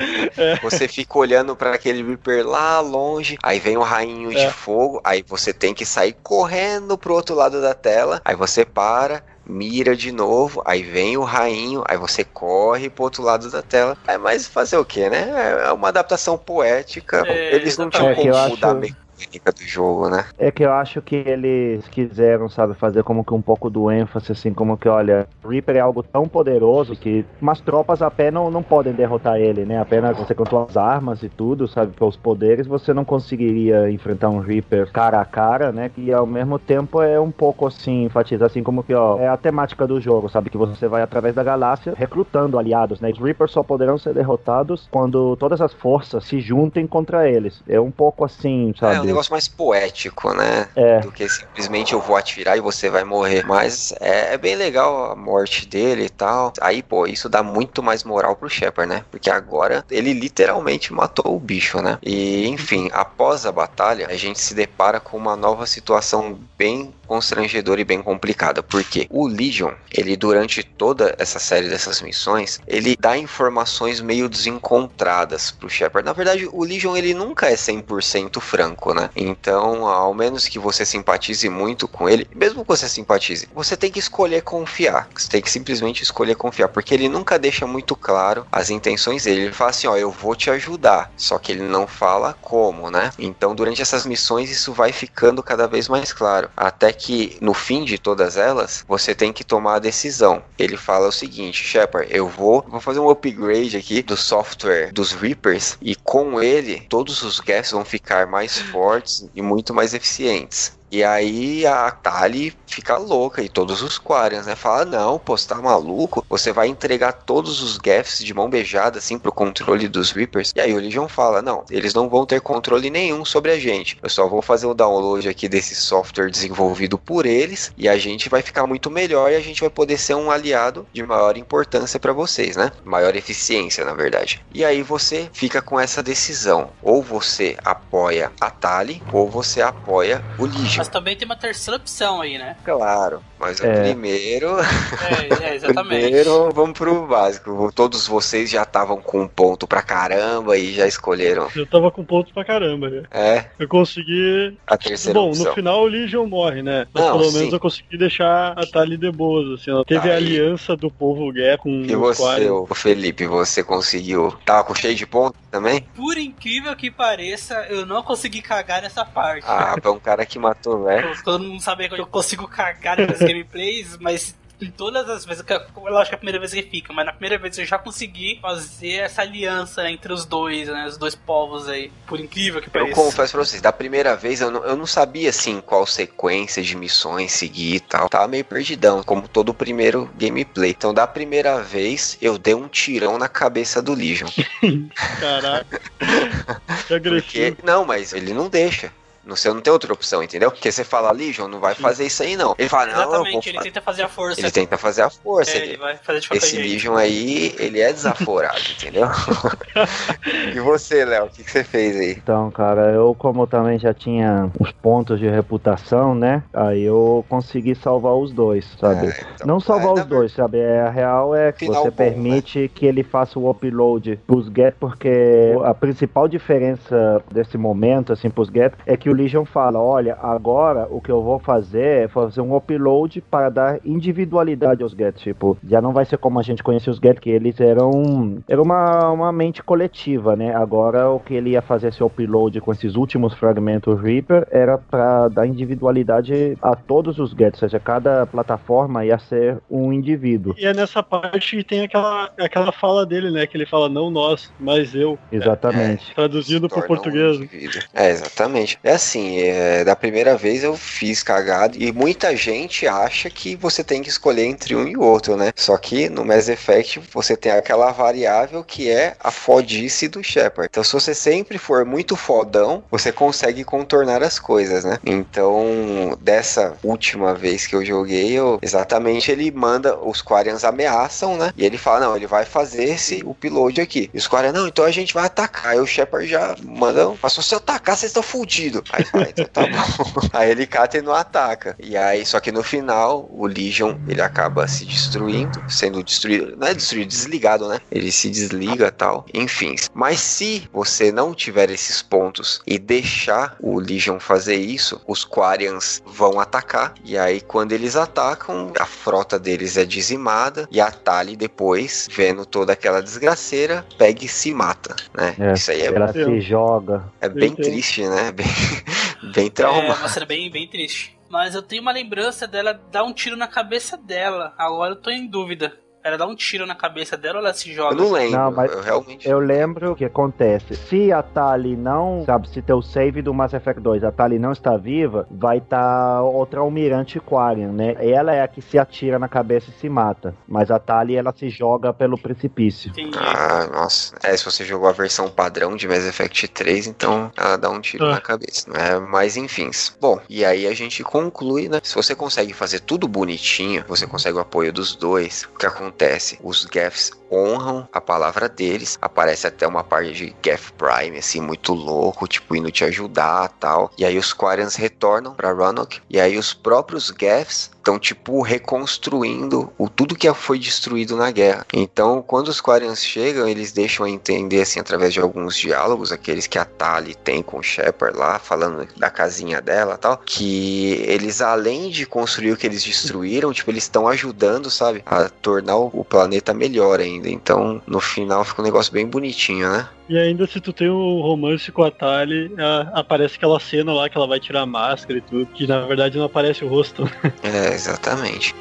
Você fica olhando para aquele Reaper lá longe, aí vem o rainho de É. fogo, aí você tem que sair correndo pro outro lado da tela, aí você para, mira de novo, aí vem o rainho, aí você corre pro outro lado da tela. É mais fazer o que, né? É uma adaptação poética. É, Eles não tinham como É mudar a acho- mecânica do jogo, né? É que eu acho que eles quiseram, sabe, fazer como que um pouco do ênfase, assim, como que, olha, Reaper é algo tão poderoso que umas tropas a pé não, não podem derrotar ele, né? Apenas você com suas armas e tudo, sabe, pelos poderes, você não conseguiria enfrentar um Reaper cara a cara, né? E ao mesmo tempo é um pouco assim, enfatiza assim como que, ó, é a temática do jogo, sabe? Que você vai através da galáxia recrutando aliados, né? Os Reapers só poderão ser derrotados quando todas as forças se juntem contra eles. É um pouco assim, sabe? É um negócio mais poético, né? É. Do que simplesmente eu vou atirar e você vai morrer. Mas é, é bem legal a morte dele e tal. Aí, pô, isso dá muito mais moral pro Shepard, né? Porque agora ele literalmente matou o bicho, né? E, enfim, após a batalha, a gente se depara com uma nova situação bem constrangedora e bem complicada, porque o Legion, ele durante toda essa série dessas missões, ele dá informações meio desencontradas pro Shepard. Na verdade, o Legion ele nunca é 100% franco, né? Então, ao menos que você simpatize muito com ele, mesmo que você simpatize, você tem que escolher confiar. Você tem que simplesmente escolher confiar, porque ele nunca deixa muito claro as intenções dele. Ele fala assim, ó, eu vou te ajudar, só que ele não fala como, né? Então, durante essas missões isso vai ficando cada vez mais claro, até que no fim de todas elas, você tem que tomar a decisão. Ele fala o seguinte, Shepard, eu vou, vou fazer um upgrade aqui do software dos Reapers e com ele todos os Geths vão ficar mais fortes e muito mais eficientes. E aí a Tali fica louca e todos os Quarians, né? Fala, não, pô, você tá maluco? Você vai entregar todos os Geths de mão beijada, assim, pro controle dos Reapers? E aí o Legion fala, não, eles não vão ter controle nenhum sobre a gente. Eu só vou fazer o download aqui desse software desenvolvido por eles e a gente vai ficar muito melhor e a gente vai poder ser um aliado de maior importância para vocês, né? Maior eficiência, na verdade. E aí você fica com essa decisão. Ou você apoia a Tali, ou você apoia o Legion. Mas também tem uma terceira opção aí, né? Claro, mas o É. primeiro. É, é, exatamente. Primeiro, vamos pro básico. Todos vocês já estavam com um ponto pra caramba e já escolheram. Eu tava com pontos pra caramba, né? É, Eu consegui. a terceira Bom, opção. no final o Legion morre, né? Mas Não, pelo sim. menos eu consegui deixar a Tali de boas, assim. Ela teve a Aí. aliança do povo Gap com E o você, ô Felipe, você conseguiu. Tava com cheio de pontos também? Por incrível que pareça, eu não consegui cagar nessa parte. Ah, pra um cara que matou o Rex. Todo mundo sabe que eu consigo cagar nas gameplays, mas em todas as vezes, que eu eu acho que é a primeira vez que fica, mas na primeira vez eu já consegui fazer essa aliança entre os dois, né? Os dois povos aí. Por incrível que Eu pareça. confesso pra vocês, da primeira vez eu não, eu não sabia assim qual sequência de missões seguir e tal. Tava meio perdidão, como todo o primeiro gameplay. Então, da primeira vez, eu dei um tirão na cabeça do Legion. Caraca. que Porque, não, mas ele não deixa. Não, Você não tem outra opção, entendeu? Porque você fala, Legion, não vai fazer isso aí não. Ele fala, não, eu vou Exatamente, ele fa-" tenta fazer a força. Ele tenta fazer a força. É, ele- ele vai fazer de qualquer Esse jeito. Legion aí, ele é desaforado, entendeu? e você, Léo, o que, que você fez aí? Então, cara, eu como também já tinha uns pontos de reputação, né? Aí eu consegui salvar os dois, sabe? É, então, Não salvar ainda os dois, sabe? É, a real é que Final você bom, permite que ele faça o upload pros Gap, porque a principal diferença desse momento, assim, pros Gap, é que o Legion fala, olha, agora o que eu vou fazer é fazer um upload para dar individualidade aos Gap, tipo, já não vai ser como a gente conhecia os Gap, que eles eram, era uma, uma mente coletiva, né? Agora o que ele ia fazer esse upload com esses últimos fragmentos Reaper era para dar individualidade a todos os Gap, ou seja, cada plataforma ia ser um indivíduo. E é nessa parte que tem aquela, aquela fala dele, né? Que ele fala, não nós, mas eu. Exatamente. Traduzindo pro torna português. um. É, exatamente. É assim, é, da primeira vez eu fiz cagado e muita gente acha que você tem que escolher entre um e outro, né? Só que no Mass Effect você tem aquela variável que é a fodice do Shepard. Então se você sempre for muito fodão, você consegue contornar as coisas, né? Então, dessa última vez que eu joguei, eu, exatamente ele manda, os Quarians ameaçam, né? E ele fala, não, ele vai fazer esse upload aqui. E os Quarians, não, então a gente vai atacar. Aí o Shepard já manda, mas se eu atacar, vocês estão fudidos. Aí fala, então tá bom. aí ele cata e não ataca. E aí, só que no final, o Legion, ele acaba se destruindo, sendo destruído, não é destruído, desligado, né? Ele se desliga e tal. Enfim, mas se você não tiver esses pontos e deixar o Legion fazer isso, os Quarians vão atacar. E aí, quando eles atacam, a frota deles é dizimada. E a Tali, depois, vendo toda aquela desgraceira, pega e se mata, né? É, Isso aí é, Ela se joga. é bem triste, né? Bem, bem É traumático. uma cena bem, bem triste. Mas eu tenho uma lembrança dela dar um tiro na cabeça dela. Agora eu tô em dúvida. Ela dá um tiro na cabeça dela ou ela se Eu joga? não lembro, Não, mas eu realmente. Eu lembro o que acontece. Se a Tali não, sabe, se teu save do Mass Effect 2, a Tali não está viva, vai estar outra almirante Quarian, né? Ela é a que se atira na cabeça e se mata. Mas a Tali, ela se joga pelo precipício. Entendi. Ah, nossa. É, se você jogou a versão padrão de Mass Effect 3, então ela dá um tiro Ah. na cabeça. Não é? Mas enfim. Bom, e aí a gente conclui, né? Se você consegue fazer tudo bonitinho, você consegue o apoio dos dois, o que acontece? Os Geths honram a palavra deles. Aparece até uma parte de Geth Prime, assim, muito louco, tipo, indo te ajudar tal. E aí os Quarians retornam pra Roanoke. E aí os próprios Geths estão, tipo, reconstruindo o tudo que foi destruído na guerra. Então, quando os Quarians chegam, eles deixam a entender, assim, através de alguns diálogos, aqueles que a Tali tem com o Shepard lá, falando da casinha dela tal, que eles, além de construir o que eles destruíram, tipo, eles estão ajudando, sabe, a tornar o, planeta melhor ainda. Então, no final, fica um negócio bem bonitinho, né? E ainda se tu tem o romance com a Tali, aparece aquela cena lá que ela vai tirar a máscara e tudo, que na verdade não aparece o rosto. É, exatamente.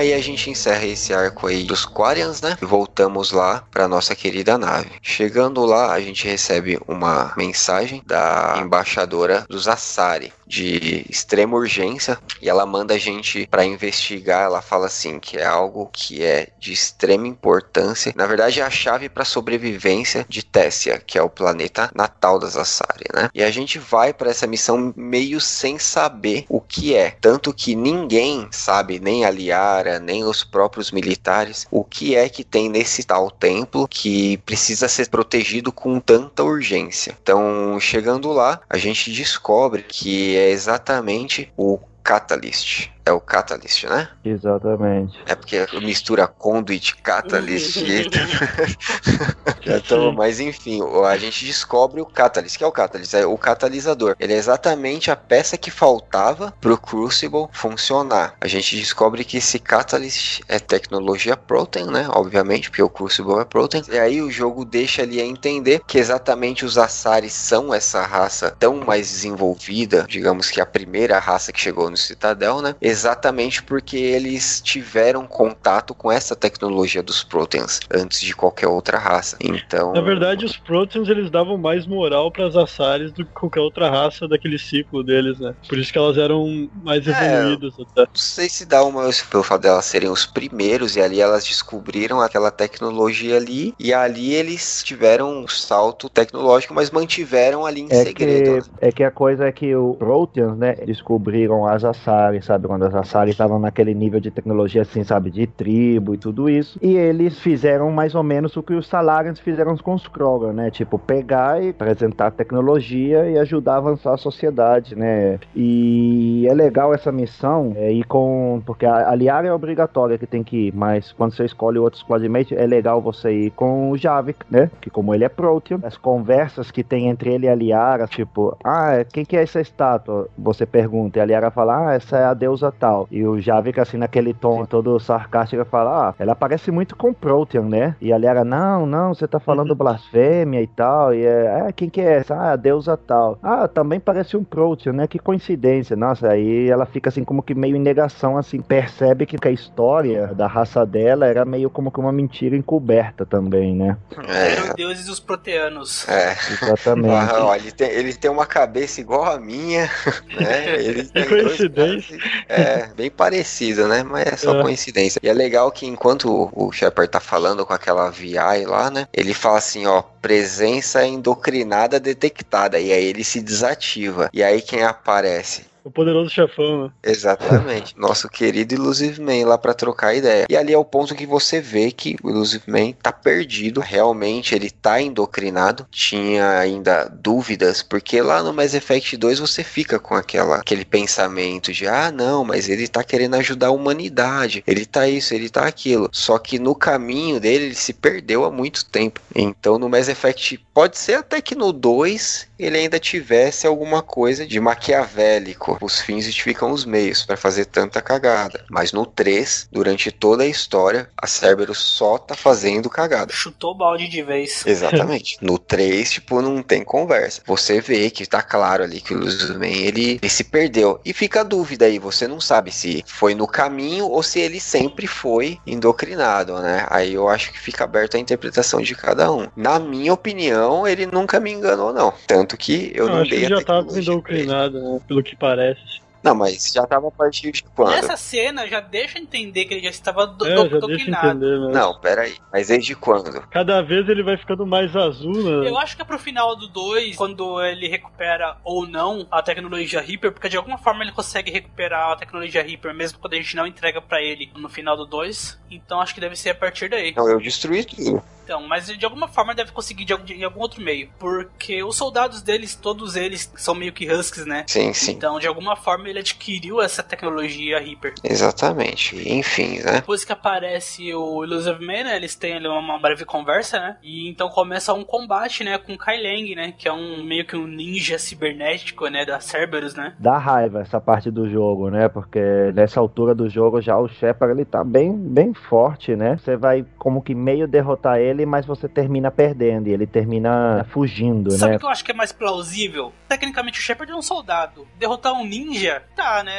aí a gente encerra esse arco aí dos Quarians, né? E voltamos lá para nossa querida nave. Chegando lá, a gente recebe uma mensagem da embaixadora dos Asari de extrema urgência e ela manda a gente para investigar. Ela fala assim que é algo que é de extrema importância. Na verdade, é a chave para sobrevivência de Tessia, que é o planeta natal das Asari, né? E a gente vai para essa missão meio sem saber o que é, tanto que ninguém sabe, nem a Liara, nem os próprios militares, o que é que tem nesse tal templo que precisa ser protegido com tanta urgência. Então, chegando lá, a gente descobre que é exatamente o Catalyst. É o Catalyst, né? Exatamente. É porque mistura Conduit, Catalyst. Já tô, mas enfim, a gente descobre o Catalyst. que é o Catalyst? É o catalisador. Ele é exatamente a peça que faltava pro Crucible funcionar. A gente descobre que esse Catalyst é tecnologia Protein, né? Obviamente, porque o Crucible é Protein. E aí o jogo deixa ali a entender que exatamente os Asaris são essa raça tão mais desenvolvida, digamos que a primeira raça que chegou no Citadel, né? Exatamente porque eles tiveram contato com essa tecnologia dos Proteins antes de qualquer outra raça. Então, Na verdade, os Proteins eles davam mais moral para as Assares do que qualquer outra raça daquele ciclo deles, né? Por isso que elas eram mais É. evoluídas até. não sei se dá uma pelo fato delas serem os primeiros e ali elas descobriram aquela tecnologia ali e ali eles tiveram um salto tecnológico, mas mantiveram ali em É segredo. que, é que a coisa é que o Proteans, né, descobriram as Asari, sabe? Quando as Asari estavam naquele nível de tecnologia, assim, sabe? De tribo e tudo isso. E eles fizeram mais ou menos o que os Salarians fizeram com os Krogan, né? Tipo, pegar e apresentar tecnologia e ajudar a avançar a sociedade, né? E é legal essa missão é, ir com... Porque a, a Liara é obrigatória que tem que ir, mas quando você escolhe outro squadmate, é legal você ir com o Javik, né? Que como ele é Protean, as conversas que tem entre ele e a Liara, tipo, ah, quem que é essa estátua? Você pergunta, e a Liara fala, ah, essa é a deusa tal. E o Javik, assim, naquele tom todo sarcástico, fala, ah, ela parece muito com Protean, né? E a Liara, não, não, você tá falando blasfêmia e tal. E é, ah, quem que é essa? Ah, a deusa tal. Ah, também parece um Protean, né? Que coincidência. Nossa, aí ela fica assim, como que meio em negação, assim, percebe que a história da raça dela era meio como que uma mentira encoberta também, né? Eram É, deuses dos proteanos. é. Exatamente. Ah, olha, ele tem, ele tem uma cabeça igual a minha, né? Ele tem dois coincidência. braços, É, bem parecido, né? Mas é só É. coincidência. E é legal que enquanto o o Shepard tá falando com aquela VI lá, né? Ele fala assim, ó, presença endocrinada detectada. E aí ele se desativa. E aí quem aparece? O poderoso chefão, né? Exatamente. Nosso querido Illusive Man lá pra trocar ideia. E ali é o ponto que você vê que o Illusive Man tá perdido. Realmente ele tá endocrinado. Tinha ainda dúvidas, porque lá no Mass Effect 2 você fica com aquela, aquele pensamento de ah, não, mas ele tá querendo ajudar a humanidade. Ele tá isso, ele tá aquilo. Só que no caminho dele ele se perdeu há muito tempo. Então no Mass Effect pode ser até que no 2 ele ainda tivesse alguma coisa de maquiavélico. Os fins justificam os meios para fazer tanta cagada. Mas no 3, durante toda a história, a Cerberus só tá fazendo cagada. Chutou o balde de vez. Exatamente. No 3, tipo, não tem conversa. Você vê que tá claro ali que o Luzman, ele, ele se perdeu. E fica a dúvida aí, você não sabe se foi no caminho ou se ele sempre foi endocrinado, né? Aí eu acho que fica aberto a interpretação de cada um. Na minha opinião, ele nunca me enganou, não. Tanto que eu Eu não acho dei que a já tava endocrinado, né? Pelo que parece. Não, mas já tava a partir de quando? Nessa cena já deixa entender que ele já estava do, É, do, já entender, né? Não, peraí. Mas desde quando? Cada vez ele vai ficando mais azul, né? Eu acho que é pro final do 2, quando ele recupera ou não a tecnologia Reaper, porque de alguma forma ele consegue recuperar a tecnologia Reaper, mesmo quando a gente não entrega pra ele no final do 2. Então acho que deve ser a partir daí. Não, eu destruí tudo. Então, mas de alguma forma deve conseguir de, algum- de algum outro meio. Porque os soldados deles, todos eles, são meio que husks, né? Sim, sim. Então, de alguma forma, ele adquiriu essa tecnologia Reaper. Exatamente. Enfim, né? Depois que aparece o Illusive Man, né, eles têm ali uma breve conversa, né? E então começa um combate, né, com Kai Lang, né? Que é um meio que um ninja cibernético, né, da Cerberus, né? Dá raiva essa parte do jogo, né? Porque nessa altura do jogo já o Shepard ele tá bem, bem forte, né? Você vai como que meio derrotar ele ele, mas você termina perdendo e ele termina fugindo, Sabe né? o que eu acho que é mais plausível? Tecnicamente, o Shepard é um soldado. Derrotar um ninja, tá, né?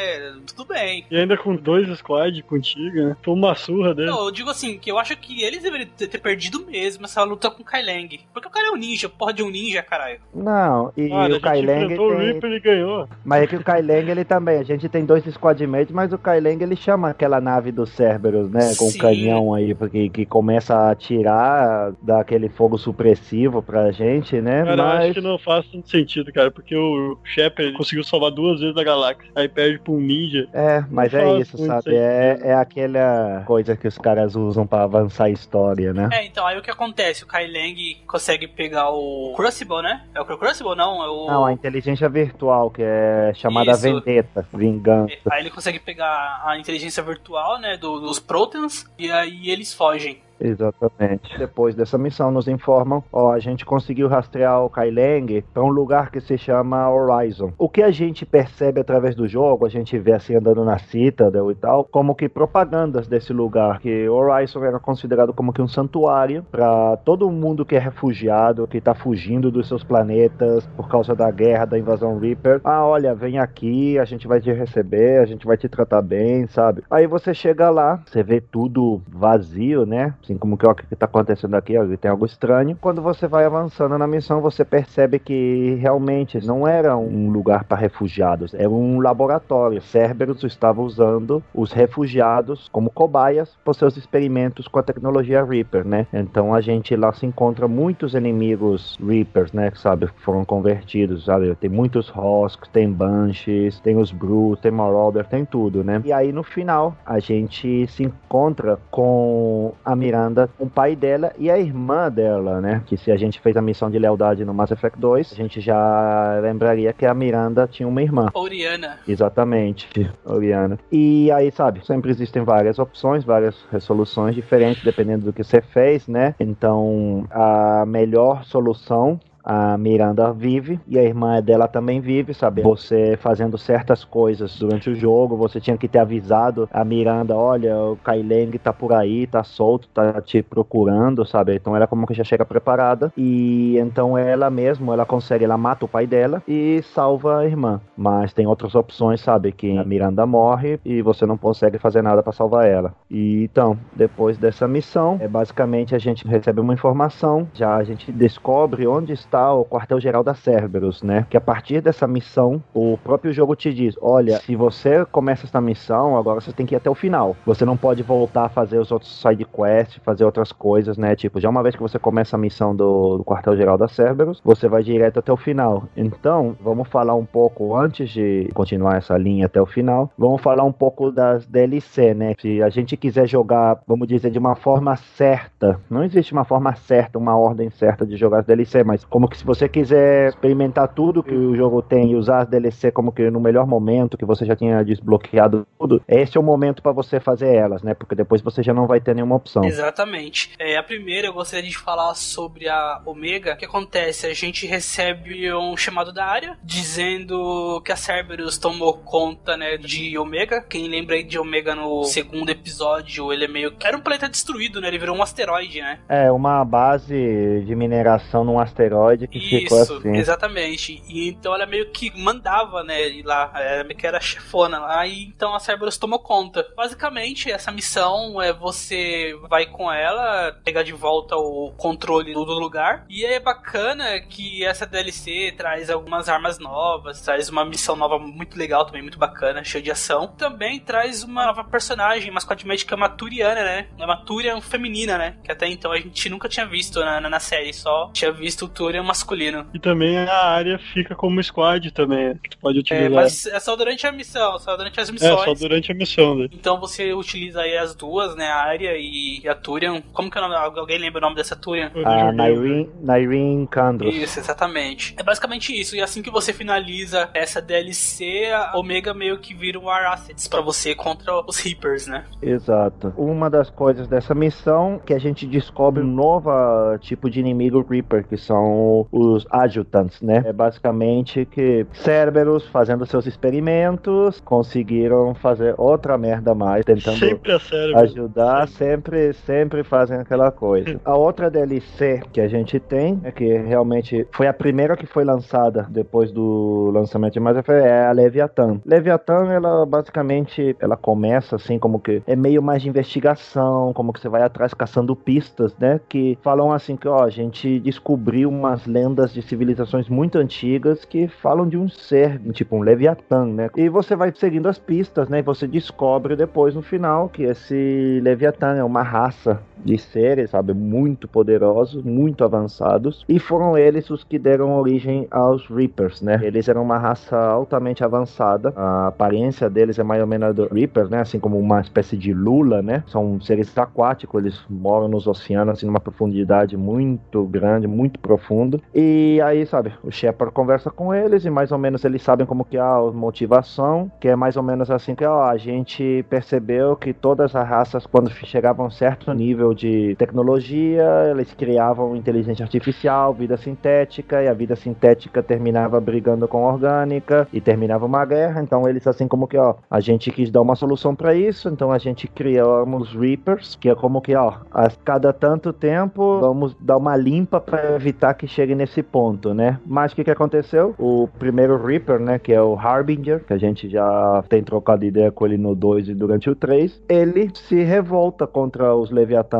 Tudo bem. E ainda com dois squad contigo, né? Foi uma surra dele. Não, eu digo assim, que eu acho que eles deveriam ter perdido mesmo essa luta com o Kai Lang. Porque o cara é um ninja, porra de um ninja, caralho. Não, e Olha, o Kai Lang enfrentou o tem... Reaper e ganhou. Mas é que o Kai Lang, ele também, a gente tem dois squadmates, mas o Kai Lang, ele chama aquela nave do Cerberus, né, com o canhão aí, porque que começa a atirar, dá aquele fogo supressivo pra gente, né, Cara, eu mas... acho que não faz tanto sentido, cara, porque o Shepard conseguiu salvar duas vezes a galáxia. Aí perde pra um ninja. É, mas é isso, sabe? sentido. É, é aquela coisa que os caras usam pra avançar a história, né? É, então, aí o que acontece? O Kai Lang consegue pegar o Crucible, né? É o Crucible, não? É o... Não, a inteligência virtual, que é chamada Isso. Vendetta, Vingança. Aí ele consegue pegar a inteligência virtual, né, do- dos Protons, e aí eles fogem. Exatamente. Depois dessa missão, nos informam: ó, a gente conseguiu rastrear o Kai Lang para um lugar que se chama Horizon. O que a gente percebe através do jogo, a gente vê assim andando na Citadel e tal, como que propagandas desse lugar, que Horizon era considerado como que um santuário para todo mundo que é refugiado, que tá fugindo dos seus planetas por causa da guerra, da invasão Reaper. Ah, olha, vem aqui, a gente vai te receber, a gente vai te tratar bem, sabe? Aí você chega lá, você vê tudo vazio, né? Assim como que ó, o que tá acontecendo aqui, ó, tem algo estranho. Quando você vai avançando na missão, você percebe que realmente não era um lugar para refugiados, era um laboratório. Cerberus estava usando os refugiados como cobaias para seus experimentos com a tecnologia Reaper, né? Então a gente lá se encontra muitos inimigos Reapers, né? Que sabe, foram convertidos, sabe? Tem muitos Hosks, tem Banshees, tem os Brutes, tem Marauder, tem tudo, né? E aí no final a gente se encontra com a Miranda, o pai dela e a irmã dela, né? Que se a gente fez a missão de lealdade no Mass Effect 2, a gente já lembraria que a Miranda tinha uma irmã. Oriana. Exatamente, Oriana. E aí, sabe, sempre existem várias opções, várias resoluções diferentes, dependendo do que você fez, né? Então, a melhor solução. A Miranda vive e a irmã dela também vive, sabe? Você fazendo certas coisas durante o jogo, você tinha que ter avisado a Miranda: olha, o Kai Lang tá por aí, tá solto, tá te procurando, sabe? Então ela como que já chega preparada e então ela mesmo, ela consegue, ela mata o pai dela e salva a irmã. Mas tem outras opções, sabe? Que a Miranda morre e você não consegue fazer nada pra salvar ela. E então, depois dessa missão, é basicamente a gente recebe uma informação, já a gente descobre onde está o quartel-geral da Cerberus, né? Que a partir dessa missão, o próprio jogo te diz: olha, se você começa essa missão, agora você tem que ir até o final. Você não pode voltar a fazer os outros side quests, fazer outras coisas, né? Tipo, já uma vez que você começa a missão do, do quartel-geral da Cerberus, você vai direto até o final. Então, vamos falar um pouco antes de continuar essa linha até o final. Vamos falar um pouco das DLC, né? Se a gente quiser jogar, vamos dizer, de uma forma certa, não existe uma forma certa, uma ordem certa de jogar as DLC, mas como que se você quiser experimentar tudo que o jogo tem e usar as DLC como que no melhor momento, que você já tinha desbloqueado tudo, esse é o momento para você fazer elas, né? Porque depois você já não vai ter nenhuma opção. Exatamente. É, a primeira eu gostaria de falar sobre a Omega. O que acontece? A gente recebe um chamado da área dizendo que a Cerberus tomou conta né, de Omega. Quem lembra aí de Omega no segundo episódio, ele é meio que era um planeta destruído, né? Ele virou um asteroide, né? É, uma base de mineração num asteroide que ficou Isso, assim. exatamente. E então ela meio que mandava, né, ir lá, é, meio que era chefona lá, e então a Cerberus tomou conta. Basicamente, essa missão é você vai com ela, pegar de volta o controle do lugar, e é bacana que essa DLC traz algumas armas novas, traz uma missão nova muito legal também, muito bacana, cheia de ação. Também traz uma nova personagem, squadmate que é uma Turiana, né? É uma Turian feminina, né? Que até então a gente nunca tinha visto na, na, na série, só tinha visto o Turian masculino. E também a área fica como squad também, que tu pode utilizar. É, mas é só durante a missão, só durante as É, missões. só durante a missão, né? Então você utiliza aí as duas, né? A área e a Turian. Como que é o nome? Alguém lembra o nome dessa Turian? Eu A joguei, Nyreen, Nyreen Kandros. Isso, exatamente. É basicamente isso. E assim que você finaliza essa DLC, a Omega meio que vira um War Assets pra você contra os Reapers, né? Exato. Uma das coisas dessa missão que a gente descobre um novo ah, tipo de inimigo Reaper, que são como os adjutants, né? É basicamente que Cerberus, fazendo seus experimentos, conseguiram fazer outra merda mais, tentando Sempre ajudar, sempre, sempre fazem aquela coisa. A outra DLC que a gente tem, é que realmente foi a primeira que foi lançada depois do lançamento de Mass Effect, é a Leviathan. Leviathan, ela basicamente, ela começa assim como que é meio mais de investigação, como que você vai atrás caçando pistas, né? Que falam assim que, ó, a gente descobriu lendas de civilizações muito antigas que falam de um ser, tipo um Leviatã, né? E você vai seguindo as pistas, né? E você descobre depois no final que esse Leviatã é uma raça de seres, sabe, muito poderosos, muito avançados, e foram eles os que deram origem aos Reapers, né? Eles eram uma raça altamente avançada, a aparência deles é mais ou menos do Reaper, né? Assim como uma espécie de lula, né? São seres aquáticos, eles moram nos oceanos, assim, numa profundidade muito grande, muito profunda, e aí, sabe, o Shepard conversa com eles e mais ou menos eles sabem como que é a motivação, que é mais ou menos assim que, ó, a gente percebeu que todas as raças, quando chegavam a um certo nível de tecnologia, eles criavam inteligência artificial, vida sintética, e a vida sintética terminava brigando com a orgânica e terminava uma guerra. Então eles assim como que, ó, a gente quis dar uma solução para isso, então a gente criamos Reapers, que é como que, ó, a cada tanto tempo vamos dar uma limpa para evitar que chegue nesse ponto, né? Mas o que que aconteceu? O primeiro Reaper, né, que é o Harbinger, que a gente já tem trocado ideia com ele no 2 e durante o 3, ele se revolta contra os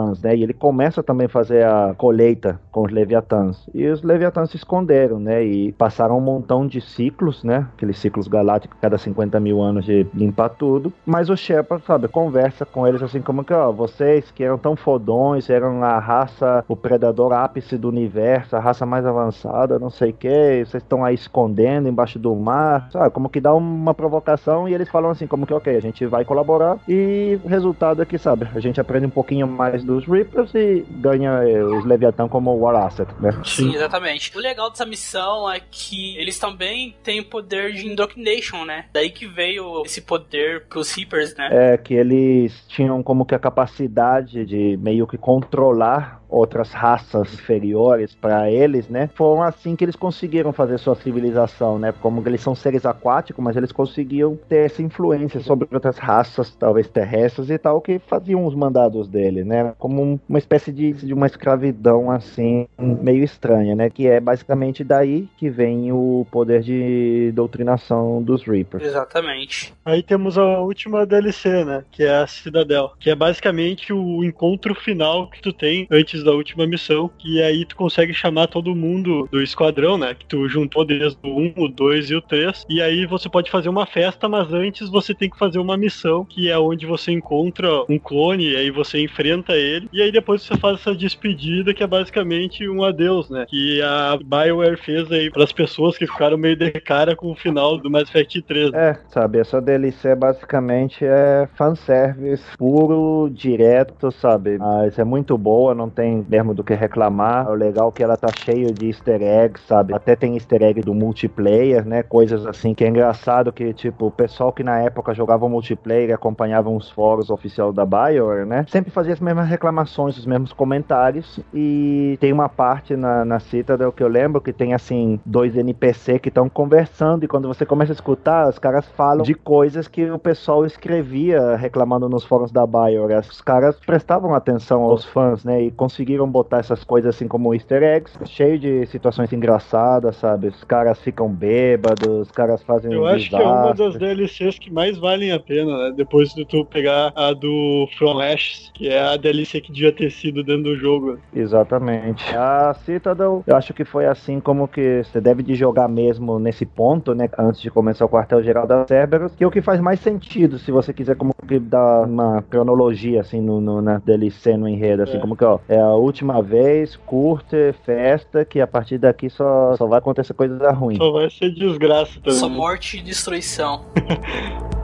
Leviatãs, né? E ele começa também a fazer a colheita com os Leviatãs. E os Leviatãs se esconderam, né? E passaram um montão de ciclos, né? Aqueles ciclos galácticos, cada 50 mil anos de limpar tudo. Mas o Shepard, sabe, conversa com eles assim como que, ó, vocês que eram tão fodões, eram a raça, o predador ápice do universo, a raça mais avançada, não sei o que, vocês estão aí escondendo embaixo do mar, sabe? Como que dá uma provocação e eles falam assim, como que, ok, a gente vai colaborar e o resultado é que, sabe, a gente aprende um pouquinho mais dos Reapers e ganha eh, os Leviatã como War Asset, né? Sim, exatamente. O legal dessa missão é que eles também têm poder de indoctrination, né? Daí que veio esse poder pros Reapers, né? É que eles tinham como que a capacidade de meio que controlar outras raças inferiores para eles, né? Foram assim que eles conseguiram fazer sua civilização, né? Como eles são seres aquáticos, mas eles conseguiam ter essa influência sobre outras raças, talvez terrestres e tal, que faziam os mandados dele, né? Como um- uma espécie de, de uma escravidão assim, meio estranha, né? Que é basicamente daí que vem o poder de doutrinação dos Reapers. Exatamente. Aí temos a última DLC, né? Que é a Cidadel. Que é basicamente o encontro final que tu tem antes da última missão. E aí tu consegue chamar todo mundo do esquadrão, né? Que tu juntou desde o 1, o 2 e o 3. E aí você pode fazer uma festa, mas antes você tem que fazer uma missão, que é onde você encontra um clone, e aí você enfrenta ele. E aí depois você faz essa despedida, que é basicamente um adeus, né? Que a BioWare fez aí pras pessoas que ficaram meio de cara com o final do Mass Effect 3. É, sabe, essa DLC basicamente é fanservice puro, direto, sabe? Mas é muito boa, não tem mesmo do que reclamar. O legal é que ela tá cheia de easter eggs, sabe? Até tem easter egg do multiplayer, né? Coisas assim que é engraçado que, tipo, o pessoal que na época jogava multiplayer e acompanhava os fóruns oficiais da BioWare, né? Sempre fazia as mesmas reclamações, os mesmos comentários. E tem uma parte na, na Citadel que eu lembro que tem, assim, dois NPC que estão conversando. E quando você começa a escutar, os caras falam de coisas que o pessoal escrevia reclamando nos fóruns da BioWare. Os caras prestavam atenção aos fãs, né? E conseguiram botar essas coisas assim como easter eggs, cheio de situações engraçadas, sabe? Os caras ficam bêbados, os caras fazem Eu acho que é uma das. DLCs que mais valem a pena, né? Depois de tu pegar a do From Ashes, que é a DLC que devia ter sido dentro do jogo. Exatamente. A Citadel, eu acho que foi assim como que você deve de jogar mesmo nesse ponto, né? Antes de começar o quartel-geral da Cerberus, que é o que faz mais sentido, se você quiser como que dar uma cronologia, assim, no, no- na DLC, no enredo, assim, É. como que, ó, é a última vez, curte, festa, que a partir daqui só, só vai acontecer coisa ruim. Só vai ser desgraça também. Só morte e destruição.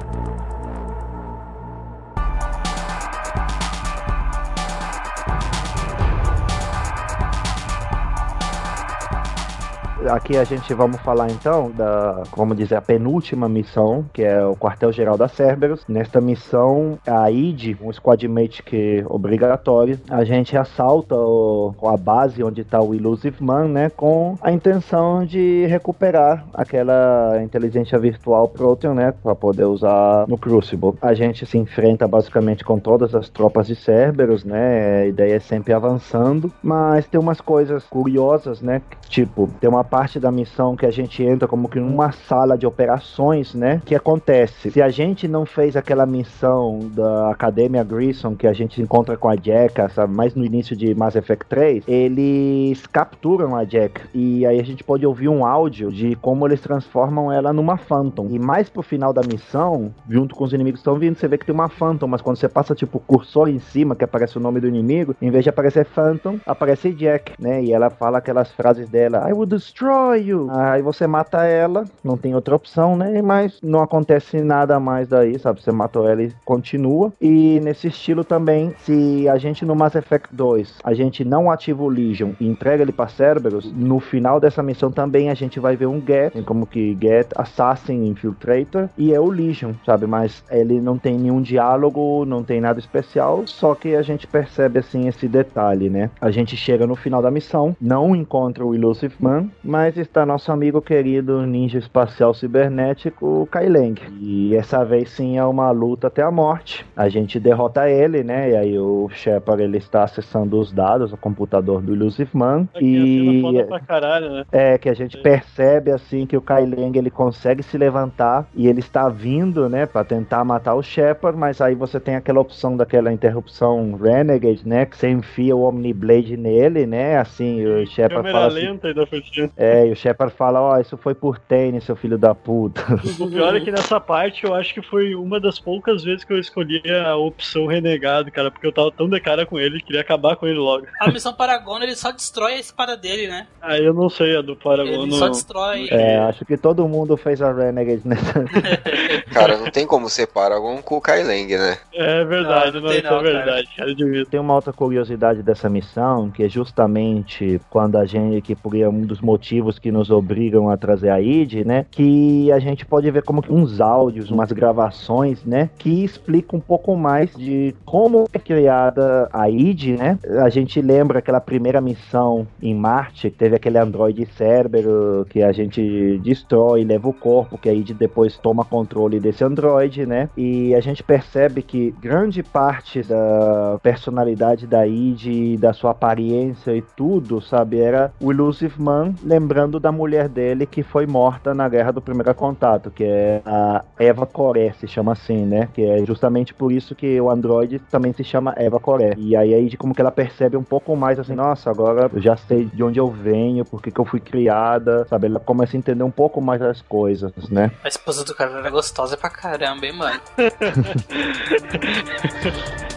Aqui a gente vamos falar então da, como dizer, a penúltima missão, que é o quartel-geral da Cerberus. Nesta missão, a ID, um squadmate que é obrigatório, a gente assalta o, a base onde está o Illusive Man, né, com a intenção de recuperar aquela inteligência virtual Protean, né, para poder usar no Crucible. A gente se enfrenta basicamente com todas as tropas de Cerberus, né, a ideia é sempre avançando, mas tem umas coisas curiosas, né, tipo, tem uma parte da missão que a gente entra como que numa sala de operações, né, que acontece. Se a gente não fez aquela missão da Academia Grissom que a gente encontra com a Jack, sabe, mais no início de Mass Effect 3, eles capturam a Jack e aí a gente pode ouvir um áudio de como eles transformam ela numa Phantom. E mais pro final da missão, junto com os inimigos que estão vindo, você vê que tem uma Phantom, mas quando você passa tipo o cursor em cima, que aparece o nome do inimigo, em vez de aparecer Phantom, aparece Jack, né? E ela fala aquelas frases dela, I will destroy you. Aí você mata ela, não tem outra opção, né? Mas não acontece nada mais daí, sabe? Você matou ela e continua. E nesse estilo também, se a gente no Mass Effect 2, a gente não ativa o Legion e entrega ele para Cerberus, no final dessa missão também a gente vai ver um Get, como que Get Assassin Infiltrator, e é o Legion, sabe? Mas ele não tem nenhum diálogo, não tem nada especial, só que a gente percebe assim esse detalhe, né? A gente chega no final da missão, não encontra o Illusive Man, mas está nosso amigo querido ninja espacial cibernético Kaileng. E essa vez sim é uma luta até a morte. A gente derrota ele, né? E aí o Shepard ele está acessando os dados, o computador do Illusive Man. E caralho, né? é que a gente percebe assim que o Kaileng ele consegue se levantar e ele está vindo, né, para tentar matar o Shepard, mas aí você tem aquela opção daquela interrupção Renegade, né, que você enfia o Omniblade nele, né, assim, o Shepard fala assim, lenta ainda cima. É, e o Shepard fala, ó, isso foi por tênis, seu filho da puta. O pior é que nessa parte eu acho que foi uma das poucas vezes que eu escolhi a opção renegado, cara, porque eu tava tão de cara com ele, queria acabar com ele logo. A missão Paragon, ele só destrói a espada dele, né? Aí eu não sei a do Paragon. Ele só destrói. É, acho que todo mundo fez a Renegade nessa. Cara, não tem como separar algum com o Kaileng, né? É verdade, Não, não, não tem isso não, é verdade, cara, admito. Tem uma outra curiosidade dessa missão, que é justamente quando a gente, que por um dos motivos que nos obrigam a trazer a ID, né? Que a gente pode ver como uns áudios, umas gravações, né? Que explicam um pouco mais de como é criada a ID, né? A gente lembra aquela primeira missão em Marte, que teve aquele androide Cérebro que a gente destrói, leva o corpo, que a ID depois toma controle desse androide, né? E a gente percebe que grande parte da personalidade da ID, da sua aparência e tudo, sabe, era o Illusive Man, lembrando da mulher dele que foi morta na Guerra do Primeiro Contato, que é a Eva Coré, se chama assim, né? Que é justamente por isso que o androide também se chama Eva Coré. E aí a ID como que ela percebe um pouco mais assim, nossa, agora eu já sei de onde eu venho, por que que eu fui criada, sabe? Ela começa a entender um pouco mais as coisas, né? A esposa do cara era gostosa pra caramba, hein, mano?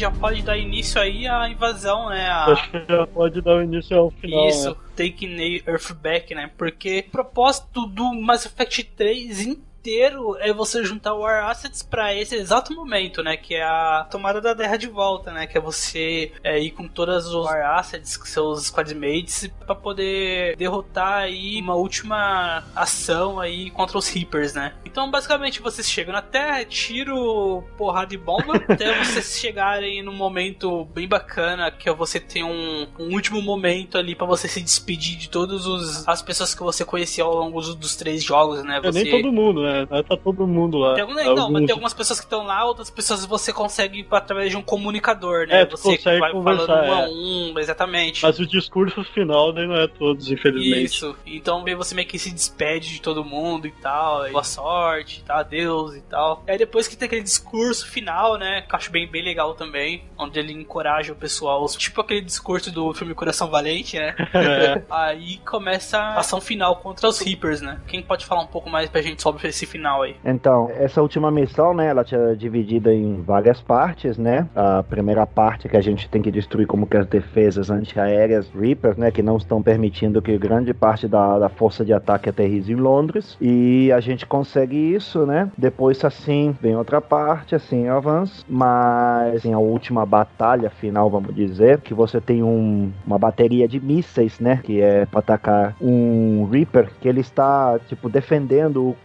gente já pode dar início aí à invasão, né? A... Acho que já pode dar início ao final. Isso, né? Taking Earthback, né? Porque o propósito do Mass Effect 3 inteiro é você juntar War Assets pra esse exato momento, né? Que é a tomada da terra de volta, né? Que é você é, ir com todas os War Assets, seus squadmates, pra poder derrotar aí uma última ação aí contra os Reapers, né? Então, basicamente, vocês chegam na Terra, tiro, porrada e bomba, até vocês chegarem num momento bem bacana, que é você ter um, um último momento ali pra você se despedir de todas as pessoas que você conhecia ao longo dos, três jogos, né? É, Você... nem todo mundo, né? Não Tá todo mundo lá. Tem, algum- não, mas Alguns- tem algumas pessoas que estão lá, outras pessoas você consegue através de um comunicador, né? É, você consegue vai conversar, falando um a é. um, exatamente. Mas o discurso final daí não é todos, infelizmente. Isso, então você meio que se despede de todo mundo e tal, e boa sorte, tá, adeus e tal. E aí depois que tem aquele discurso final, né, que eu acho bem, bem legal também, onde ele encoraja o pessoal, tipo aquele discurso do filme Coração Valente, né? É. aí começa a ação final contra os Reapers, né? Quem pode falar um pouco mais pra gente sobre esse esse final aí. Então, essa última missão, né, ela tinha dividida em várias partes, né? A primeira parte que a gente tem que destruir como que as defesas antiaéreas Reaper, né, que não estão permitindo que grande parte da, da força de ataque aterrize em Londres. E a gente consegue isso, né? Depois, assim, vem outra parte, assim, avança. Mas, assim, a última batalha final, vamos dizer, que você tem um, uma bateria de mísseis, né? Que é para atacar um Reaper, que ele está, tipo, defendendo o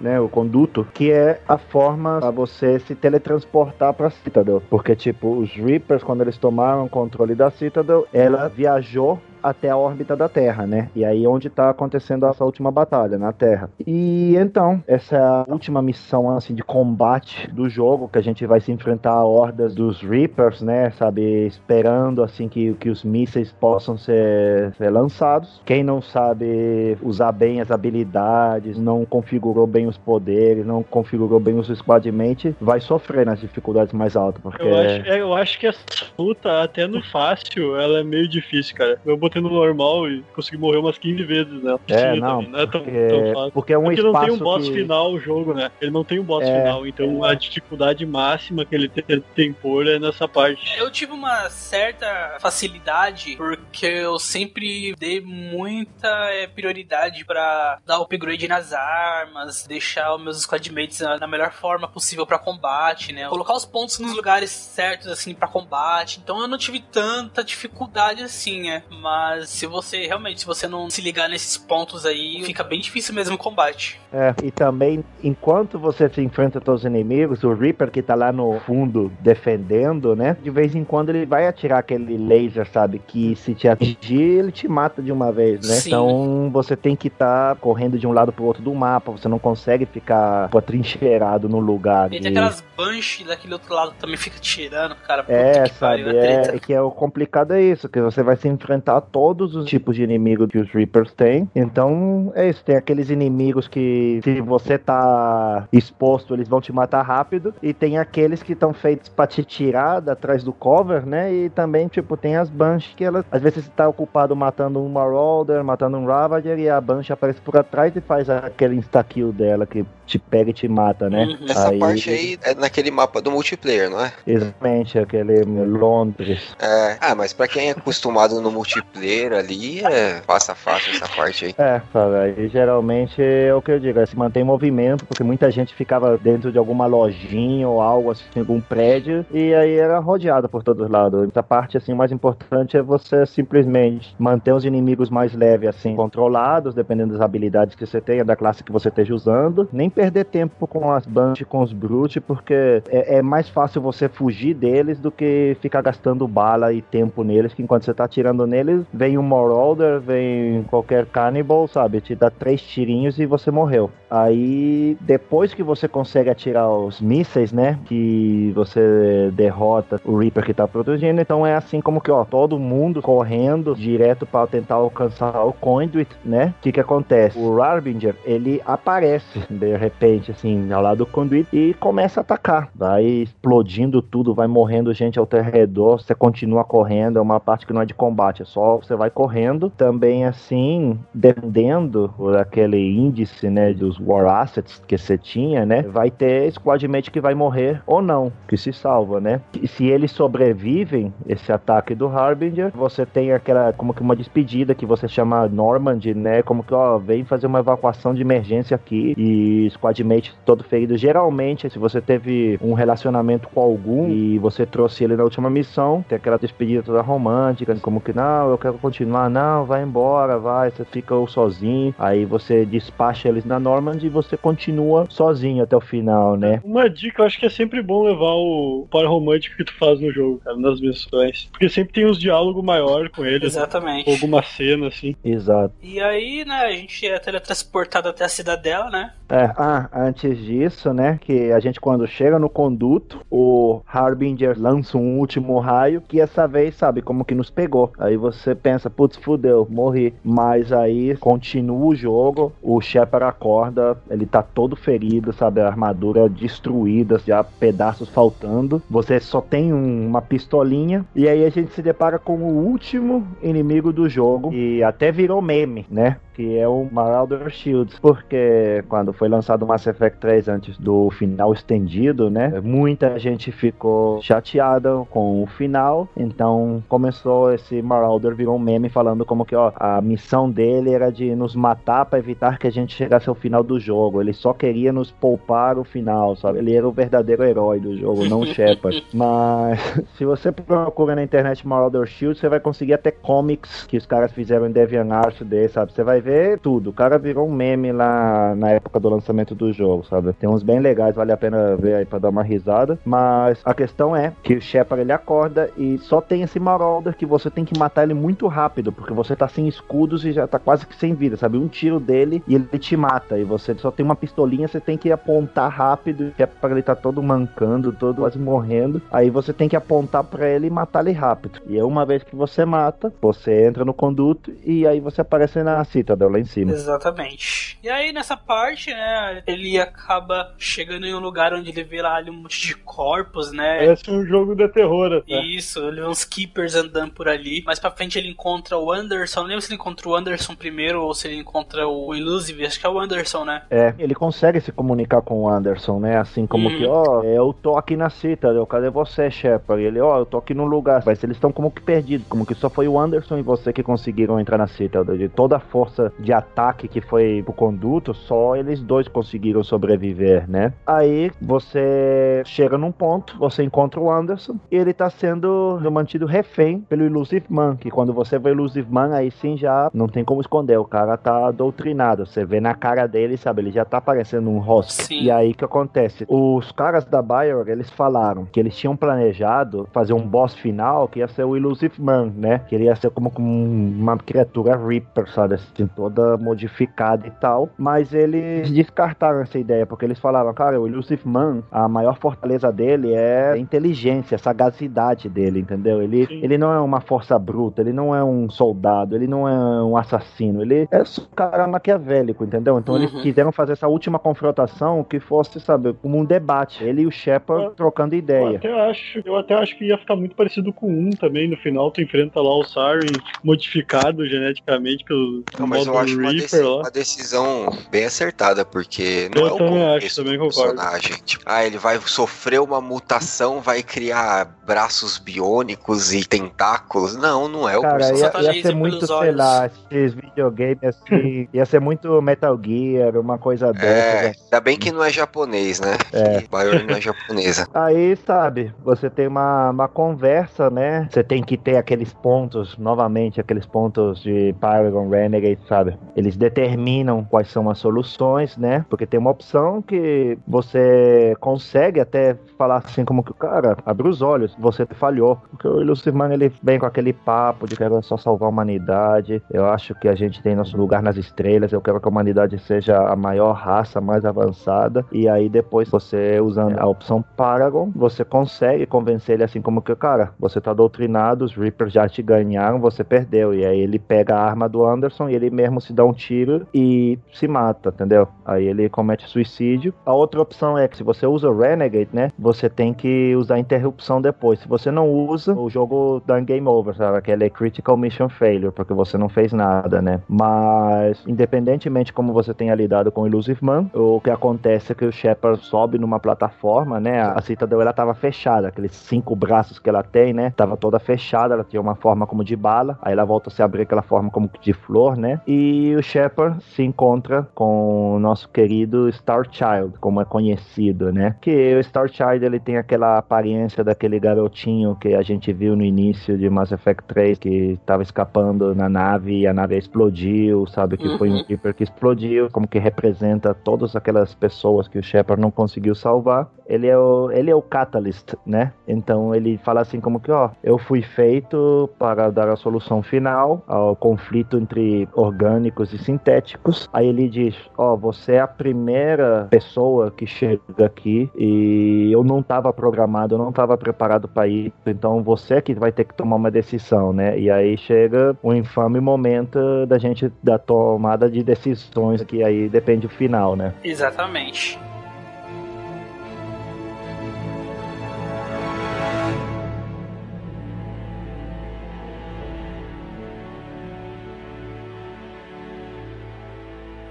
né? O conduto, que é a forma para você se teletransportar para Citadel. Porque, tipo, os Reapers, quando eles tomaram controle da Citadel, ela viajou até a órbita da Terra, né? E aí onde tá acontecendo essa última batalha, na Terra. E então, essa é última missão, assim, de combate do jogo, que a gente vai se enfrentar a hordas dos Reapers, né? Sabe, esperando, assim, que, que os mísseis possam ser, ser lançados. Quem não sabe usar bem as habilidades, não configurou bem os poderes, não configurou bem os squadmates, vai sofrer nas dificuldades mais altas, porque... Eu acho, é, eu acho que essa luta, até no fácil, ela é meio difícil, cara. Eu no normal e consegui morrer umas 15 vezes, né? É, não, também, não é tão, porque, tão fácil. porque é um Porque espaço não tem um boss que... final o jogo, né? Ele não tem um boss É. final, então a dificuldade máxima que ele tem, tem por é nessa parte. Eu tive uma certa facilidade porque eu sempre dei muita é, prioridade pra dar upgrade nas armas, deixar os meus squadmates na, na melhor forma possível pra combate, né? Colocar os pontos nos lugares certos assim pra combate. Então eu não tive tanta dificuldade assim, né? Mas se você realmente, se você não se ligar nesses pontos aí, fica bem difícil mesmo o combate. É, e também, enquanto você se enfrenta todos os inimigos, o Reaper que tá lá no fundo defendendo, né? De vez em quando ele vai atirar aquele laser, sabe? Que se te atingir, ele te mata de uma vez, né? Sim. Então você tem que estar correndo de um lado pro outro do mapa, você não consegue ficar pô, trincheirado no lugar. E de- tem aquelas Banshee daquele outro lado que também fica tirando, cara. É, que pariu, sabe, é é, treta. que é o complicado é isso, que você vai se enfrentar todos os tipos de inimigo que os Reapers têm. Então, é isso, tem aqueles inimigos que se você tá exposto, eles vão te matar rápido, e tem aqueles que estão feitos pra te tirar atrás do cover, né? E também, tipo, tem as Banshee que elas, às vezes você tá ocupado matando um Marauder, matando um Ravager, e a Banshee aparece por atrás e faz aquele insta-kill dela que te pega e te mata, né? Uhum. Essa parte aí é naquele mapa do multiplayer, não é? Exatamente, aquele Londres. É. Ah, mas pra quem é acostumado no multiplayer ali, é passa fácil essa parte aí. É, cara, e geralmente é o que eu digo, é se manter em movimento, porque muita gente ficava dentro de alguma lojinha ou algo assim, algum prédio, e aí era rodeado por todos os lados. Essa parte, assim, mais importante é você simplesmente manter os inimigos mais leves, assim, controlados, dependendo das habilidades que você tenha, da classe que você esteja usando. Nem perder tempo com as Banshee, com os Brute, porque é, é mais fácil você fugir deles do que ficar gastando bala e tempo neles, que enquanto você tá atirando neles, vem um Marauder, vem qualquer Cannibal, sabe? Te dá três tirinhos e você morreu. Aí, depois que você consegue atirar os mísseis, né? Que você derrota o Reaper que tá protegendo, então é assim como que, ó, todo mundo correndo direto para tentar alcançar o Conduit, né? O que que acontece? O Harbinger, ele aparece de repente, assim, ao lado do Conduit e começa a atacar. Vai explodindo tudo, vai morrendo gente ao teu redor, você continua correndo, é uma parte que não é de combate, é só você vai correndo. Também, assim, dependendo por aquele índice, né, dos War Assets que você tinha, né, vai ter squadmate que vai morrer ou não, que se salva, né. E se eles sobrevivem, esse ataque do Harbinger, você tem aquela, como que uma despedida que você chama Normandy, né, como que, ó, vem fazer uma evacuação de emergência aqui e squadmate todo ferido. Geralmente, se você teve um relacionamento com algum e você trouxe ele na última missão, tem aquela despedida toda romântica, como que, não, eu quero continuar, não, vai embora, vai, você fica sozinho, aí você despacha eles na Normandy e você continua sozinho até o final, né? Uma dica, eu acho que é sempre bom levar o par romântico que tu faz no jogo, cara, nas missões. Porque sempre tem uns diálogos maiores com eles. Exatamente. Ou alguma cena, assim. Exato. E aí, né, a gente é teletransportado até a cidadela, né? É, ah, antes disso, né, que a gente quando chega no conduto, o Harbinger lança um último raio, que essa vez, sabe, como que nos pegou. Aí você pensa, putz, fudeu, morri. Mas aí continua o jogo, o Shepard acorda, ele tá todo ferido, sabe, a armadura destruída, já pedaços faltando. Você só tem um- uma pistolinha, e aí a gente se depara com o último inimigo do jogo, e até virou meme, né? Que é o Marauder Shields, porque quando foi lançado o Mass Effect 3 antes do final estendido, né, muita gente ficou chateada com o final, então começou esse Marauder virou um meme falando como que, ó, a missão dele era de nos matar para evitar que a gente chegasse ao final do jogo, ele só queria nos poupar o final, sabe? Ele era o verdadeiro herói do jogo, não o Shepard. Mas se você procura na internet Marauder Shield, você vai conseguir até comics que os caras fizeram em DeviantArt dele, sabe? Você vai ver tudo. O cara virou um meme lá na época do lançamento do jogo, sabe? Tem uns bem legais, vale a pena ver aí pra dar uma risada. Mas a questão é que o Shepard ele acorda e só tem esse Marauder que você tem que matar ele muito rápido, porque você tá sem escudos e já tá quase que sem vida, sabe? Um tiro dele e ele te mata. E você só tem uma pistolinha, você tem que apontar rápido. O Shepard ele tá todo mancando, todo quase morrendo. Aí você tem que apontar para ele e matar ele rápido. E é uma vez que você mata, você entra no conduto e aí você aparece na Citadel lá em cima. Exatamente. E aí nessa parte, né, ele acaba chegando em um lugar onde ele vê lá ali um monte de corpos, né? Parece um jogo de terror, até. Isso, ele vê uns keepers andando por ali. Mais pra frente ele encontra o Anderson. Não lembro se ele encontra o Anderson primeiro ou se ele encontra o Illusive. Acho que é o Anderson, né? É, ele consegue se comunicar com o Anderson, né? Assim como Hum. que, ó, eu tô aqui na Citadel, cadê você, Shepard? E ele, ó, eu tô aqui no lugar. Mas eles estão como que perdidos, como que só foi o Anderson e você que conseguiram entrar na Citadel. De toda a força de ataque que foi pro conduto, só eles dois conseguiram sobreviver, né? Aí você chega num ponto, você encontra o Anderson e ele tá sendo mantido refém pelo Illusive Man, que quando você vê o Illusive Man, aí sim já não tem como esconder, o cara tá doutrinado, você vê na cara dele, sabe, ele já tá parecendo um rosto. Sim. E aí que acontece? Os caras da Bioware, eles falaram que eles tinham planejado fazer um boss final que ia ser o Illusive Man, né? Que ele ia ser como, como uma criatura Reaper, sabe, assim, toda modificada e tal, mas eles descartaram essa ideia, porque eles falaram, cara, o Illusive Man, a maior fortaleza dele é a inteligência, a sagacidade dele, entendeu? Ele, Sim. ele não é uma força bruta, ele não é um soldado, ele não é um assassino, ele é só um cara maquiavélico, entendeu? Então eles Uhum. quiseram fazer essa última confrontação que fosse, sabe, como um debate. Ele e o Shepard Ah, trocando Eu ideia. até, acho, eu até acho que ia ficar muito parecido com um também. No final, tu enfrenta lá o Siren modificado geneticamente pelo Não, mas eu modo acho uma, Reaper deci- lá. uma decisão bem acertada, porque não Eu é o também acho, contexto também do personagem. Tipo, ah, ele vai sofrer uma mutação, vai criar braços biônicos e tentáculos. Não, não é o Cara, ia, ia laser ser muito, sei olhos. lá, esses videogames assim, ia ser muito Metal Gear, uma coisa É, dessa. ainda bem que não é japonês, né? É. Bioware não é japonesa. Aí, sabe, você tem uma, uma conversa, né? Você tem que ter aqueles pontos, novamente, aqueles pontos de Paragon Renegade, sabe? Eles determinam quais são as soluções, né? Porque tem uma opção que você consegue até falar assim como que, cara, abre os olhos, você falhou. Porque o Man, ele vem com aquele papo de quero só salvar a humanidade. Eu acho que a gente tem nosso lugar nas estrelas, eu quero que a humanidade seja a maior raça, mais avançada. E aí depois você usando a opção Paragon, você consegue convencer ele assim como que, cara, você tá doutrinado, os Reapers já te ganharam, você perdeu. E aí ele pega a arma do Anderson e ele mesmo se dá um tiro e se mata, entendeu? Aí ele comete suicídio. A outra opção é que se você usa o Renegade, né, você tem que usar interrupção depois. Se você não usa, o jogo dá game over, sabe? Aquele critical mission failure, porque você não fez nada, né? Mas, independentemente como você tenha lidado com o Illusive Man, o que acontece é que o Shepard sobe numa plataforma, né? A Citadel, ela tava fechada, aqueles cinco braços que ela tem, né? Tava toda fechada, ela tinha uma forma como de bala, aí ela volta a se abrir aquela forma como de flor, né? E o Shepard se encontra com o nosso querido Star Child, como é conhecido, né? Que o Star Child, ele tem aquela aparência daquele garotinho que a gente viu no início de Mass Effect 3, que tava escapando na nave e a nave explodiu, sabe? Que foi um Uhum. Reaper que explodiu, como que representa todas aquelas pessoas que o Shepard não conseguiu salvar. Ele é o, ele é o catalyst, né? Então ele fala assim como que, ó, eu fui feito para dar a solução final ao conflito entre orgânicos e sintéticos. Aí ele diz, ó, você é a primeira pessoa que chega aqui e eu não estava programado, eu não estava preparado para isso. Então você é que vai ter que tomar uma decisão, né? E aí chega o infame momento da gente da tomada de decisões que aí depende do final, né? Exatamente.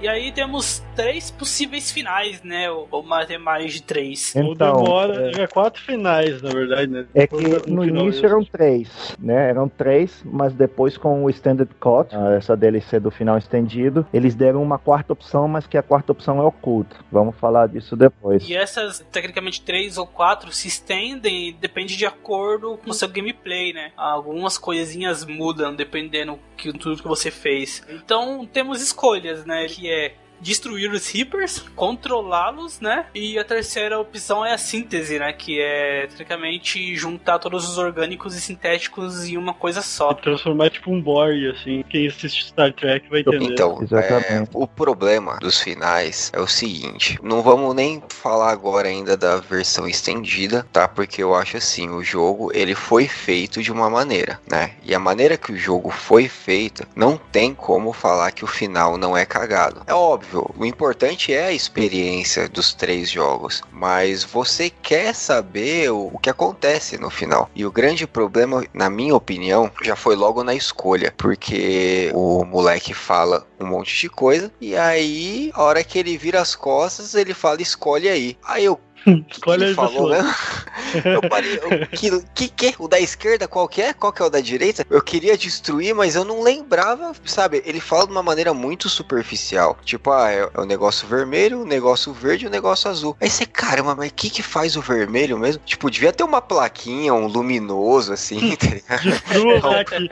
E aí temos três possíveis finais, né? Ou, ou mais, é mais de três. Ou Então, demora. é- É quatro finais, na verdade, né? É que no início mesmo. eram três, né? Eram três, mas depois com o Extended Cut, ah, essa DLC do final estendido, eles deram uma quarta opção, mas que a quarta opção é oculta. Vamos falar disso depois. E essas, tecnicamente, três ou quatro se estendem e depende de acordo com o seu gameplay, né? Algumas coisinhas mudam dependendo que tudo que você fez. Então temos escolhas, né? Que é Yeah. Destruir os Reapers, controlá-los, né? E a terceira opção é a síntese, né? Que é, tecnicamente, juntar todos os orgânicos e sintéticos em uma coisa só. Transformar tipo um Borg, assim. Quem assiste Star Trek vai entender. Então, Exatamente. é, o problema dos finais é o seguinte: não vamos nem falar agora ainda da versão estendida, tá? Porque eu acho assim, o jogo ele foi feito de uma maneira, né? E a maneira que o jogo foi feito, não tem como falar que o final não é cagado. É óbvio, o importante é a experiência dos três jogos, mas você quer saber o, o que acontece no final. E o grande problema, na minha opinião, já foi logo na escolha, porque o moleque fala um monte de coisa e aí, a hora que ele vira as costas, ele fala escolhe aí. Aí eu ele aí, falou mesmo? Eu parei. eu- que, que que? O da esquerda qual que é? Qual que é o da direita? Eu queria destruir, mas eu não lembrava, sabe? Ele fala de uma maneira muito superficial. Tipo, ah, é, é o negócio vermelho, o negócio verde e o negócio azul. Aí você, caramba, mas o que que faz o vermelho mesmo? Tipo, devia ter uma plaquinha, um luminoso assim, tá ligado? Aqui.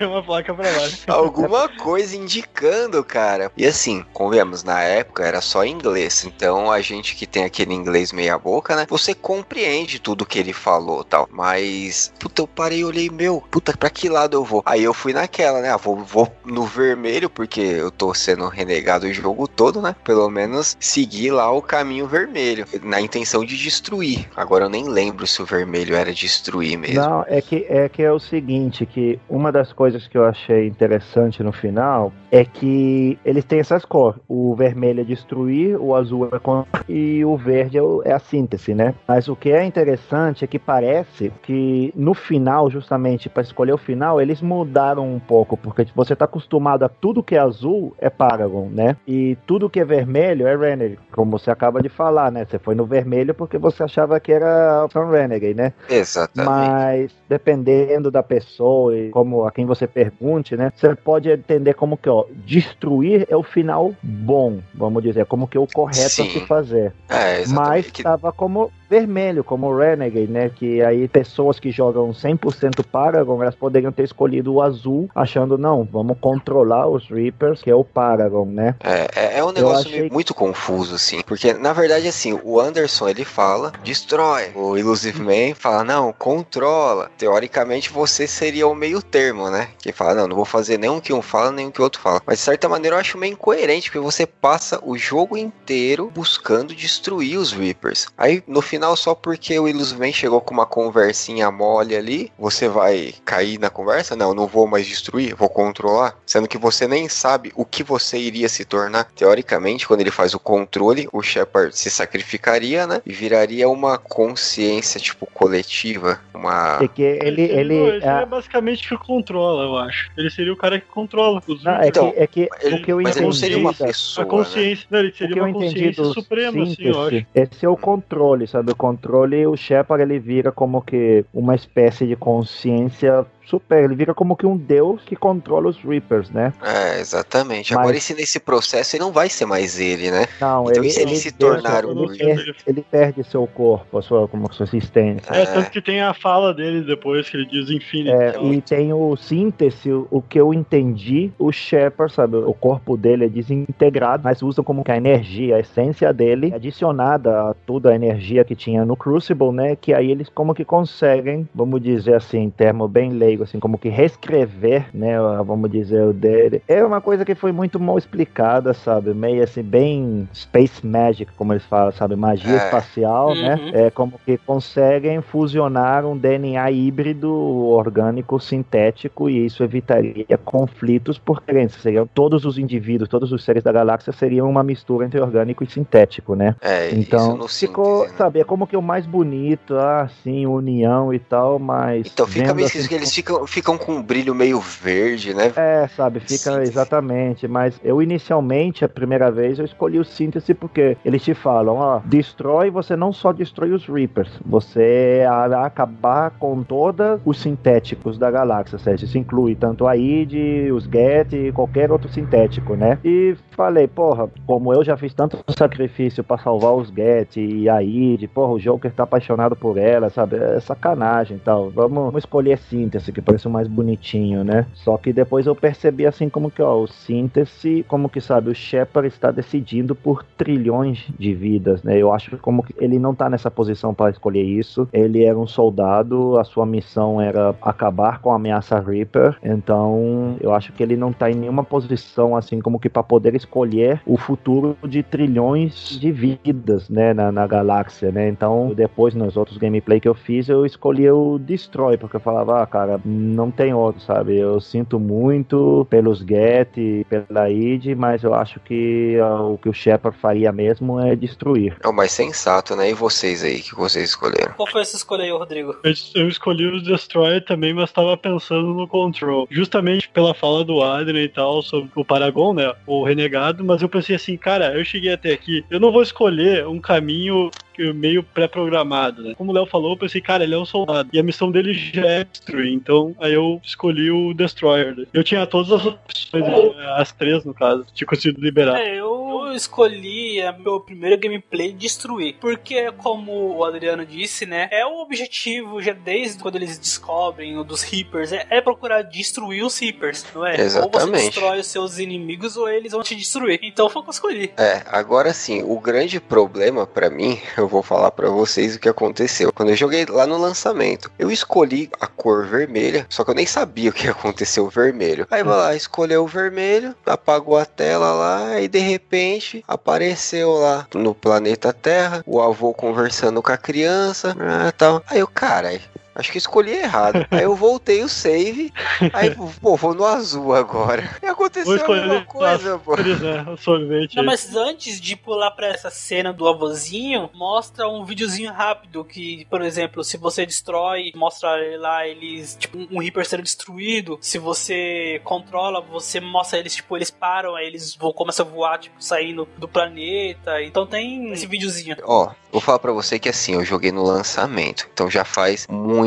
É uma placa pra lá. Alguma coisa indicando, cara. E assim, convenhamos, na época era só inglês. Então a gente que tem aquele inglês meia boca, né? Você compreende tudo que ele falou tal. Mas, puta, eu parei e olhei, meu, puta, pra que lado eu vou? Aí eu fui naquela, né? Ah, vou, vou no vermelho, porque eu tô sendo renegado o jogo todo, né? Pelo menos seguir lá o caminho vermelho. Na intenção de destruir. Agora eu nem lembro se o vermelho era destruir mesmo. Não, é que, é que é o seguinte, que uma das coisas que eu achei interessante no final é que eles têm essas cores. O vermelho é destruir, o azul é con- e o verde é, o- é a síntese, né? Mas o que é interessante é que parece que no final, justamente para escolher o final, eles mudaram um pouco, porque tipo, você tá acostumado a tudo que é azul é Paragon, né? E tudo que é vermelho é Renegade, como você acaba de falar, né? Você foi no vermelho porque você achava que era opção Renegade, né? Exatamente. Mas dependendo da pessoa e como a quem você pergunte, né? Você pode entender como que, ó, destruir é o final bom, vamos dizer, como que é o correto Sim. a se fazer. É, Mas exatamente. Que- estava como vermelho, como Renegade, né? Que aí pessoas que jogam 100% Paragon, elas poderiam ter escolhido o azul, achando, não, vamos controlar os Reapers, que é o Paragon, né? É, é, é um negócio achei- muito confuso, assim. Porque, na verdade, assim, o Anderson ele fala, destrói. O Illusive Man fala, não, controla. Teoricamente, você seria o meio termo, né? Que fala, não, não vou fazer nem o que um fala, nem o que o outro fala. Mas, de certa maneira, eu acho meio incoerente, porque você passa o jogo inteiro buscando destruir os Reapers. Aí, no final, só porque o Illusive Man chegou com uma conversinha mole ali, você vai cair na conversa? Não, não vou mais destruir, vou controlar. Sendo que você nem sabe o que você iria se tornar. Teoricamente, quando ele faz o controle, o Shepard se sacrificaria, né? E viraria uma consciência, tipo, coletiva. Uma. Porque ele, ele, Não, ele a- seria basicamente que controla, eu acho. Ele seria o cara que controla os não, é, Então, que, é que Ele- o que eu mas ele não seria uma entendi pessoa. A consciência, não, ele O que seria eu uma entendi consciência do suprema, assim, eu acho. esse é o controle, sabe? O controle, o Shepard, ele vira como que uma espécie de consciência super, ele vira como que um deus que controla os Reapers, né? É, exatamente. Mas- Agora, esse nesse processo, ele não vai ser mais ele, né? Não, Então, ele, se ele ele se tornar ele, um perde, ele perde seu corpo, a sua, como a sua existência. É, tanto que tem a fala dele depois, que ele diz Infinity. É, então, e tem o síntese, o- o que eu entendi, o Shepard, sabe, o corpo dele é desintegrado, mas usam como que a energia, a essência dele, é adicionada a toda a energia que tinha no Crucible, né, que aí eles como que conseguem, vamos dizer assim, em termo bem leigo, assim, como que reescrever, né, vamos dizer, o dele. É uma coisa que foi muito mal explicada, sabe, meio assim, bem space magic, como eles falam, sabe, magia É. espacial, né, Uhum. é como que conseguem fusionar um DNA híbrido orgânico sintético e isso evitaria conflitos porque seriam todos os indivíduos, todos os seres da galáxia seriam uma mistura entre orgânico e sintético, né? É, Então isso no ficou, síntese, né? sabe, é como que o mais bonito, ah, sim, união e tal, mas Então fica meio assim, que eles ficam ficam, ficam com um brilho meio verde, né? É, sabe, fica Síntese. exatamente. Mas eu inicialmente, a primeira vez, eu escolhi o síntese porque eles te falam, ó, destrói, você não só destrói os Reapers, você vai acabar com todos os sintéticos da galáxia, ou seja, isso inclui tanto a id, os Get e qualquer outro sintético, né? E falei, porra, como eu já fiz tanto sacrifício pra salvar os Get e a id, porra, o Joker tá apaixonado por ela, sabe? É sacanagem e tal. Vamos, vamos escolher síntese, que parece o mais bonitinho, né? Só que depois eu percebi assim como que, ó, o síntese, como que sabe, o Shepard está decidindo por trilhões de vidas, né? Eu acho que como que ele não tá nessa posição para escolher isso. Ele era um soldado, a sua missão era acabar com a ameaça Reaper. Então, eu acho que ele não tá em nenhuma posição assim como que para poder escolher o futuro de trilhões de vidas, né, na, na galáxia, né? Então, depois nos outros gameplay que eu fiz, eu escolhi o Destroy, porque eu falava, ah, cara, não tem outro, sabe? Eu sinto muito pelos Get, e pela id, mas eu acho que ah, o que o Shepard faria mesmo é destruir. É o mais sensato, né? E vocês aí, que vocês escolheram? Qual foi essa escolha aí, Rodrigo? Eu, eu escolhi o Destroyer também, mas tava pensando no Control. Justamente pela fala do Adrian e tal sobre o Paragon, né? O Renegado, mas eu pensei assim, cara, eu cheguei até aqui, eu não vou escolher um caminho que- meio pré-programado, né? Como o Léo falou, eu pensei, cara, ele é um soldado. E a missão dele já é destruir. Então, aí eu escolhi o Destroyer. né? Eu tinha todas as opções, né? as três, no caso. Tinha conseguido liberar. É, eu escolhi é, meu primeiro gameplay destruir. Porque, como o Adriano disse, né? É o objetivo, já desde quando eles descobrem o dos Reapers, é, é procurar destruir os Reapers, não é? Ou você Exatamente. destrói os seus inimigos, ou eles vão te destruir. Então foi o que eu escolhi. É, agora sim, o grande problema pra mim, eu vou falar pra vocês o que aconteceu. Quando eu joguei lá no lançamento, eu escolhi a cor vermelha, só que eu nem sabia o que aconteceu vermelho. Aí vai lá, escolheu o vermelho, apagou a tela lá e de repente apareceu lá no planeta Terra, o avô conversando com a criança, ah, tal. Aí eu, cara, Acho que escolhi errado. Aí eu voltei o save. Aí, pô, vou no azul agora. E aconteceu Vou a escolher mesma coisa, pô. Pois é, sorvete. Não, mas antes de pular pra essa cena do avôzinho, mostra um videozinho rápido que, por exemplo, se você destrói, mostra lá eles, tipo, um Reaper sendo destruído. Se você controla, você mostra eles, tipo, eles param, aí eles vão, começam a voar, tipo, saindo do planeta. Então tem esse videozinho. Ó, vou falar pra você que assim, eu joguei no lançamento. Então já faz muito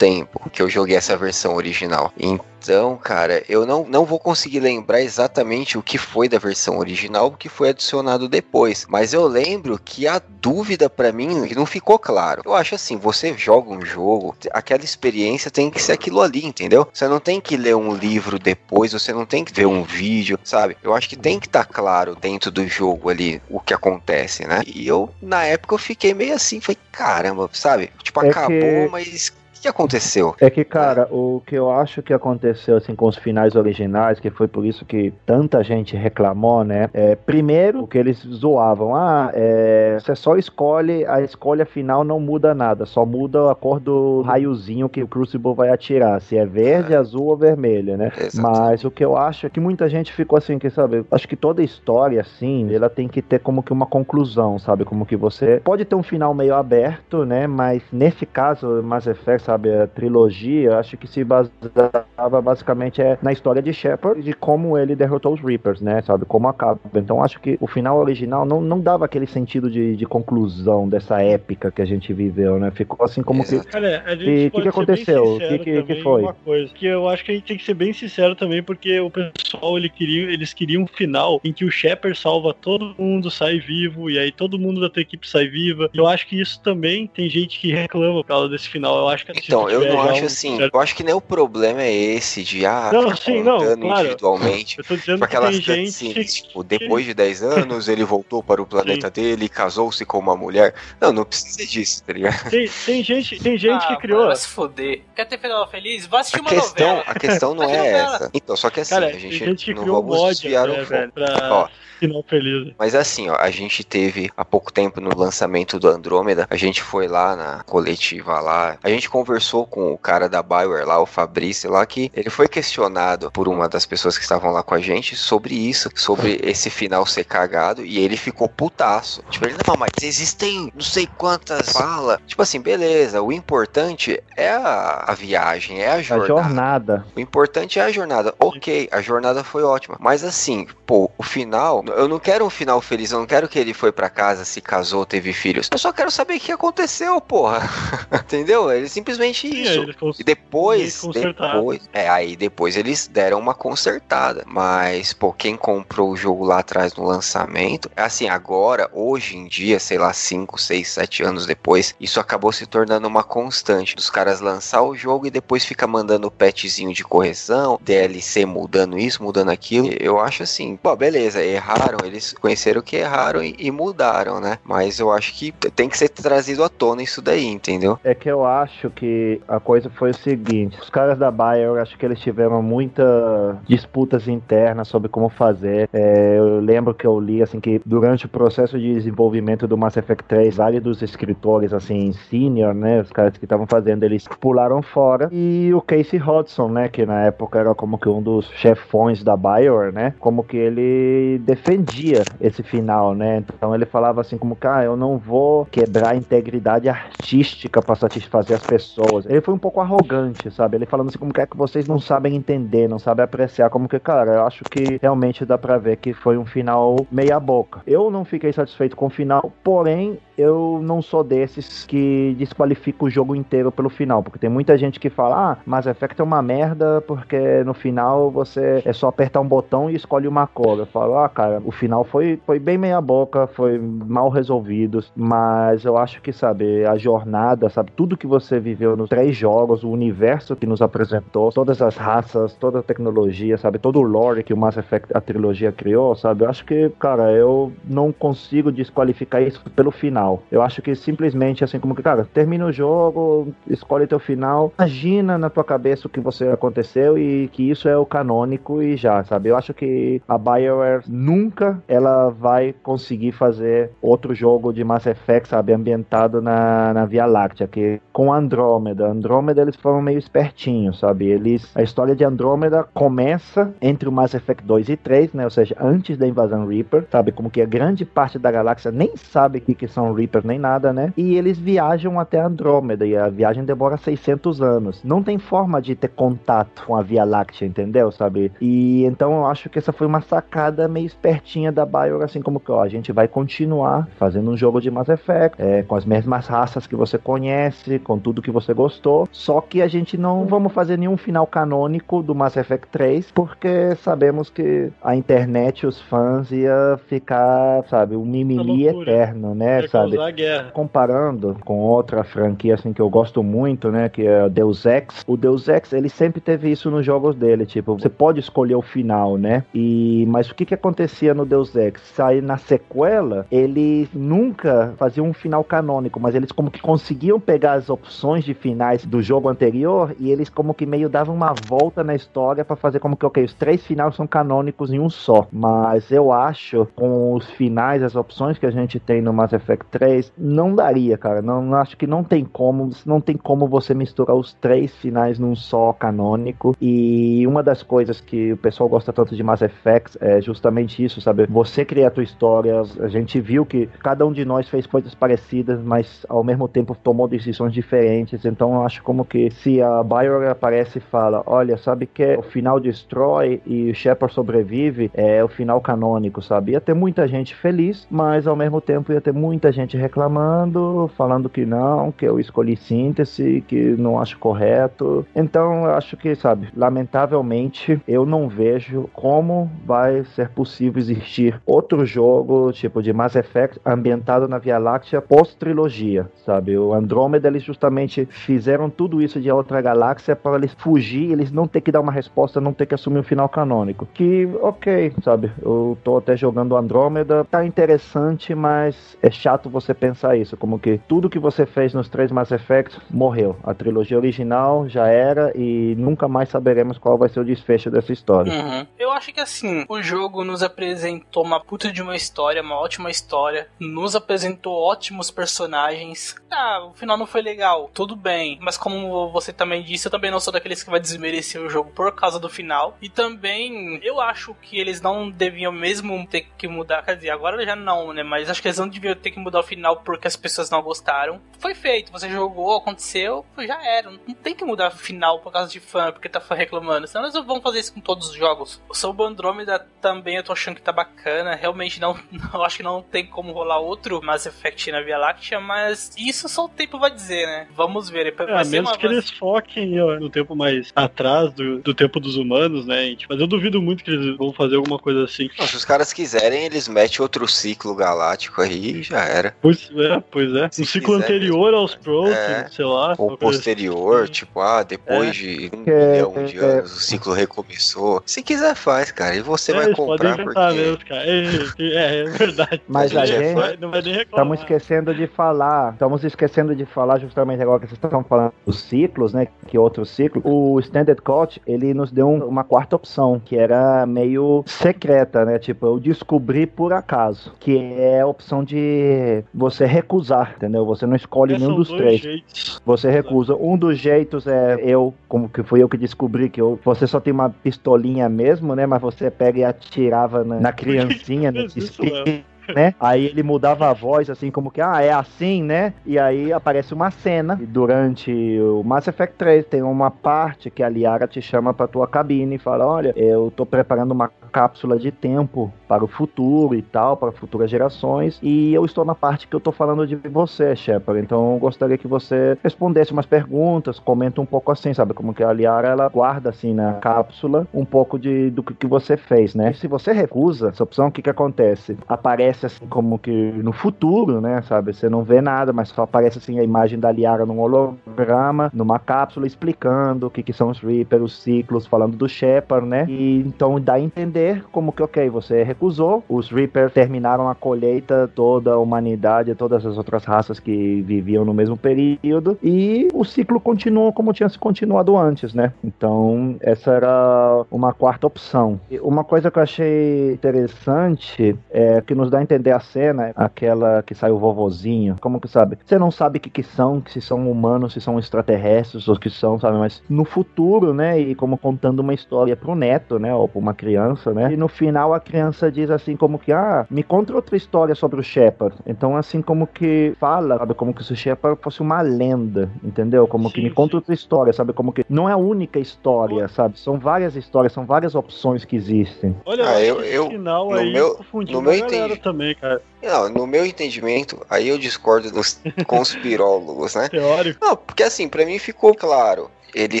tempo que eu joguei essa versão original. Então, cara, eu não, não vou conseguir lembrar exatamente o que foi da versão original, o que foi adicionado depois. Mas eu lembro que a dúvida pra mim não ficou claro. Eu acho assim, você joga um jogo, aquela experiência tem que ser aquilo ali, entendeu? Você não tem que ler um livro depois, você não tem que ver um vídeo, sabe? Eu acho que tem que estar claro dentro do jogo ali o que acontece, né? E eu, na época, eu fiquei meio assim, falei, caramba, sabe? Tipo, É que- acabou, mas o que aconteceu? É que, cara, o que eu acho que aconteceu assim com os finais originais, que foi por isso que tanta gente reclamou, né? É, primeiro, o que eles zoavam, ah, é, você só escolhe, a escolha final não muda nada, só muda a cor do raiozinho que o Crucible vai atirar, se é verde, azul ou vermelho, né? Exato. Mas o que eu acho é que muita gente ficou assim, que sabe, acho que toda história, assim, ela tem que ter como que uma conclusão, sabe? Como que você pode ter um final meio aberto, né? Mas nesse caso, Mass Effect, sabe, a trilogia, acho que se baseava basicamente é na história de Shepard e de como ele derrotou os Reapers, né? Sabe? Como acaba. Então acho que o final original não, não dava aquele sentido de, de conclusão dessa épica que a gente viveu, né? Ficou assim como que. Cara, a gente E que que aconteceu? sincero Que que- que foi? Uma coisa, que eu acho que a gente tem que ser bem sincero também, porque o pessoal ele queria, eles queriam um final em que o Shepard salva todo mundo, sai vivo, e aí todo mundo da tua equipe sai viva. Eu acho que isso também tem gente que reclama por causa desse final. Eu acho que se Então, eu tiver não acho um assim. certo- Eu acho que nem o problema é esse de ah, Não, ficar sim, não, contando claro. individualmente. Eu tô dizendo Tipo que aquelas tem gente que, tipo, depois de 10 anos ele voltou para o planeta dele, casou-se com uma mulher. Não, não precisa disso, tá ligado? tem, tem gente, tem gente ah, que mano, criou. vai se foder. Quer ter final feliz? Vai assistir A uma questão, novela. a questão não é essa. Então, só que assim, Cara, a gente, gente que não criou vamos mod desviar até, o foco. pra Ó, final feliz. Mas assim, ó, a gente teve há pouco tempo no lançamento do Andrômeda, a gente foi lá na coletiva lá, a gente conversou com o cara da Bioware lá, o Fabrício lá, que ele foi questionado por uma das pessoas que estavam lá com a gente sobre isso, sobre esse final ser cagado, e ele ficou putaço. Tipo, ele, não, mas existem não sei quantas falas. Tipo assim, beleza, o importante é a, a viagem, é a A jornada. jornada. O importante é a jornada. Ok, a jornada foi ótima. Mas assim, pô, o final. Eu não quero um final feliz. Eu não quero que ele foi pra casa, se casou, teve filhos. Eu só quero saber o que aconteceu, porra. Entendeu? Ele simplesmente Sim, isso. cons- E depois, depois, é, aí depois eles deram uma consertada. Mas, pô, quem comprou o jogo lá atrás no lançamento, é assim, agora, hoje em dia, sei lá, 5, 6, 7 anos depois, isso acabou se tornando uma constante dos caras lançar o jogo e depois fica mandando patchzinho de correção, DLC mudando isso, mudando aquilo. Eu acho assim, pô, beleza, erraram, eles conheceram que erraram e, e mudaram, né? Mas eu acho que tem que ser trazido à tona isso daí, entendeu? É que eu acho que a coisa foi o seguinte: os caras da Bayer, acho que eles tiveram muitas disputas internas sobre como fazer. É, eu lembro que eu li assim que durante o processo de desenvolvimento do Mass Effect 3, vários dos escritores assim senior, né, os caras que estavam fazendo, eles pularam fora e o Casey Hodgson, né, que na época era como que um dos chefões da Bayer, né, como que ele defendia esse final, né? Então ele falava assim como, cara, eu não vou quebrar a integridade artística para satisfazer as pessoas. Ele foi um pouco arrogante, sabe? Ele falando assim como que é que vocês não sabem entender, não sabem apreciar, como que, cara, eu acho que realmente dá pra ver que foi um final meia boca. Eu não fiquei satisfeito com o final, porém eu não sou desses que desqualifica o jogo inteiro pelo final, porque tem muita gente que fala, ah, Mass Effect é uma merda porque no final você é só apertar um botão e escolhe uma cor. Eu falo, ah, cara, o final foi, foi bem meia boca, foi mal resolvido, mas eu acho que, sabe, a jornada, sabe, tudo que você viveu nos três jogos, o universo que nos apresentou, todas as raças, toda a tecnologia, sabe, todo o lore que o Mass Effect, a trilogia criou, sabe, eu acho que, cara, eu não consigo desqualificar isso pelo final. Eu acho que simplesmente, assim, como que, cara, termina o jogo, escolhe teu final, imagina na tua cabeça o que você aconteceu e que isso é o canônico e já, sabe? Eu acho que a BioWare nunca ela vai conseguir fazer outro jogo de Mass Effect, sabe, ambientado na, na Via Láctea, que com Andrômeda, Andrômeda eles foram meio espertinhos, sabe? Eles a história de Andrômeda começa entre o Mass Effect 2 e 3, né? Ou seja, antes da invasão Reaper, sabe? Como que a grande parte da galáxia nem sabe o que, que são Reapers nem nada, né? E eles viajam até Andrômeda e a viagem demora 600 anos. Não tem forma de ter contato com a Via Láctea, entendeu? Sabe? E então eu acho que essa foi uma sacada meio espertinha da BioWare, assim como que, ó, a gente vai continuar fazendo um jogo de Mass Effect, é, com as mesmas raças que você conhece, com tudo que você gostou, só que a gente não vamos fazer nenhum final canônico do Mass Effect 3, porque sabemos que a internet, os fãs ia ficar, sabe, um mimimi eterno, né, Ia sabe? Causar guerra. comparando com outra franquia assim que eu gosto muito, né, que é o Deus Ex. O Deus Ex, ele sempre teve isso nos jogos dele, tipo, você pode escolher o final, né? E mas o que que acontecia no Deus Ex? Sair na sequela, eles nunca faziam um final canônico, mas eles como que conseguiam pegar as opções de finais do jogo anterior e eles como que meio davam uma volta na história pra fazer como que, ok, os três finais são canônicos em um só. Mas eu acho, com os finais, as opções que a gente tem no Mass Effect 3, não daria, cara. Não, acho que não tem como, não tem como você misturar os três finais num só canônico. E uma das coisas que o pessoal gosta tanto de Mass Effect é justamente isso, sabe? Você cria a tua história, a gente viu que cada um de nós fez coisas parecidas, mas ao mesmo tempo tomou decisões diferentes. Então eu acho como que se a BioWare aparece e fala, olha, sabe que o final destrói e o Shepard sobrevive, é o final canônico, sabe? Ia ter muita gente feliz, mas ao mesmo tempo ia ter muita gente reclamando, falando que não, que eu escolhi síntese, que não acho correto. Então eu acho que, sabe, lamentavelmente eu não vejo como vai ser possível existir outro jogo tipo de Mass Effect ambientado na Via Láctea pós-trilogia, sabe? O Andrômeda eles justamente fizeram tudo isso de outra galáxia para eles fugir, eles não ter que dar uma resposta, não ter que assumir um final canônico. Que, ok, sabe? Eu tô até jogando Andrômeda, tá interessante, mas é chato você pensar isso, como que tudo que você fez nos três Mass Effects morreu. A trilogia original já era e nunca mais saberemos qual vai ser o desfecho dessa história. Uhum. Eu acho que assim, o jogo nos apresentou uma puta de uma história, uma ótima história, nos apresentou ótimos personagens. Ah, o final não foi legal, tudo bem, mas como você também disse, eu também não sou daqueles que vai desmerecer o jogo por causa do final. E também eu acho que eles não deviam mesmo ter que mudar, quer dizer, agora já não, né? Mas acho que eles não deviam ter que mudar o final porque as pessoas não gostaram. Foi feito, você jogou, aconteceu, já era. Não tem que mudar o final por causa de fã, porque tá fã reclamando. Senão eles vão fazer isso com todos os jogos. O Soul Andromeda também eu tô achando que tá bacana. Realmente não, eu acho que não tem como rolar outro Mass Effect na Via Láctea, mas isso só o tempo vai dizer, né? Vamos ver. É, a menos que eles foquem ó, no tempo mais atrás do, do tempo dos humanos, né, gente? Mas eu duvido muito que eles vão fazer alguma coisa assim. Não, se os caras quiserem, eles metem outro ciclo galáctico aí e já era. Pois é, pois é. Se um ciclo anterior mesmo, aos Proton, É. sei lá. Ou posterior, assim. tipo, ah, depois É. de um É, milhão de é, anos o ciclo recomeçou. Se quiser, faz, cara. E você É, vai comprar porque. mesmo, cara. É, é, é verdade. Mas A gente é. Não vai nem reclamar. Estamos esquecendo de falar, estamos esquecendo de falar justamente agora que vocês estão falando dos ciclos, né? Que outro ciclo. O Standard Coach, ele nos deu um- uma quarta opção, que era meio secreta, né? Tipo, eu descobri por acaso, que é a opção de você recusar, entendeu? Você não escolhe É, nenhum dos três. jeitos. Você recusa. Um dos jeitos é eu, como que fui eu que descobri que eu, você só tem uma pistolinha mesmo, né? Mas você pega e atirava na, na criancinha, no espírito, né? Aí ele mudava a voz, assim, como que, ah, é assim, né? E aí aparece uma cena. E durante o Mass Effect 3 tem uma parte que a Liara te chama pra tua cabine e fala: Olha, eu tô preparando uma cápsula de tempo para o futuro e tal, para futuras gerações. E eu estou na parte que eu tô falando de você, Shepard. Então eu gostaria que você respondesse umas perguntas, comenta um pouco assim, sabe? Como que a Liara ela guarda assim na cápsula um pouco de, do que, que você fez, né? E se você recusa essa opção, o que que acontece? Aparece assim como que no futuro, né? Sabe? Você não vê nada, mas só aparece assim a imagem da Liara num holograma, numa cápsula explicando o que que são os Reapers, os ciclos, falando do Shepard, né? E então dá a entender como que, ok, você recusou, os Reapers terminaram a colheita, toda a humanidade, todas as outras raças que viviam no mesmo período, e o ciclo continua como tinha se continuado antes, né? Então, essa era uma quarta opção. E uma coisa que eu achei interessante é que nos dá a entender a cena, aquela que sai o vovozinho, como que sabe? Você não sabe o que, que são, se são humanos, se são extraterrestres, ou que são, sabe? Mas no futuro, né? E como contando uma história pro neto, né? Ou pra uma criança, né? E no final a criança diz assim como que, ah, me conta outra história sobre o Shepard. Então, assim como que fala, sabe? Como que se o Shepard fosse uma lenda, entendeu? Como que Sim, me conta sim. outra história, sabe? Como que não é a única história, sabe? São várias histórias, são várias opções que existem. Olha, Ah, eu- que eu- final no aí meu- no meu entendi- também, cara. Não, no meu entendimento, aí eu discordo dos conspirólogos, né? Teórico. Não, porque assim, pra mim ficou claro. Ele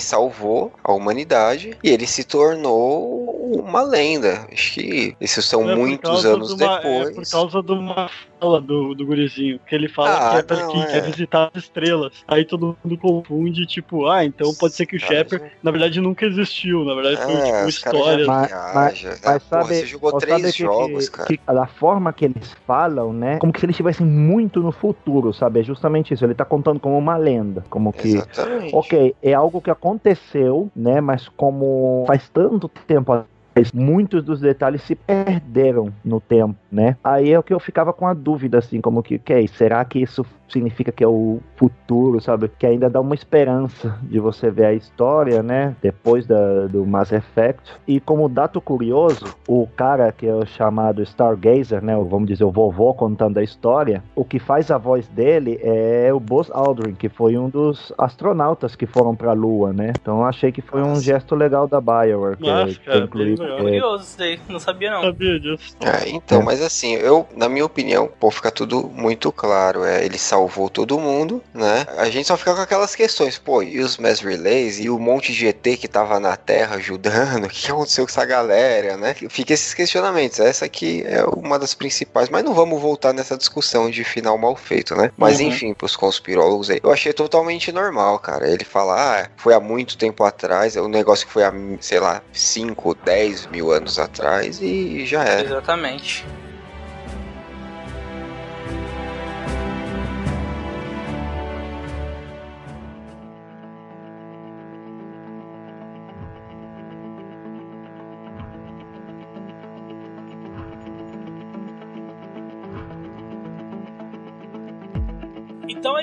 salvou a humanidade e ele se tornou uma lenda. Acho que isso são É muitos anos de uma- depois. É por causa de uma fala do, do gurizinho, que ele fala Ah, que, é pra não, quem é. quer visitar as estrelas. Aí todo mundo confunde, tipo, ah, então pode ser que o Shepard, na verdade, nunca existiu. Na verdade, foi É, tipo história. já Mas- mas- Mas porra, sabe, você jogou três sabe que- jogos, que, cara. que da forma que eles falam, né? Como que se eles estivessem muito no futuro, sabe? É justamente isso. Ele tá contando como uma lenda. Como que. Exatamente. Ok, é algo que aconteceu, né? Mas como faz tanto tempo muitos dos detalhes se perderam no tempo, né? Aí é o que eu ficava com a dúvida, assim, como que, ok, será que isso significa que é o futuro, sabe? Que ainda dá uma esperança de você ver a história, né? Depois da, do Mass Effect. E como dado curioso, o cara que é o chamado Stargazer, né? Vamos dizer, o vovô contando a história, o que faz a voz dele é o Buzz Aldrin, que foi um dos astronautas que foram pra Lua, né? Então eu achei que foi um Nossa. gesto legal da Bioware, que, Nossa, que cara, é, Curioso isso daí, não sabia não. Sabia disso. É, então, É. mas assim, eu, na minha opinião, pô, fica tudo muito claro. É, ele salvou todo mundo, né? A gente só fica com aquelas questões, pô, e os mass relays e o monte de ET que tava na Terra ajudando, o que aconteceu com essa galera, né? Fica esses questionamentos. Essa aqui é uma das principais, mas não vamos voltar nessa discussão de final mal feito, né? Mas Uhum. enfim, pros conspirólogos aí, eu achei totalmente normal, cara. Ele fala, ah, foi há muito tempo atrás, é um negócio que foi há, sei lá, 5, 10 mil anos atrás e já era. Exatamente.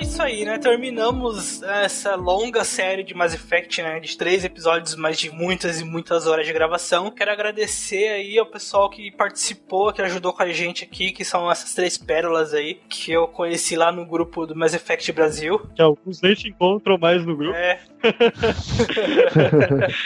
Isso aí, né? Terminamos essa longa série de Mass Effect, né? De três episódios, mas de muitas e muitas horas de gravação. Quero agradecer aí ao pessoal que participou, que ajudou com a gente aqui, que são essas três pérolas aí, que eu conheci lá no grupo do Mass Effect Brasil. Que alguns nem se encontram mais no grupo. É.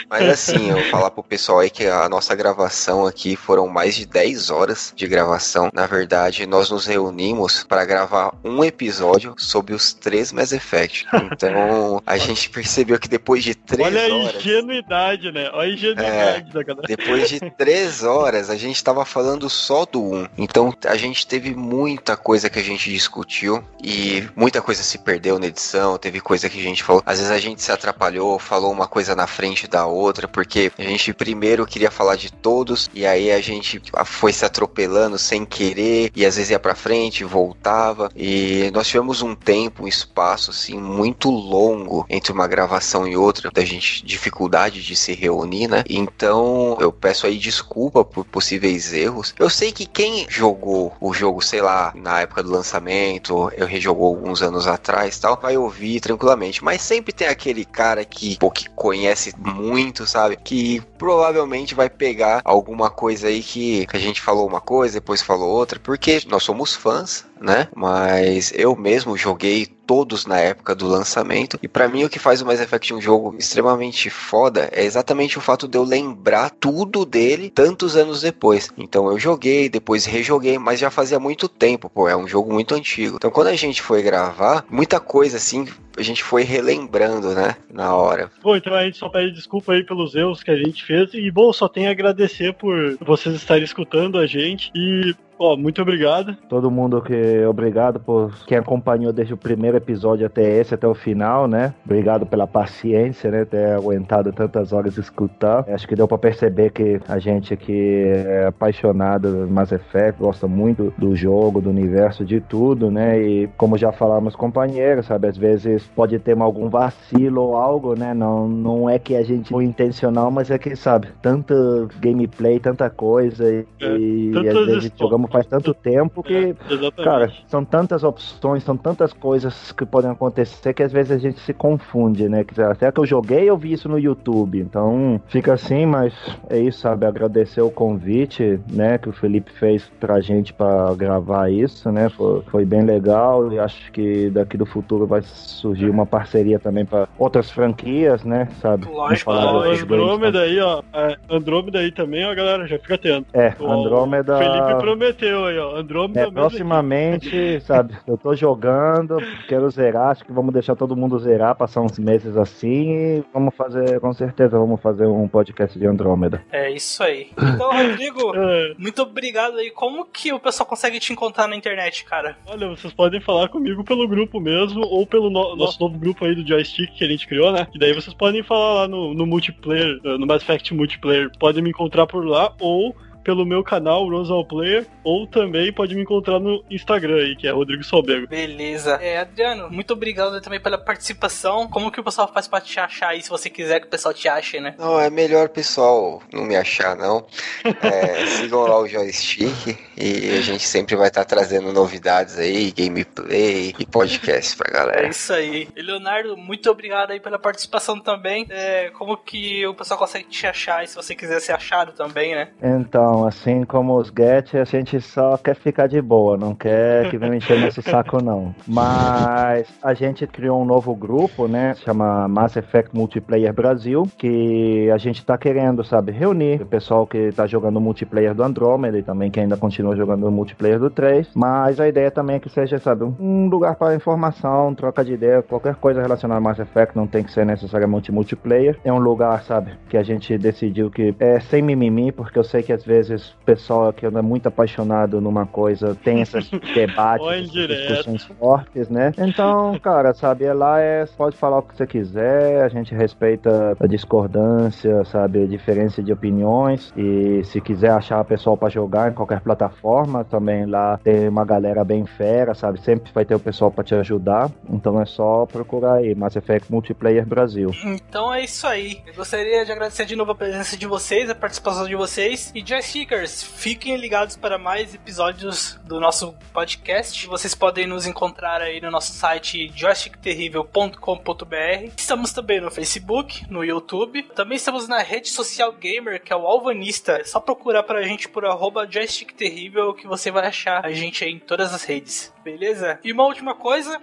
Mas assim, eu vou falar pro pessoal aí que a nossa gravação aqui foram mais de 10 horas de gravação. Na verdade, nós nos reunimos para gravar um episódio sobre os três Mass Effect. Então, a gente percebeu que depois de três Olha a horas. ingenuidade, né? Olha a ingenuidade da galera. Depois de três horas, a gente tava falando só do 1. Então, a gente teve muita coisa que a gente discutiu e muita coisa se perdeu na edição. Teve coisa que a gente falou. Às vezes a gente se atrapalhou, falou uma coisa na frente da outra, porque a gente primeiro queria falar de todos e aí a gente foi se atropelando sem querer e às vezes ia pra frente, voltava. E nós tivemos um tempo, um espaço assim muito longo entre uma gravação e outra, da gente dificuldade de se reunir, né? Então eu peço aí desculpa por possíveis erros. Eu sei que quem jogou o jogo, sei lá, na época do lançamento, eu rejogou alguns anos atrás, tal, vai ouvir tranquilamente. Mas sempre tem aquele cara que, pô, que conhece muito, sabe? Que provavelmente vai pegar alguma coisa aí que, que a gente falou uma coisa, depois falou outra, porque nós somos fãs, né? Mas eu mesmo joguei todos na época do lançamento. E para mim o que faz o Mass Effect um jogo extremamente foda é exatamente o fato de eu lembrar tudo dele tantos anos depois. Então eu joguei, depois rejoguei, mas já fazia muito tempo, pô, é um jogo muito antigo. Então quando a gente foi gravar, muita coisa assim a gente foi relembrando, né, na hora. Bom, então a gente só pede desculpa aí pelos erros que a gente fez e bom, só tenho a agradecer por vocês estarem escutando a gente e Ó, muito obrigado. Todo mundo que obrigado por quem acompanhou desde o primeiro episódio até esse, até o final, né? Obrigado pela paciência, né? Ter aguentado tantas horas escutar. Acho que deu para perceber que a gente aqui é apaixonado do Mass Effect, gosta muito do jogo, do universo, de tudo, né? E como já falamos companheiros, sabe? Às vezes pode ter algum vacilo ou algo, né? Não, não é que a gente foi intencional, mas é que, sabe, tanto gameplay, tanta coisa e, É, e às vezes jogamos faz tanto tempo que, É, cara, são tantas opções, são tantas coisas que podem acontecer que às vezes a gente se confunde, né? Que até que eu joguei eu vi isso no YouTube, então fica assim, mas é isso, sabe? Agradecer o convite, né? Que o Felipe fez pra gente pra gravar isso, né? Foi, foi bem legal e acho que daqui do futuro vai surgir uma parceria também pra outras franquias, né? Sabe? Lógico, Andrômeda aí, ó. É, Andrômeda aí também, ó, galera, já fica atento. É, O Andrômeda. Felipe prometeu aí, ó. Andrômeda É, mesmo proximamente, sabe, eu tô jogando, quero zerar, acho que vamos deixar todo mundo zerar, passar uns meses assim e vamos fazer, com certeza, vamos fazer um podcast de Andrômeda. É isso aí. Então, Rodrigo, É, muito obrigado aí. Como que o pessoal consegue te encontrar na internet, cara? olha, vocês podem falar comigo pelo grupo mesmo, ou pelo no- nosso novo grupo aí do joystick que a gente criou, né? E daí vocês podem falar lá no, no multiplayer, no Mass Effect Multiplayer. Podem me encontrar por lá, ou pelo meu canal, Rosal Player, ou também pode me encontrar no Instagram aí, que é Rodrigo Solbego. Beleza. É, Adriano, muito obrigado também pela participação. Como que o pessoal faz pra te achar aí, se você quiser que o pessoal te ache, né? Não, é melhor pessoal não me achar, não. É, sigam lá o joystick e a gente sempre vai estar trazendo novidades aí, gameplay e podcast pra É galera. isso aí. E Leonardo, muito obrigado aí pela participação também. É, como que o pessoal consegue te achar, e se você quiser ser achado também, né? Então, assim como os Get, a gente só quer ficar de boa, não quer que venha encher nosso saco, não. Mas a gente criou um novo grupo, né? Chama Mass Effect Multiplayer Brasil, que a gente tá querendo, sabe, reunir o pessoal que tá jogando multiplayer do Andromeda e também que ainda continua jogando multiplayer do 3. Mas a ideia também é que seja, sabe, um lugar para informação, troca de ideia, qualquer coisa relacionada a Mass Effect, não tem que ser necessariamente multiplayer. É um lugar, sabe, que a gente decidiu que é sem mimimi, porque eu sei que às vezes o pessoal que anda muito apaixonado numa coisa tem esses debates, essas discussões fortes, né? Então, cara, sabe, é lá é pode falar o que você quiser, a gente respeita a discordância, sabe, a diferença de opiniões e se quiser achar a pessoa pra jogar em qualquer plataforma, também lá tem uma galera bem fera, sabe? Sempre vai ter o pessoal pra te ajudar. Então é só procurar aí Mass Effect Multiplayer Brasil. Então é isso aí. Eu gostaria de agradecer de novo a presença de vocês, a participação de vocês. E Joystick joystickers, fiquem ligados para mais episódios do nosso podcast. Vocês podem nos encontrar aí no nosso site joystickterrível.com.br. Estamos também no Facebook, no YouTube. Também estamos na rede social gamer, que é o Alvanista. É só procurar pra gente por arroba joystickterrível que você vai achar a gente aí em todas as redes. Beleza? E uma última coisa,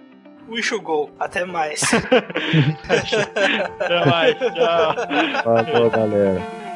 Wish you go. Até mais. Até mais. Tchau. Falou, galera.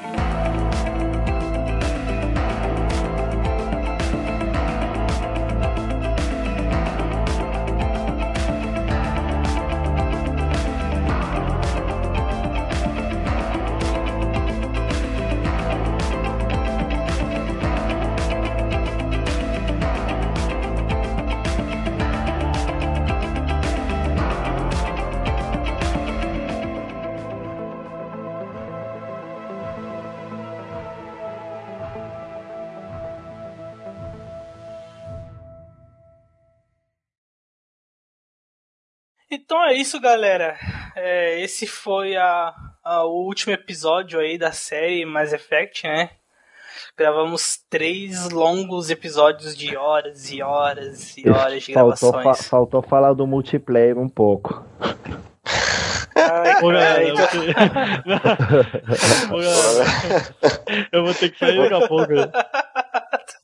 Então é isso, galera. É, esse foi a, a- o último episódio aí da série Mass Effect, né? Gravamos três longos episódios de horas e horas e horas de Faltou, fa- gravações. faltou falar do multiplayer um pouco. Ai, Ô, galera, eu então- vou ter... Ô, galera, eu vou ter que sair daqui a pouco.